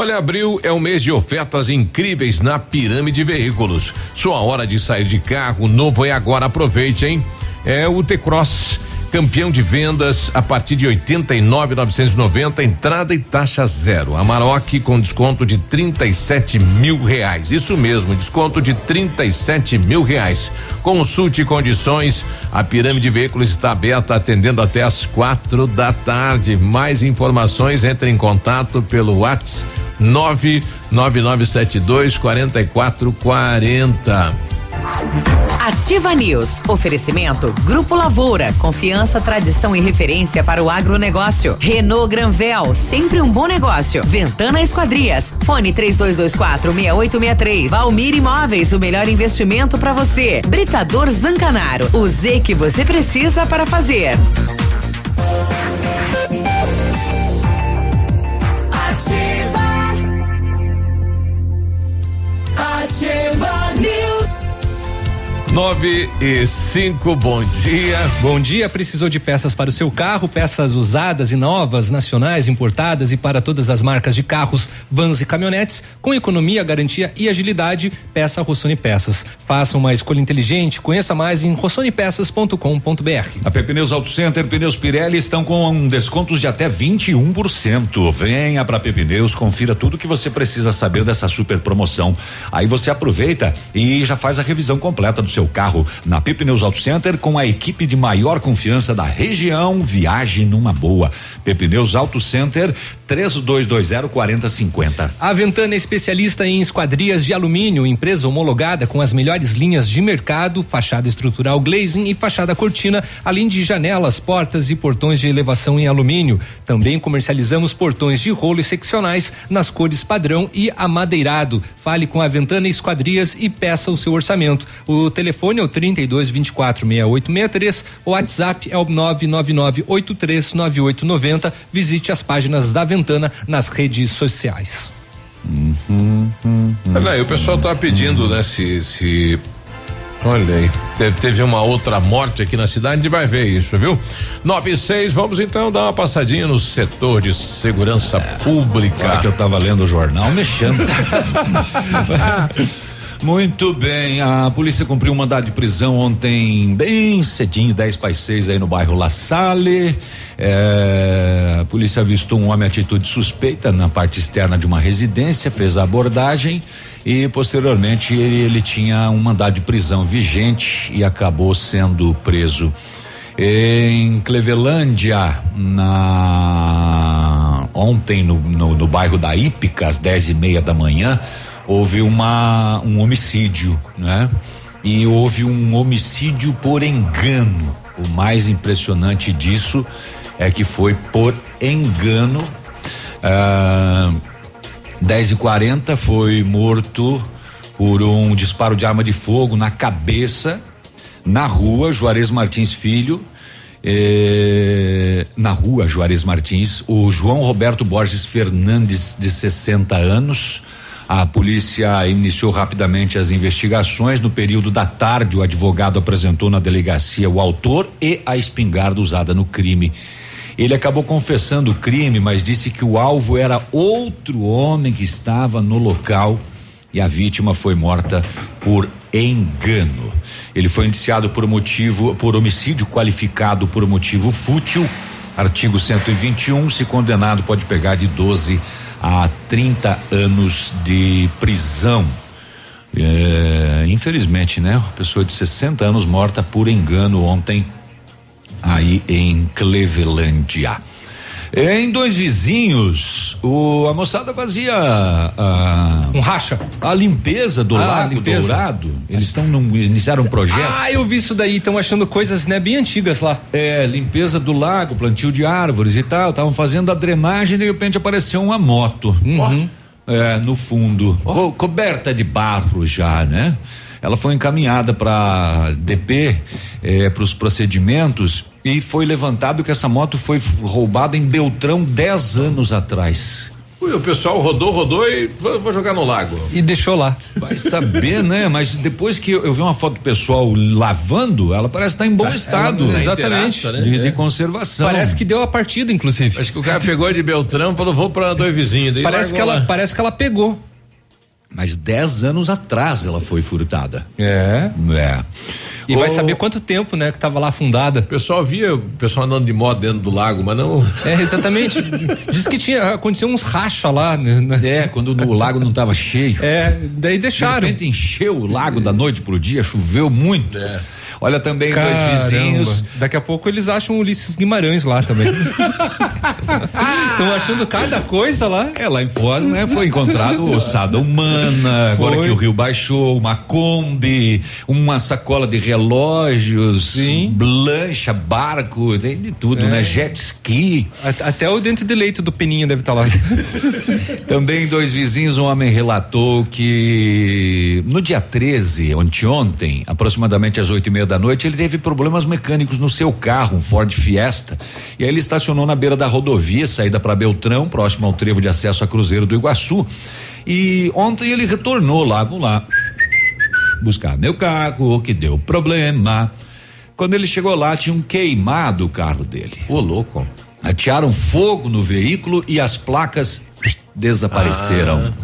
Olha, abril é o mês de ofertas incríveis na Pirâmide Veículos. Sua hora de sair de carro novo é agora, aproveite, hein? É o T-Cross campeão de vendas a partir de 89,990, entrada e taxa zero. Amarok com desconto de 37 mil reais. Isso mesmo, desconto de 37 mil reais. Consulte condições. A Pirâmide Veículos está aberta, atendendo até às quatro da tarde. Mais informações, entre em contato pelo WhatsApp 99972 4440. Ativa News. Oferecimento Grupo Lavoura. Confiança, tradição e referência para o agronegócio. Renault Granvel. Sempre um bom negócio. Ventana Esquadrias. Fone 3224 6863. Valmir Imóveis. O melhor investimento para você. Britador Zancanaro. O Z que você precisa para fazer. 9 e 5, bom dia. Bom dia, precisou de peças para o seu carro, peças usadas e novas, nacionais, importadas e para todas as marcas de carros, vans e caminhonetes, com economia, garantia e agilidade, peça Rossoni Peças. Faça uma escolha inteligente, conheça mais em rossonepeças.com.br. A Pepneus Auto Center, pneus Pirelli estão com descontos de até 21%. Venha para Pepneus, confira tudo que você precisa saber dessa super promoção. Aí você aproveita e já faz a revisão completa do seu carro na Pepneus Auto Center com a equipe de maior confiança da região. Viaje numa boa. Pepneus Auto Center 3220 4050. A Ventana é especialista em esquadrias de alumínio, empresa homologada com as melhores linhas de mercado, fachada estrutural glazing e fachada cortina, além de janelas, portas e portões de elevação em alumínio. Também comercializamos portões de rolo e seccionais nas cores padrão e amadeirado. Fale com a Ventana Esquadrias e peça o seu orçamento. O telefone é o 32 24 6863, o WhatsApp é o 999 839890. Visite as páginas da Ventana nas redes sociais. Olha aí, o pessoal tá pedindo, né, se, se Olha aí, te- teve uma outra morte aqui na cidade, a gente vai ver isso, viu? Nove e seis, vamos então dar uma passadinha no setor de segurança pública. Agora que eu tava lendo o jornal, mexendo. Muito bem, a polícia cumpriu um mandado de prisão ontem, bem cedinho, 10 para 6 aí no bairro La Salle. É, a polícia avistou um homem em atitude suspeita na parte externa de uma residência, fez a abordagem e posteriormente ele, ele tinha um mandado de prisão vigente e acabou sendo preso. Em Clevelândia, na ontem no, no, no bairro da Ípica, às dez e meia da manhã, houve uma um homicídio, né? E houve um homicídio por engano. O mais impressionante disso é que foi por engano. Ah, 10 e 40 foi morto por um disparo de arma de fogo na cabeça, na rua Juarez Martins Filho. eh, na rua Juarez Martins, o João Roberto Borges Fernandes, de 60 anos. A polícia iniciou rapidamente as investigações. No período da tarde, o advogado apresentou na delegacia o autor e a espingarda usada no crime. Ele acabou confessando o crime, mas disse que o alvo era outro homem que estava no local e a vítima foi morta por engano. Ele foi indiciado por motivo por homicídio qualificado por motivo fútil, artigo 121, se condenado pode pegar de 12 a 30 anos de prisão. É, infelizmente, né? Uma pessoa de 60 anos morta por engano ontem aí em Clevelândia. Em dois vizinhos, o, a moçada fazia a, um racha, a limpeza do Ah, Lago limpeza. Dourado. Eles estão iniciaram um projeto. Ah, eu vi isso daí, estão achando coisas, né, bem antigas lá. É, limpeza do lago, plantio de árvores e tal. Estavam fazendo a drenagem e de repente apareceu uma moto. É, no fundo, co- coberta de barro já, né? Ela foi encaminhada para DP, para os procedimentos e foi levantado que essa moto foi roubada em Beltrão 10 anos atrás. Ui, O pessoal rodou, rodou e vou, vou jogar no lago. E deixou lá. Vai saber, né? Mas depois que eu, eu vi uma foto do pessoal lavando, ela parece estar em bom Tá, estado. ela- Exatamente. né? De, de É. conservação. Parece que deu a partida, inclusive. Acho que o cara pegou de Beltrão e falou, vou pra dois vizinhos. Daí Parece que ela, lá. parece que ela pegou. Mas 10 anos atrás ela foi furtada. É. É. E vai saber quanto tempo, né, que tava lá afundada. O pessoal via o pessoal andando de moto dentro do lago, mas não. É, exatamente. Diz que tinha, aconteceu uns racha lá. Né? É, quando o lago não estava cheio. É, daí deixaram. De repente encheu o lago da noite pro dia, choveu muito. Olha também dois Caramba. vizinhos. Daqui a pouco eles acham Ulisses Guimarães lá também. Estão achando cada coisa lá. É, lá em Foz, né? Foi encontrado ossada humana, agora Foi. que o rio baixou, uma Kombi, uma sacola de relógios, lancha, barco, tem de tudo, É. né? Jet ski. Até o dente de leite do Peninha deve estar lá. Também dois vizinhos, um homem relatou que no dia 13, anteontem, aproximadamente às oito e meia da noite, ele teve problemas mecânicos no seu carro, um Ford Fiesta. E aí ele estacionou na beira da rodovia, saída para Beltrão, próximo ao trevo de acesso a Cruzeiro do Iguaçu. E ontem ele retornou lá, vamos lá, buscar meu carro, que deu problema. Quando ele chegou lá, tinha um queimado o carro dele. Ô, louco. Atearam fogo no veículo e as placas desapareceram.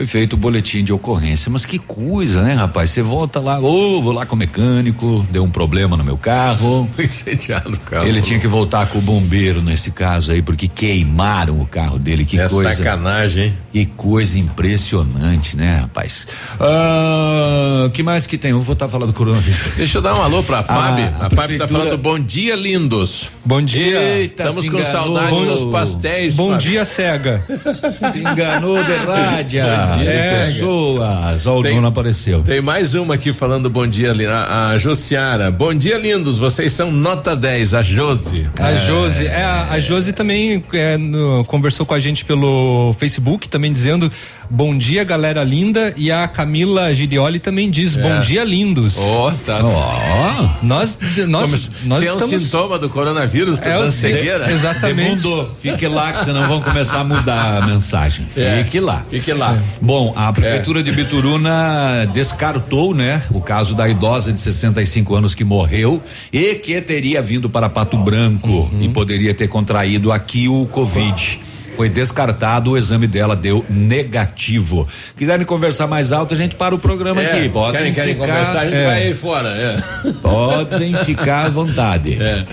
Foi feito o boletim de ocorrência. Mas que coisa, né, rapaz? Você volta lá, ô, vou lá com o mecânico, deu um problema no meu carro. Foi incendiado o carro. Ele tinha que voltar com o bombeiro nesse caso aí, porque queimaram o carro dele. Que É coisa. sacanagem, hein? Que coisa impressionante, né, rapaz? Ah, que mais que tem? Eu vou estar falando do coronavírus. Deixa eu dar um alô pra Fábio. Ah, a a Fábio tá falando bom dia, lindos. Bom dia. Eita, Estamos com enganou. saudade Bom- dos pastéis. Bom Fábio. dia, cega. Se enganou de rádia. Dia, É, pessoas. Ó, o Tem- dono apareceu. Tem mais uma aqui falando bom dia, a, a Josiara. Bom dia, lindos. Vocês são nota 10, a Josi. A Josi, é, a, a Josi também é, no- conversou com a gente pelo Facebook, também dizendo bom dia, galera linda. E a Camila Girioli também diz É. bom dia, lindos. Ó, tá. Nós, nós, Como- nós tem estamos. um sintoma do coronavírus, tá É, dando cegueira. exatamente. Demundou. Fique lá que senão vão começar a mudar a mensagem. É. Fique lá. Fique lá. Bom, a prefeitura de Bituruna descartou, né, o caso da idosa de 65 anos que morreu e que teria vindo para Pato Branco e poderia ter contraído aqui o Covid. Foi descartado, o exame dela deu negativo. Quiserem conversar mais alto, a gente para o programa É, aqui. Podem querem, querem ficar, conversar, a gente é, vai fora. É. Podem ficar à vontade. É,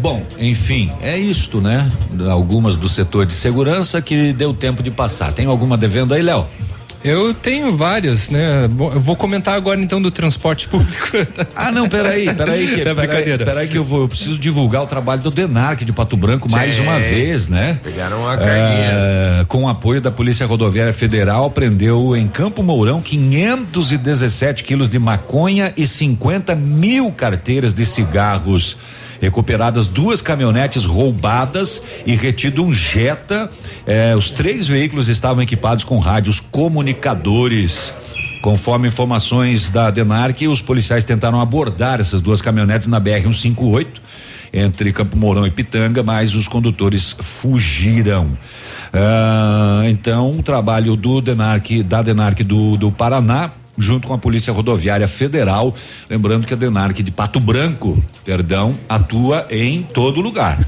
bom, enfim, é isto, né? Algumas do setor de segurança que deu tempo de passar. Tem alguma devendo aí, Léo? Eu tenho várias, né? Bom, Eu vou comentar agora então do transporte público. Ah, não, peraí, peraí, que, É peraí, brincadeira. peraí que eu vou, eu preciso divulgar o trabalho do Denarc de Pato Branco mais uma vez, né? Pegaram uma carguinha. É, com o apoio da Polícia Rodoviária Federal, prendeu em Campo Mourão 517 quilos de maconha e 50 mil carteiras de cigarros. Recuperadas duas caminhonetes roubadas e retido um Jetta. Eh, os três veículos estavam equipados com rádios comunicadores. Conforme informações da Denarc, os policiais tentaram abordar essas duas caminhonetes na BR 158 entre Campo Mourão e Pitanga, mas os condutores fugiram. Ah, então, o trabalho do Denarc, da Denarc do, do Paraná, junto com a Polícia Rodoviária Federal, lembrando que a Denarc de Pato Branco, perdão, atua em todo lugar.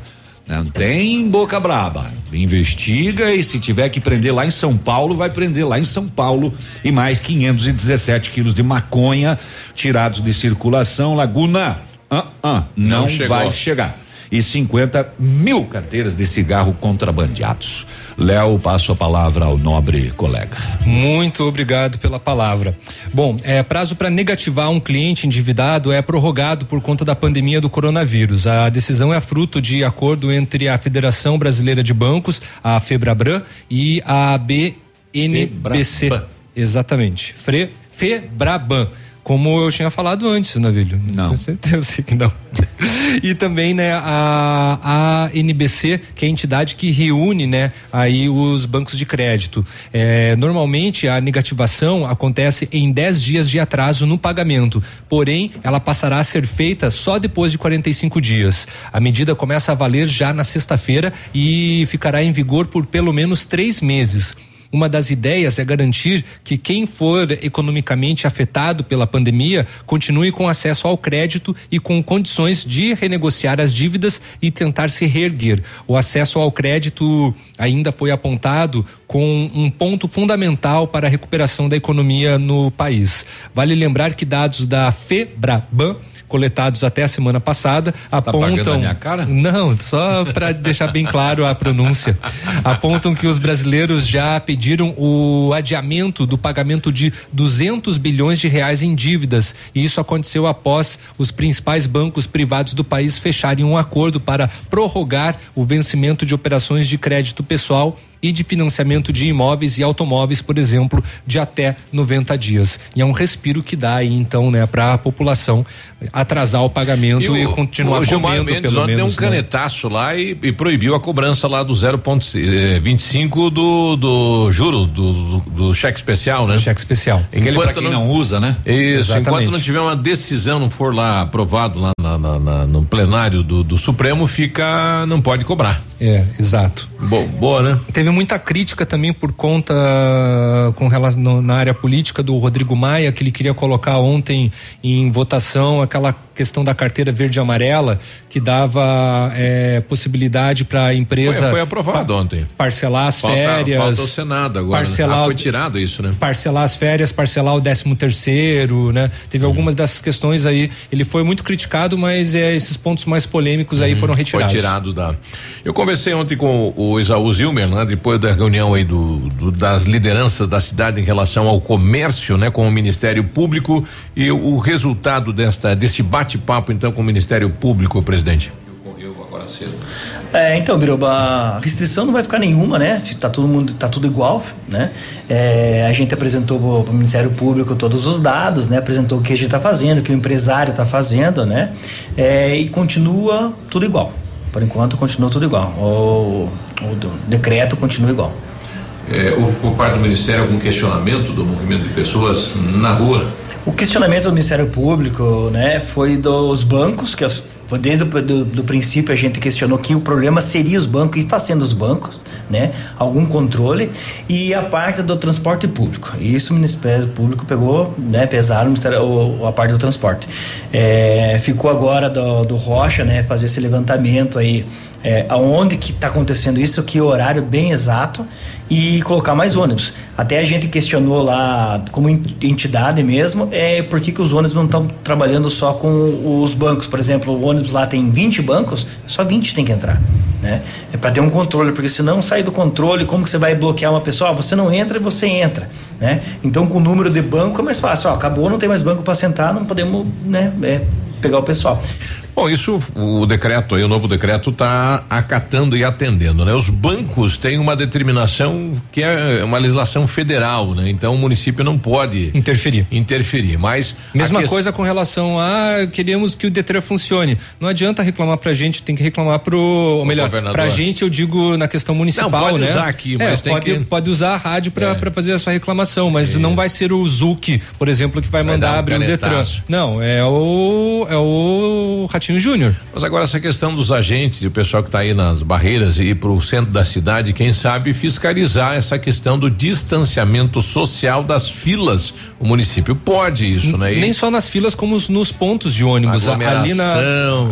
Não tem boca braba. Investiga e se tiver que prender lá em São Paulo, vai prender lá em São Paulo. E mais 517 quilos de maconha tirados de circulação. Laguna, ah, ah, não, Não vai chegar. E 50 mil carteiras de cigarro contrabandeados. Léo, passo a palavra ao nobre colega. Muito obrigado pela palavra. Bom, é, prazo para negativar um cliente endividado é prorrogado por conta da pandemia do coronavírus. A decisão é fruto de acordo entre a Federação Brasileira de Bancos, a Febrabran e a BNBC. Febraban. Exatamente. Fre, Febraban. Como eu tinha falado antes, Navilho. Não. Tenho certeza, eu sei que não. e também, né, a, a NBC, que é a entidade que reúne, né, aí os bancos de crédito. É, normalmente a negativação acontece em 10 dias de atraso no pagamento, porém ela passará a ser feita só depois de 45 dias. A medida começa a valer já na sexta-feira e ficará em vigor por pelo menos três meses. Uma das ideias é garantir que quem for economicamente afetado pela pandemia continue com acesso ao crédito e com condições de renegociar as dívidas e tentar se reerguer. O acesso ao crédito ainda foi apontado com um ponto fundamental para a recuperação da economia no país. Vale lembrar que dados da FEBRABAN coletados até a semana passada Tá pagando apontam a minha cara? não, só para deixar bem claro a pronúncia. Apontam que os brasileiros já pediram o adiamento do pagamento de 200 bilhões de reais em dívidas. E isso aconteceu após os principais bancos privados do país fecharem um acordo para prorrogar o vencimento de operações de crédito pessoal e de financiamento de imóveis e automóveis, por exemplo, de até 90 dias. E é um respiro que dá aí, então, né, para a população atrasar o pagamento e, o- continuar o Gilmar comendo, Mendes pelo ontem menos. deu um né? canetaço lá e, e proibiu a cobrança lá do 0,25 do, do juro do, do, do cheque especial, né? Cheque especial. Pra quem não usa, né? Isso, Exatamente. enquanto não tiver uma decisão, não for lá aprovado lá na- na- na- no plenário do, do Supremo, fica, não pode cobrar. É, exato. Bo- boa, né? Teve muita crítica também por conta com relação na área política do Rodrigo Maia, que ele queria colocar ontem em votação aquela questão da carteira verde e amarela que dava eh, possibilidade para a empresa Foi, foi aprovado ontem. parcelar as Falta, férias. falta o Senado agora. né? Parcelar Ah, foi tirado isso, né? parcelar as férias, parcelar o décimo terceiro, né? Teve Uhum. algumas dessas questões aí. Ele foi muito criticado, mas é, esses pontos mais polêmicos aí foram retirados. Foi tirado da. Eu conversei ontem com o Isaú Zilmer, né? Depois da reunião aí do, do- das lideranças da cidade em relação ao comércio, né? Com o Ministério Público e o, resultado desta desse bate-papo então com o Ministério Público, presidente. ocorreu agora cedo. É, então, Biruba, a restrição não vai ficar nenhuma, né? Tá todo mundo, tá tudo igual, né? É, a gente apresentou para o Ministério Público todos os dados, né? Apresentou o que a gente está fazendo, o que o empresário está fazendo, né? É, e continua tudo igual. Por enquanto, continua tudo igual. O, o do- decreto continua igual. É, houve por parte do Ministério algum questionamento do movimento de pessoas na rua? O questionamento do Ministério Público, né, foi dos bancos, que as- desde o do, do princípio a gente questionou que o problema seria os bancos, e está sendo os bancos, né, algum controle, e a parte do transporte público. Isso o Ministério Público pegou, né, pesaram o- a parte do transporte. É, ficou agora do, do Rocha, né, fazer esse levantamento aí, é, aonde que está acontecendo isso, que horário bem exato e colocar mais ônibus. Até a gente questionou lá, como en- entidade mesmo, é por que, os ônibus não estão trabalhando só com os bancos. Por exemplo, o ônibus lá tem 20 bancos, só 20 tem que entrar. Né? É para ter um controle, porque senão sai do controle, como que você vai bloquear uma pessoa? Ah, você não entra e você entra. Né? Então, com o número de banco é mais fácil. Acabou, não tem mais banco para sentar, não podemos né, é, pegar o pessoal. Bom, isso o decreto aí, o novo decreto está acatando e atendendo, né? Os bancos têm uma determinação que é uma legislação federal, né? Então o município não pode interferir. Interferir, mas Mesma a ques- coisa com relação a queremos que o Detran funcione. Não adianta reclamar pra gente, tem que reclamar pro, ou melhor, governador. pra gente eu digo na questão municipal, Não, pode né? usar aqui, É, mas tem pode, que- pode usar a rádio pra pra fazer a sua reclamação, mas não vai ser o Zuc, por exemplo, que vai, Vai dar mandar um abrir o Detran. canetaço. Não, é o é o Ratinho Júnior. Mas agora essa questão dos agentes e o pessoal que está aí nas barreiras e ir para o centro da cidade, quem sabe fiscalizar essa questão do distanciamento social das filas. O município pode isso, né? E- Nem só nas filas, como os- nos pontos de ônibus. Ali na,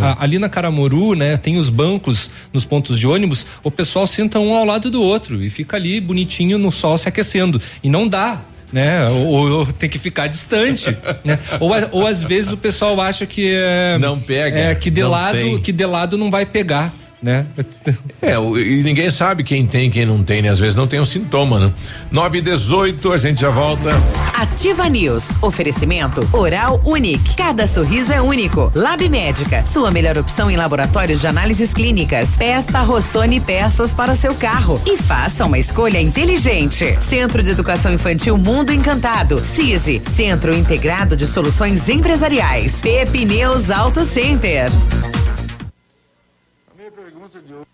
a- ali na Caramuru, né, tem os bancos nos pontos de ônibus, o pessoal senta um ao lado do outro e fica ali bonitinho no sol se aquecendo. E não dá. Né? Ou, ou tem que ficar distante, né? Ou, ou às vezes o pessoal acha que é, Não pega, é, que de lado tem. que de lado não vai pegar, né? É, o- e ninguém sabe quem tem, quem não tem, né? Às vezes não tem o sintoma, né? 9 e 18, a gente já volta. Ativa News. Oferecimento Oral Unique. Cada sorriso é único. Lab Médica. Sua melhor opção em laboratórios de análises clínicas. Peça Rossoni peças para o seu carro e faça uma escolha inteligente. Centro de Educação Infantil Mundo Encantado. CISI. Centro Integrado de Soluções Empresariais. Pepineus Auto Center pergunta de hoje.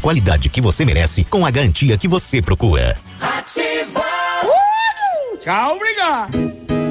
qualidade que você merece com a garantia que você procura. Ativa! Uh! Tchau, obrigado!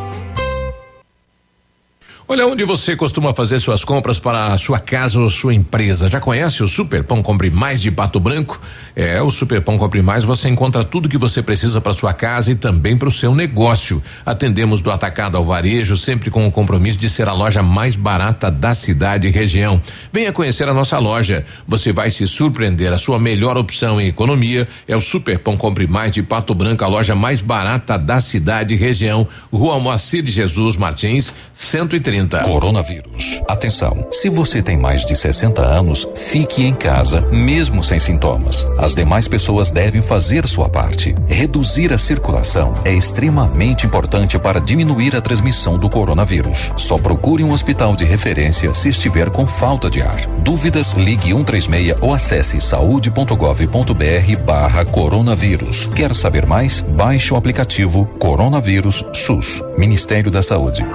Olha, onde você costuma fazer suas compras para a sua casa ou sua empresa? Já conhece o Super Pão Compre Mais de Pato Branco? É, o Super Pão Compre Mais você encontra tudo que você precisa para sua casa e também para o seu negócio. Atendemos do atacado ao varejo, sempre com o compromisso de ser a loja mais barata da cidade e região. Venha conhecer a nossa loja. Você vai se surpreender. A sua melhor opção em economia é o Super Pão Compre Mais de Pato Branco, a loja mais barata da cidade e região. Rua Moacir de Jesus Martins, 130. Coronavírus. Atenção, se você tem mais de 60 anos, fique em casa, mesmo sem sintomas. As demais pessoas devem fazer sua parte. Reduzir a circulação é extremamente importante para diminuir a transmissão do coronavírus. Só procure um hospital de referência se estiver com falta de ar. Dúvidas, ligue 136 ou acesse saúde.gov.br barra coronavírus. Quer saber mais? Baixe o aplicativo Coronavírus SUS, Ministério da Saúde.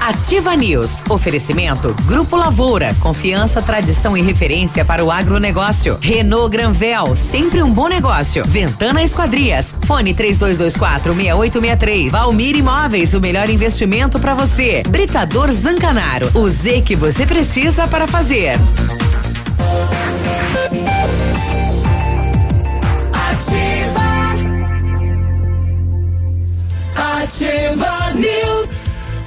Ativa News. Oferecimento Grupo Lavoura. Confiança, tradição e referência para o agronegócio. Renault Granvel. Sempre um bom negócio. Ventana Esquadrias. Fone 3224 6863. Valmir Imóveis. O melhor investimento para você. Britador Zancanaro. O Z que você precisa para fazer. Ativa. Ativa News.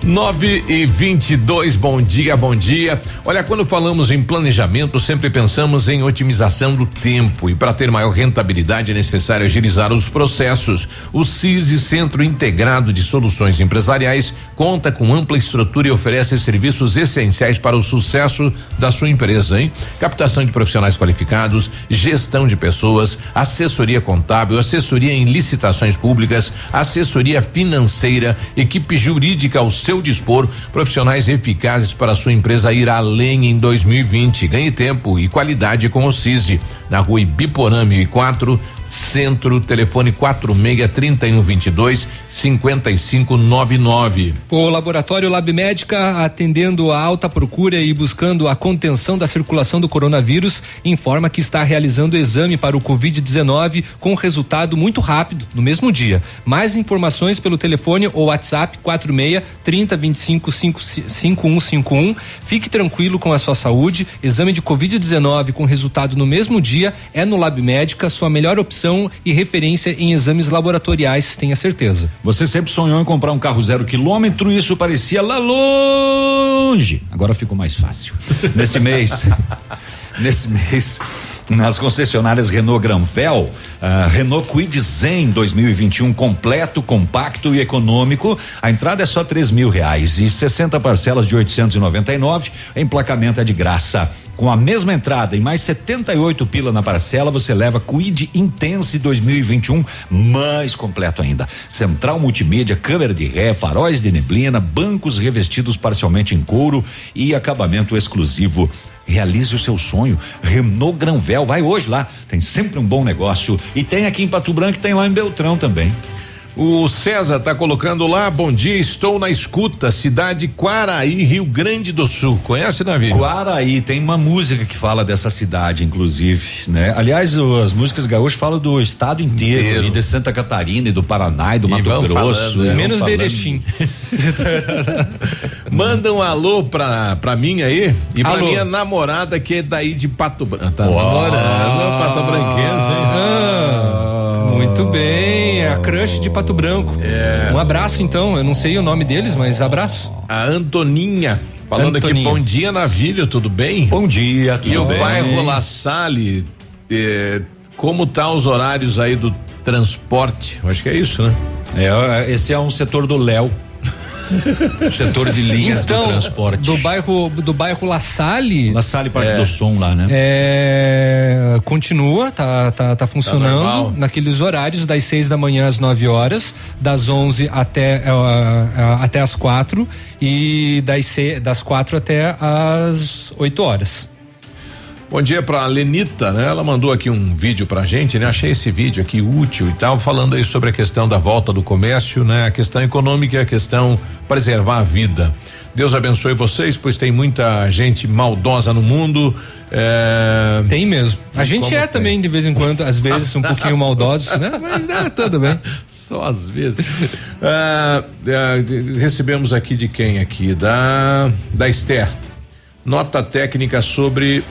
9 e 22, bom dia, bom dia. Olha, quando falamos em planejamento, sempre pensamos em otimização do tempo. E para ter maior rentabilidade é necessário agilizar os processos. O CISI, Centro Integrado de Soluções Empresariais, conta com ampla estrutura e oferece serviços essenciais para o sucesso da sua empresa, hein? Captação de profissionais qualificados, gestão de pessoas, assessoria contábil, assessoria em licitações públicas, assessoria financeira, equipe jurídica ao seu dispor, profissionais eficazes para sua empresa ir além em 2020. Ganhe tempo e qualidade com o CISI. Na rua Ibiporã 1004, Centro, telefone 46 3122 5599. O laboratório Lab Médica, atendendo a alta procura e buscando a contenção da circulação do coronavírus, informa que está realizando exame para o Covid-19 com resultado muito rápido, no mesmo dia. Mais informações pelo telefone ou WhatsApp 46 30 25 5151. Fique tranquilo com a sua saúde. Exame de Covid-19 com resultado no mesmo dia é no Lab Médica, sua melhor opção e referência em exames laboratoriais, tenha certeza. Você sempre sonhou em comprar um carro zero quilômetro e isso parecia lá longe. Agora ficou mais fácil. Nesse mês, nesse mês, Nas concessionárias Renault Granvel, uh, Renault Kwid Zen 2021 completo, compacto e econômico. A entrada é só três mil reais e 60 parcelas de 899. Emplacamento é de graça. Com a mesma entrada e mais 78 pila na parcela, você leva Quid Intense 2021 mais completo ainda. Central multimídia, câmera de ré, faróis de neblina, bancos revestidos parcialmente em couro e acabamento exclusivo. Realize o seu sonho. Renault Granvel, vai hoje lá. Tem sempre um bom negócio. E tem aqui em Pato Branco e tem lá em Beltrão também. O César tá colocando lá, bom dia, estou na escuta, cidade Quaraí, Rio Grande do Sul. Conhece, Davi? Quaraí, tem uma música que fala dessa cidade, inclusive, né? Aliás, o, as músicas gaúchas falam do estado inteiro, Inteiro. e de Santa Catarina, e do Paraná, e do E Mato Grosso. falando, é, né? Menos de. Erechim. Manda um alô pra, pra mim aí e pra Alô. minha namorada que é daí de Pato Branco. Tá namorando, Pato Branquense, hein? Ah, muito bem, a crush de Pato Branco. É. Um abraço então, eu não sei o nome deles, mas abraço. A Antoninha. Falando Antoninha. aqui, bom dia, Navilho, tudo bem? Bom dia, tudo E o bem? bairro La Salle, eh, como tá os horários aí do transporte? Eu acho que é isso, né? É, esse é um setor do Léo. setor de linhas então, do transporte. do bairro do bairro La Salle. La Salle Parque É. do Som lá, né? É, continua, tá, tá, tá funcionando normal. naqueles horários das 6 da manhã às 9 horas, das 11 até eh, eh, até as quatro e das se, das quatro até às 8 horas. Bom dia pra Lenita, né? Ela mandou aqui um vídeo pra gente, né? Achei esse vídeo aqui útil e tal, falando aí sobre a questão da volta do comércio, né? A questão econômica e a questão preservar a vida. Deus abençoe vocês, pois tem muita gente maldosa no mundo. é, Tem mesmo. A gente Como é tem? também de vez em quando, às vezes um pouquinho maldosos, né? Mas é, tudo bem. Só às vezes. Ah, ah, recebemos aqui de quem aqui? Da da Esther. Nota técnica sobre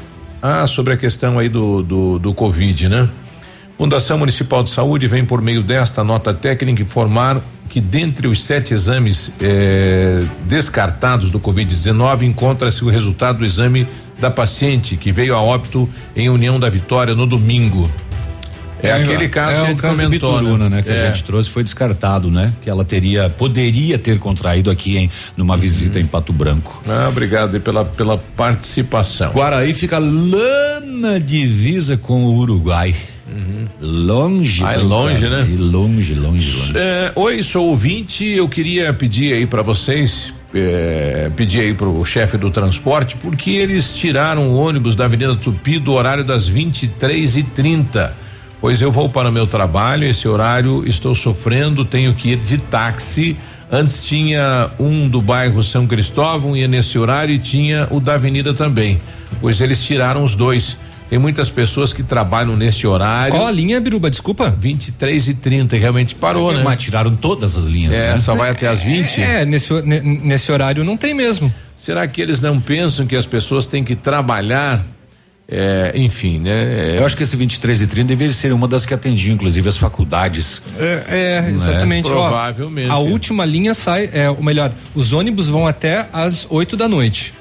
ah, sobre a questão aí do, do, do Covid, né? Fundação Municipal de Saúde vem por meio desta nota técnica informar que dentre os sete exames eh, descartados do Covid-19 encontra-se o resultado do exame da paciente que veio a óbito em União da Vitória no domingo. É, aquele caso é que a o gente caso comentou, Bituruna, né? Que É. a gente trouxe foi descartado, né? Que ela teria, poderia ter contraído aqui em numa visita em Pato Branco. Ah, obrigado pela, pela participação. Guaraí fica lá na divisa com o Uruguai. Longe. Ah, é né, longe, cara? né? E Longe, longe, longe. É, oi, sou ouvinte. Eu queria pedir aí para vocês, é, pedir aí pro chefe do transporte, porque eles tiraram o ônibus da Avenida Tupi do horário das 23 e 30 Pois eu vou para o meu trabalho, esse horário estou sofrendo, tenho que ir de táxi. Antes tinha um do bairro São Cristóvão, ia nesse horário e tinha o da Avenida também. Pois eles tiraram os dois. Tem muitas pessoas que trabalham nesse horário. Qual a linha, Biruba? Desculpa. 23 e 30 e realmente parou, né? Mas tiraram todas as linhas. É, né? só vai até as 20. É, nesse, ho- ne- nesse horário não tem mesmo. Será que eles não pensam que as pessoas têm que trabalhar? É, enfim, né? Eu acho que esse 23 e 30 deveria ser uma das que atendiam, inclusive, as faculdades. É, é, exatamente. ó. Provavelmente. a última linha sai, é, ou melhor, os ônibus vão até às 8 da noite.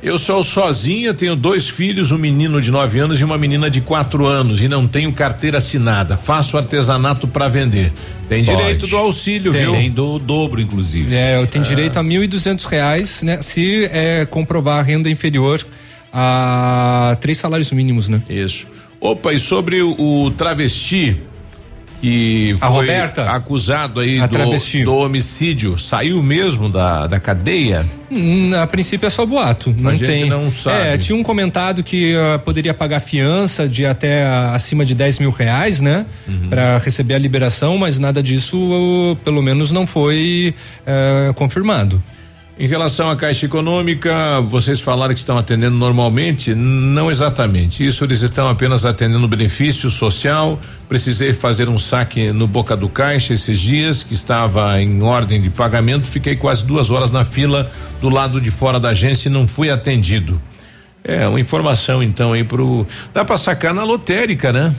Eu sou sozinha, tenho dois filhos, um menino de 9 anos e uma menina de 4 anos e não tenho carteira assinada. Faço artesanato para vender. Tem Pode. direito do auxílio, Tem, viu? tem do dobro, inclusive. É, eu tenho direito a mil e duzentos reais, né? Se é, comprovar a renda inferior a três salários mínimos, né? Isso. Opa, e sobre o, o travesti que A foi Roberta? acusado aí A do, do homicídio, saiu mesmo da, da cadeia? Hum, a princípio é só boato, não gente tem. não sabe. É, tinha um comentado que ah, poderia pagar fiança de até ah, acima de 10 mil reais, né? Uhum. Pra receber a liberação, mas nada disso, ah, pelo menos, não foi ah, confirmado. Em relação à Caixa Econômica, vocês falaram que estão atendendo normalmente? Não exatamente. Isso eles estão apenas atendendo benefício social. Precisei fazer um saque no Boca do Caixa esses dias, que estava em ordem de pagamento. Fiquei quase duas horas na fila do lado de fora da agência e não fui atendido. É, uma informação então aí pro. Dá pra sacar na lotérica, né?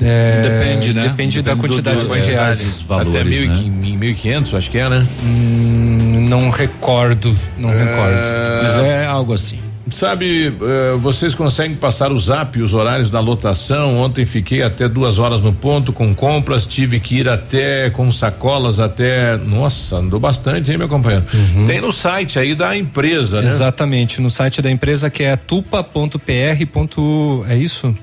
É, Depende, né? Depende, da Depende do- quantidade do- de é, reais. valores, Até mil, né? e mil e quinhentos, acho que é, né? Hum, não recordo, não recordo. Mas é algo assim. sabe, eh, vocês conseguem passar o zap, os horários da lotação? Ontem fiquei até duas horas no ponto com compras, tive que ir até com sacolas até. Nossa, andou bastante, hein, meu companheiro? Uhum. Tem no site aí da empresa, né? Exatamente, no site da empresa que é tupa.pr. É isso?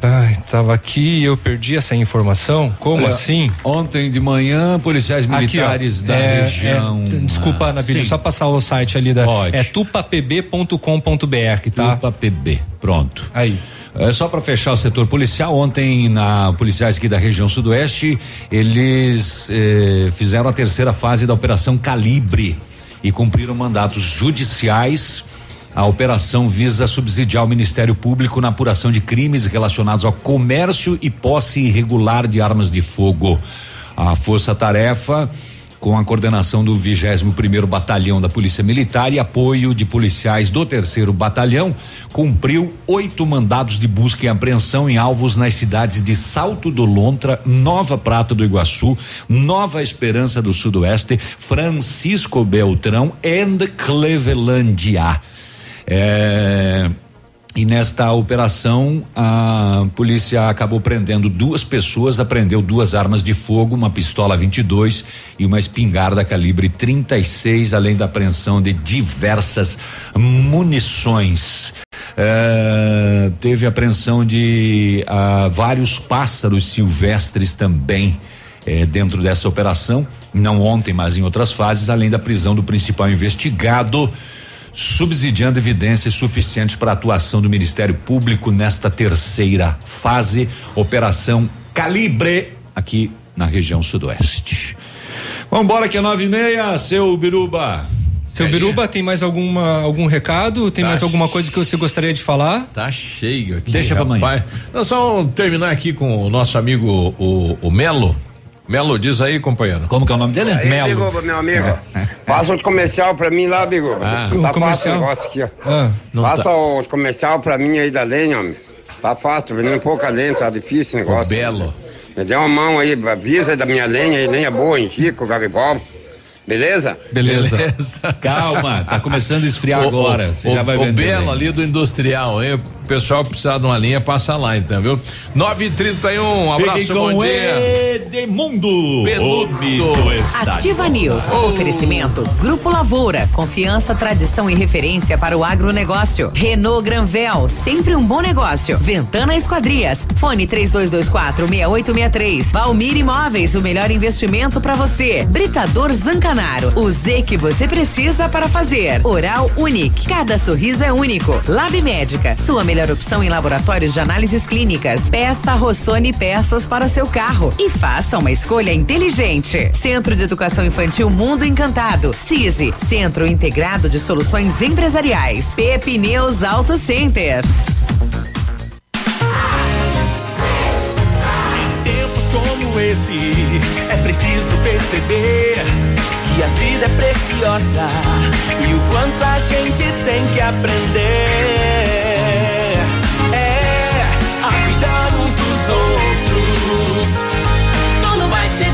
Ai, tava aqui e eu perdi essa informação. Como Olha, assim? Ontem de manhã, policiais Aqui, ó, militares da é, região. é, desculpa, Nabilho, sim. só passar o site ali da. Pode. É tupapb.com.br, tá? TupaPB, pronto. Aí. É só para fechar o setor policial, ontem na policiais aqui da região sudoeste, eles eh, fizeram a terceira fase da operação Calibre e cumpriram mandatos judiciais. A operação visa subsidiar o Ministério Público na apuração de crimes relacionados ao comércio e posse irregular de armas de fogo. A força-tarefa com a coordenação do 21 primeiro Batalhão da Polícia Militar e apoio de policiais do terceiro Batalhão, cumpriu oito mandados de busca e apreensão em alvos nas cidades de Salto do Lontra, Nova Prata do Iguaçu, Nova Esperança do Sudoeste, Francisco Beltrão e Clevelândia. É, e nesta operação, a polícia acabou prendendo duas pessoas, apreendeu duas armas de fogo, uma pistola 22 e uma espingarda calibre 36, além da apreensão de diversas munições. É, teve apreensão de ah, vários pássaros silvestres também eh, dentro dessa operação, não ontem, mas em outras fases, além da prisão do principal investigado subsidiando evidências suficientes para a atuação do Ministério Público nesta terceira fase, Operação Calibre, aqui na região sudoeste. Vamos embora que é nove e meia, seu Biruba. Seu Biruba, tem mais alguma, algum recado? Tem Tá mais alguma coisa que você gostaria de falar? Tá cheio aqui. Deixa pra amanhã. Nós só terminar aqui com o nosso amigo o, o Melo. Melo, diz aí, companheiro. Como que é o nome dele? Aí, Bigo, meu amigo. Passa o comercial pra mim lá, Bigo. Ah. tá O fácil comercial? o negócio aqui, ó. Ah, Passa tá. o comercial pra mim aí da lenha, homem. Tá fácil, vendendo pouca lenha, tá difícil o negócio. Belo. Me dê uma mão aí, avisa da minha lenha aí, lenha boa, em Chico, Gavibol. Beleza? Beleza. Calma, tá começando a esfriar O- agora. o- Você o, já vai o. Belo lenha. ali do industrial, hein? O pessoal precisar de uma linha, passa lá então, viu? 9h31, um abraço, Fiquem bom dia. Edmundo. Peludo. Ativa News. volta. Oferecimento. Grupo Lavoura. Confiança, tradição e referência para o agronegócio. Renault Granvel. Sempre um bom negócio. Ventana Esquadrias. Fone 32246863. Valmir Imóveis. O melhor investimento para você. Britador Zancanaro. O Z que você precisa para fazer. Oral Unique. Cada sorriso é único. Lab Médica. Sua melhor opção em laboratórios de análises clínicas. Peça Rossoni peças para o seu carro. E faça uma escolha inteligente. Centro de Educação Infantil Mundo Encantado. CISI. Centro Integrado de Soluções Empresariais. Pepineus Auto Center. como esse, é preciso perceber que a vida é preciosa e o quanto a gente tem que aprender.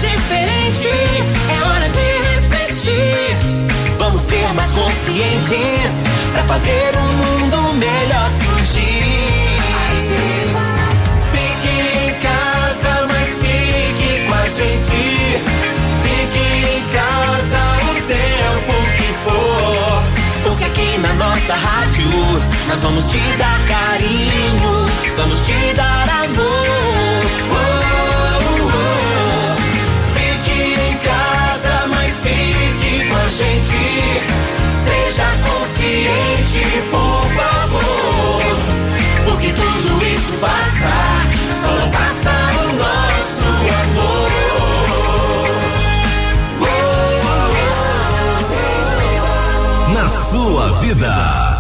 Diferente, é hora de refletir. Vamos ser mais conscientes para fazer um mundo melhor surgir. Fique em casa, mas fique com a gente. Fique em casa o tempo que for. Porque aqui na nossa rádio nós vamos te dar carinho, vamos te dar amor. Gente. Seja consciente, por favor. Porque tudo isso passa, só não passa o nosso amor. Na sua vida.